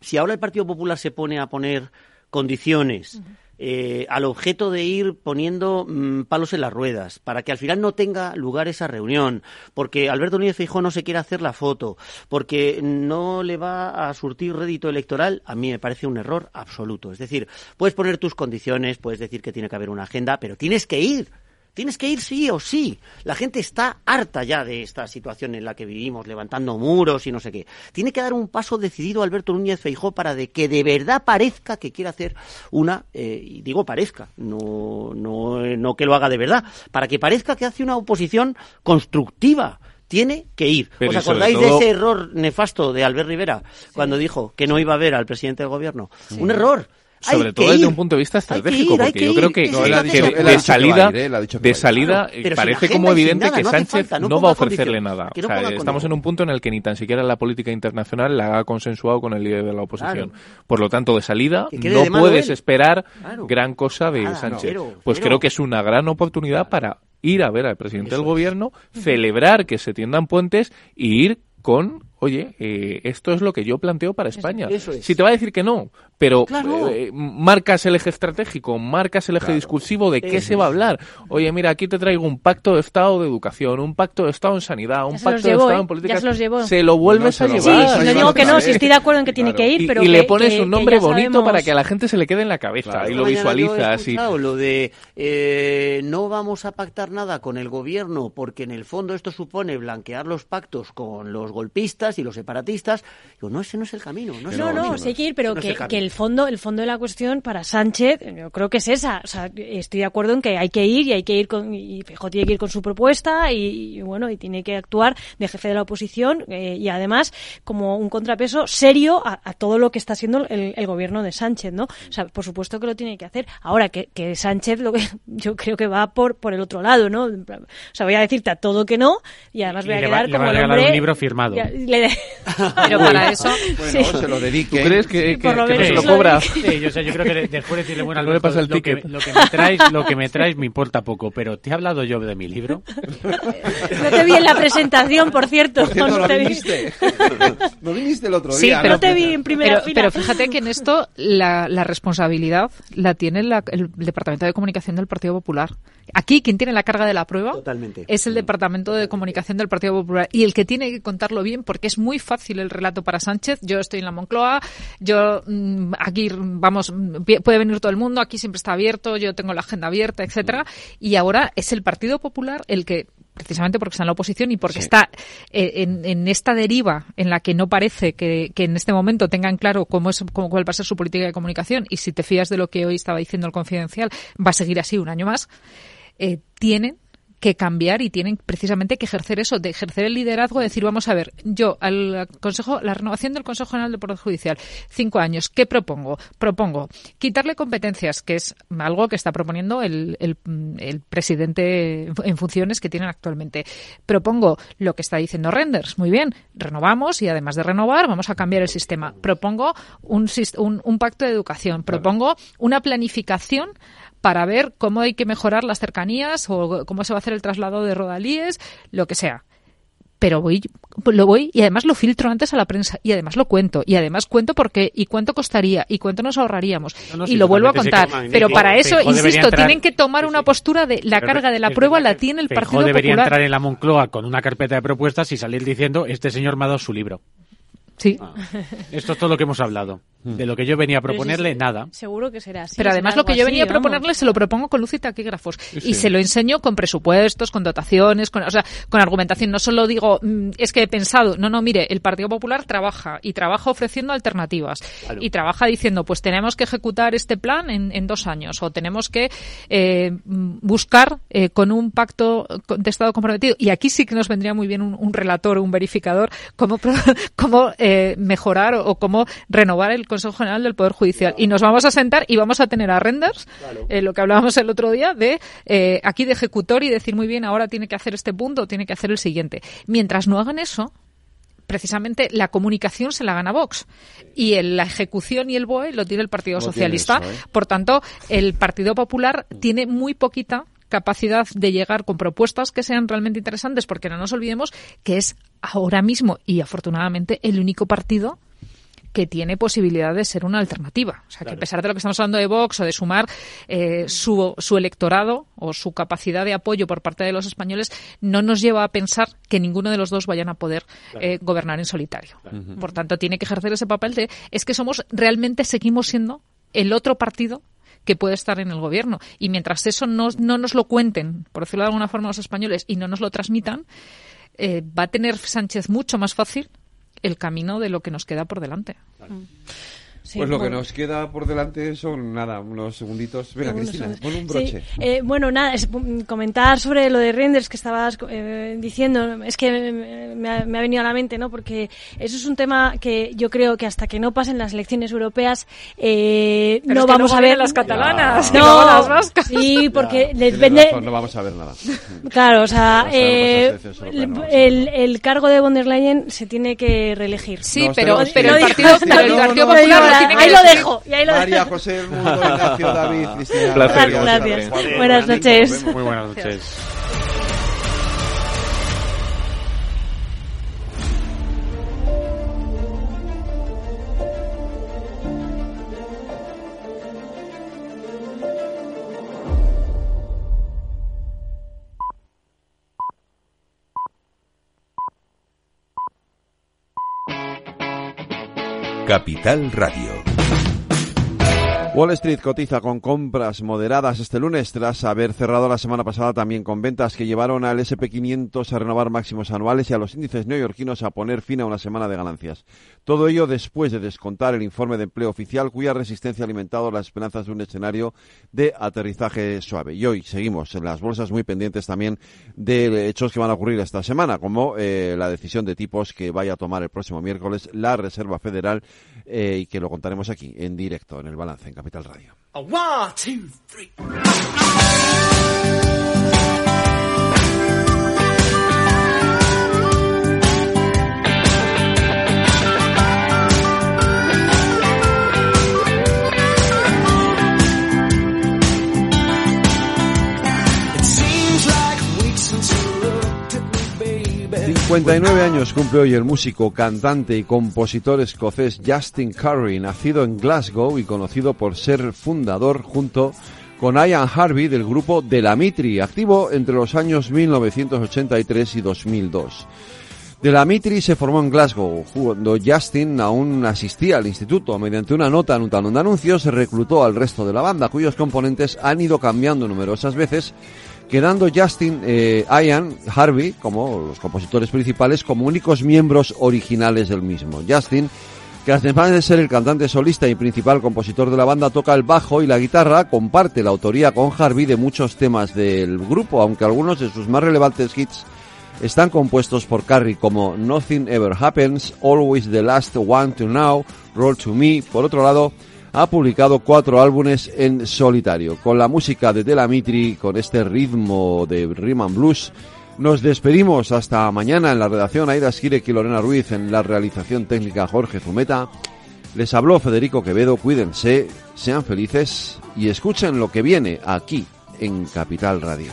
si ahora el Partido Popular se pone a poner condiciones, eh, al objeto de ir poniendo mm, palos en las ruedas, para que al final no tenga lugar esa reunión, porque Alberto Núñez Feijóo no se quiere hacer la foto, porque no le va a surtir rédito electoral, a mí me parece un error absoluto. Es decir, puedes poner tus condiciones, puedes decir que tiene que haber una agenda, pero tienes que ir. Tienes que ir sí o sí. La gente está harta ya de esta situación en la que vivimos, levantando muros y no sé qué. Tiene que dar un paso decidido Alberto Núñez Feijó para de que de verdad parezca que quiere hacer una, eh, y digo parezca, no, no, no que lo haga de verdad, para que parezca que hace una oposición constructiva tiene que ir. ¿Os acordáis de ese error nefasto de Albert Rivera cuando dijo que no iba a ver al presidente del gobierno? Un error sobre todo desde un punto de vista estratégico, porque yo creo que, de, salida, de salida parece como evidente que Sánchez no, va a ofrecerle nada. estamos en un punto en el que ni tan siquiera la política internacional la ha consensuado con el líder de la oposición. Por lo tanto, de salida no puedes esperar gran cosa de Sánchez. pues creo que es una gran oportunidad para ir a ver al presidente del gobierno, celebrar que se tiendan puentes y ir con oye, eh, esto es lo que yo planteo para España. Si te va a decir que no, pero eh, marcas el eje estratégico, marcas el eje discursivo de qué se va a hablar. Oye, mira, aquí te traigo un pacto de Estado de educación, un pacto de Estado en sanidad, un pacto de Estado en ¿eh? política. Se, lo vuelves a llevar. Sí, no digo que no, si estoy de acuerdo en que tiene que ir, pero. Y, le pones un nombre bonito para que a la gente se le quede en la cabeza y lo visualizas. Y... Lo de eh, no vamos a pactar nada con el gobierno porque en el fondo esto supone blanquear los pactos con los golpistas nacionalistas y los separatistas. Digo, no, ese no es el camino. No, no, no, hay que ir, pero que, el fondo el fondo de la cuestión para Sánchez, yo creo que es esa. O sea, estoy de acuerdo en que hay que ir y hay que ir con, y Fijo tiene que ir con su propuesta y, bueno, y tiene que actuar de jefe de la oposición eh, y además como un contrapeso serio a, todo lo que está haciendo el, gobierno de Sánchez, ¿no? O sea, por supuesto que lo tiene que hacer. Ahora que, que Sánchez lo que yo creo que va por por el otro lado, ¿no? O sea, voy a decirte a todo que no y además voy a quedar como el hombre un libro firmado. Pero para eso bueno, se lo dedique. ¿Tú crees que, que, no se lo cobra? Sí, yo, sé, yo creo que después de decirle, bueno, Alberto, pasa el lo, que, lo, que, me traes, lo que me traes me importa poco, pero ¿te he hablado yo de mi libro? No te vi en la presentación, por cierto. Por cierto no, te viniste. no viniste el otro día. Sí, pero no te vi en primera pero, fila. Pero fíjate que en esto la, la responsabilidad la tiene la, el Departamento de Comunicación del Partido Popular. Aquí quien tiene la carga de la prueba es el Departamento de Comunicación del Partido Popular y el que tiene que contarlo bien porque es muy fácil el relato para Sánchez. Yo estoy en la Moncloa, yo mm, aquí vamos puede venir todo el mundo, aquí siempre está abierto, yo tengo la agenda abierta, etcétera, y ahora es el Partido Popular el que precisamente porque está en la oposición y porque está eh, en, esta deriva en la que no parece que, en este momento tengan claro cómo es cómo, cuál va a ser su política de comunicación y si te fías de lo que hoy estaba diciendo el confidencial va a seguir así un año más eh, tienen que cambiar y tienen precisamente que ejercer eso, de ejercer el liderazgo, de decir, vamos a ver, yo al Consejo, la renovación del Consejo General de Poder Judicial, cinco años, ¿qué propongo? Propongo quitarle competencias, que es algo que está proponiendo el, el, presidente en funciones que tienen actualmente. Propongo lo que está diciendo Renders, muy bien, renovamos y además de renovar, vamos a cambiar el sistema. Propongo un, un, un pacto de educación, propongo una planificación para ver cómo hay que mejorar las cercanías o cómo se va a hacer el traslado de rodalíes, lo que sea. Pero voy lo voy y además lo filtro antes a la prensa y además lo cuento. Y además cuento por qué y cuánto costaría y cuánto nos ahorraríamos. Y lo vuelvo a contar. pero para eso insisto tienen que tomar una postura de la carga de la prueba la tiene el Partido debería Popular. entrar en la Moncloa con una carpeta de propuestas y salir diciendo este señor me ha dado su libro Sí. Ah. Esto es todo lo que hemos hablado. Hmm. De lo que yo venía a proponerle, nada. Seguro que será así. Pero además lo que yo venía a proponerle se lo propongo con luz y taquígrafos. Y se lo enseño con presupuestos, con dotaciones, con, o sea, con argumentación. No solo digo, mm, es que he pensado. No, no, mire, el Partido Popular trabaja y trabaja ofreciendo alternativas. Y trabaja diciendo, pues tenemos que ejecutar este plan en, dos años o tenemos que eh, buscar eh, con un pacto de Estado comprometido. Y aquí sí que nos vendría muy bien un, relator, un verificador, cómo, cómo eh, eh, mejorar o, cómo renovar el Consejo General del Poder Judicial. Y nos vamos a sentar y vamos a tener a renders, eh, lo que hablábamos el otro día, de eh, aquí de ejecutor y decir muy bien, ahora tiene que hacer este punto o tiene que hacer el siguiente. Mientras no hagan eso, precisamente la comunicación se la gana Vox y la ejecución y el BOE lo tiene el Partido Socialista. Por tanto, el Partido Popular tiene muy poquita capacidad de llegar con propuestas que sean realmente interesantes, porque no nos olvidemos que es ahora mismo y afortunadamente el único partido que tiene posibilidad de ser una alternativa. O sea, que a pesar de lo que estamos hablando de Vox o de sumar eh, su, su, electorado o su capacidad de apoyo por parte de los españoles, no nos lleva a pensar que ninguno de los dos vayan a poder eh, gobernar en solitario. Por tanto, tiene que ejercer ese papel de es que somos realmente seguimos siendo el otro partido que puede estar en el gobierno. Y mientras eso no, no nos lo cuenten, por decirlo de alguna forma, los españoles y no nos lo transmitan, eh, va a tener Sánchez mucho más fácil el camino de lo que nos queda por delante. Pues lo que nos queda por delante son, nada, unos segunditos. Venga, Cristina, pon un broche. Eh, bueno, nada, es, comentar sobre lo de renders que estabas eh, diciendo. Es que me ha, venido a la mente, ¿no? Porque eso es un tema que yo creo que hasta que no pasen las elecciones europeas eh, no vamos a ver. las catalanas, no, las vascas. Sí, porque depende. no vamos a ver nada. Claro, o sea, el, el, cargo de von der Leyen se tiene que reelegir. Sí, pero, pero, el Partido, pero el Partido Popular ahí lo dejo. Y ahí lo María José El Mundo, Ignacio, David, Cristina. Placer, gracias. Buenas noches. Muy buenas noches. Capital Radio. Wall Street cotiza con compras moderadas este lunes tras haber cerrado la semana pasada también con ventas que llevaron al SP500 a renovar máximos anuales y a los índices neoyorquinos a poner fin a una semana de ganancias. Todo ello después de descontar el informe de empleo oficial cuya resistencia ha alimentado las esperanzas de un escenario de aterrizaje suave. Y hoy seguimos en las bolsas muy pendientes también de hechos que van a ocurrir esta semana, como eh, la decisión de tipos que vaya a tomar el próximo miércoles la Reserva Federal eh, y que lo contaremos aquí en directo en el balance en Capital Radio. One, two, three. 59 años cumple hoy el músico, cantante y compositor escocés Justin Curry, nacido en Glasgow y conocido por ser fundador junto con Ian Harvey del grupo De La Mitri, activo entre los años 1983 y 2002. De la Mitri se formó en Glasgow, cuando Justin aún asistía al instituto. Mediante una nota en un de anuncios reclutó al resto de la banda, cuyos componentes han ido cambiando numerosas veces quedando Justin, eh, Ian, Harvey, como los compositores principales, como únicos miembros originales del mismo. Justin, que además de ser el cantante solista y principal compositor de la banda, toca el bajo y la guitarra, comparte la autoría con Harvey de muchos temas del grupo, aunque algunos de sus más relevantes hits están compuestos por Carrie como Nothing Ever Happens, Always the Last One to Know, Roll to Me. Por otro lado, ha publicado cuatro álbumes en solitario. Con la música de Delamitri, con este ritmo de Rhythm Blues, nos despedimos hasta mañana en la redacción Aida Skirek y Lorena Ruiz, en la realización técnica Jorge Zumeta. Les habló Federico Quevedo, cuídense, sean felices y escuchen lo que viene aquí en Capital Radio.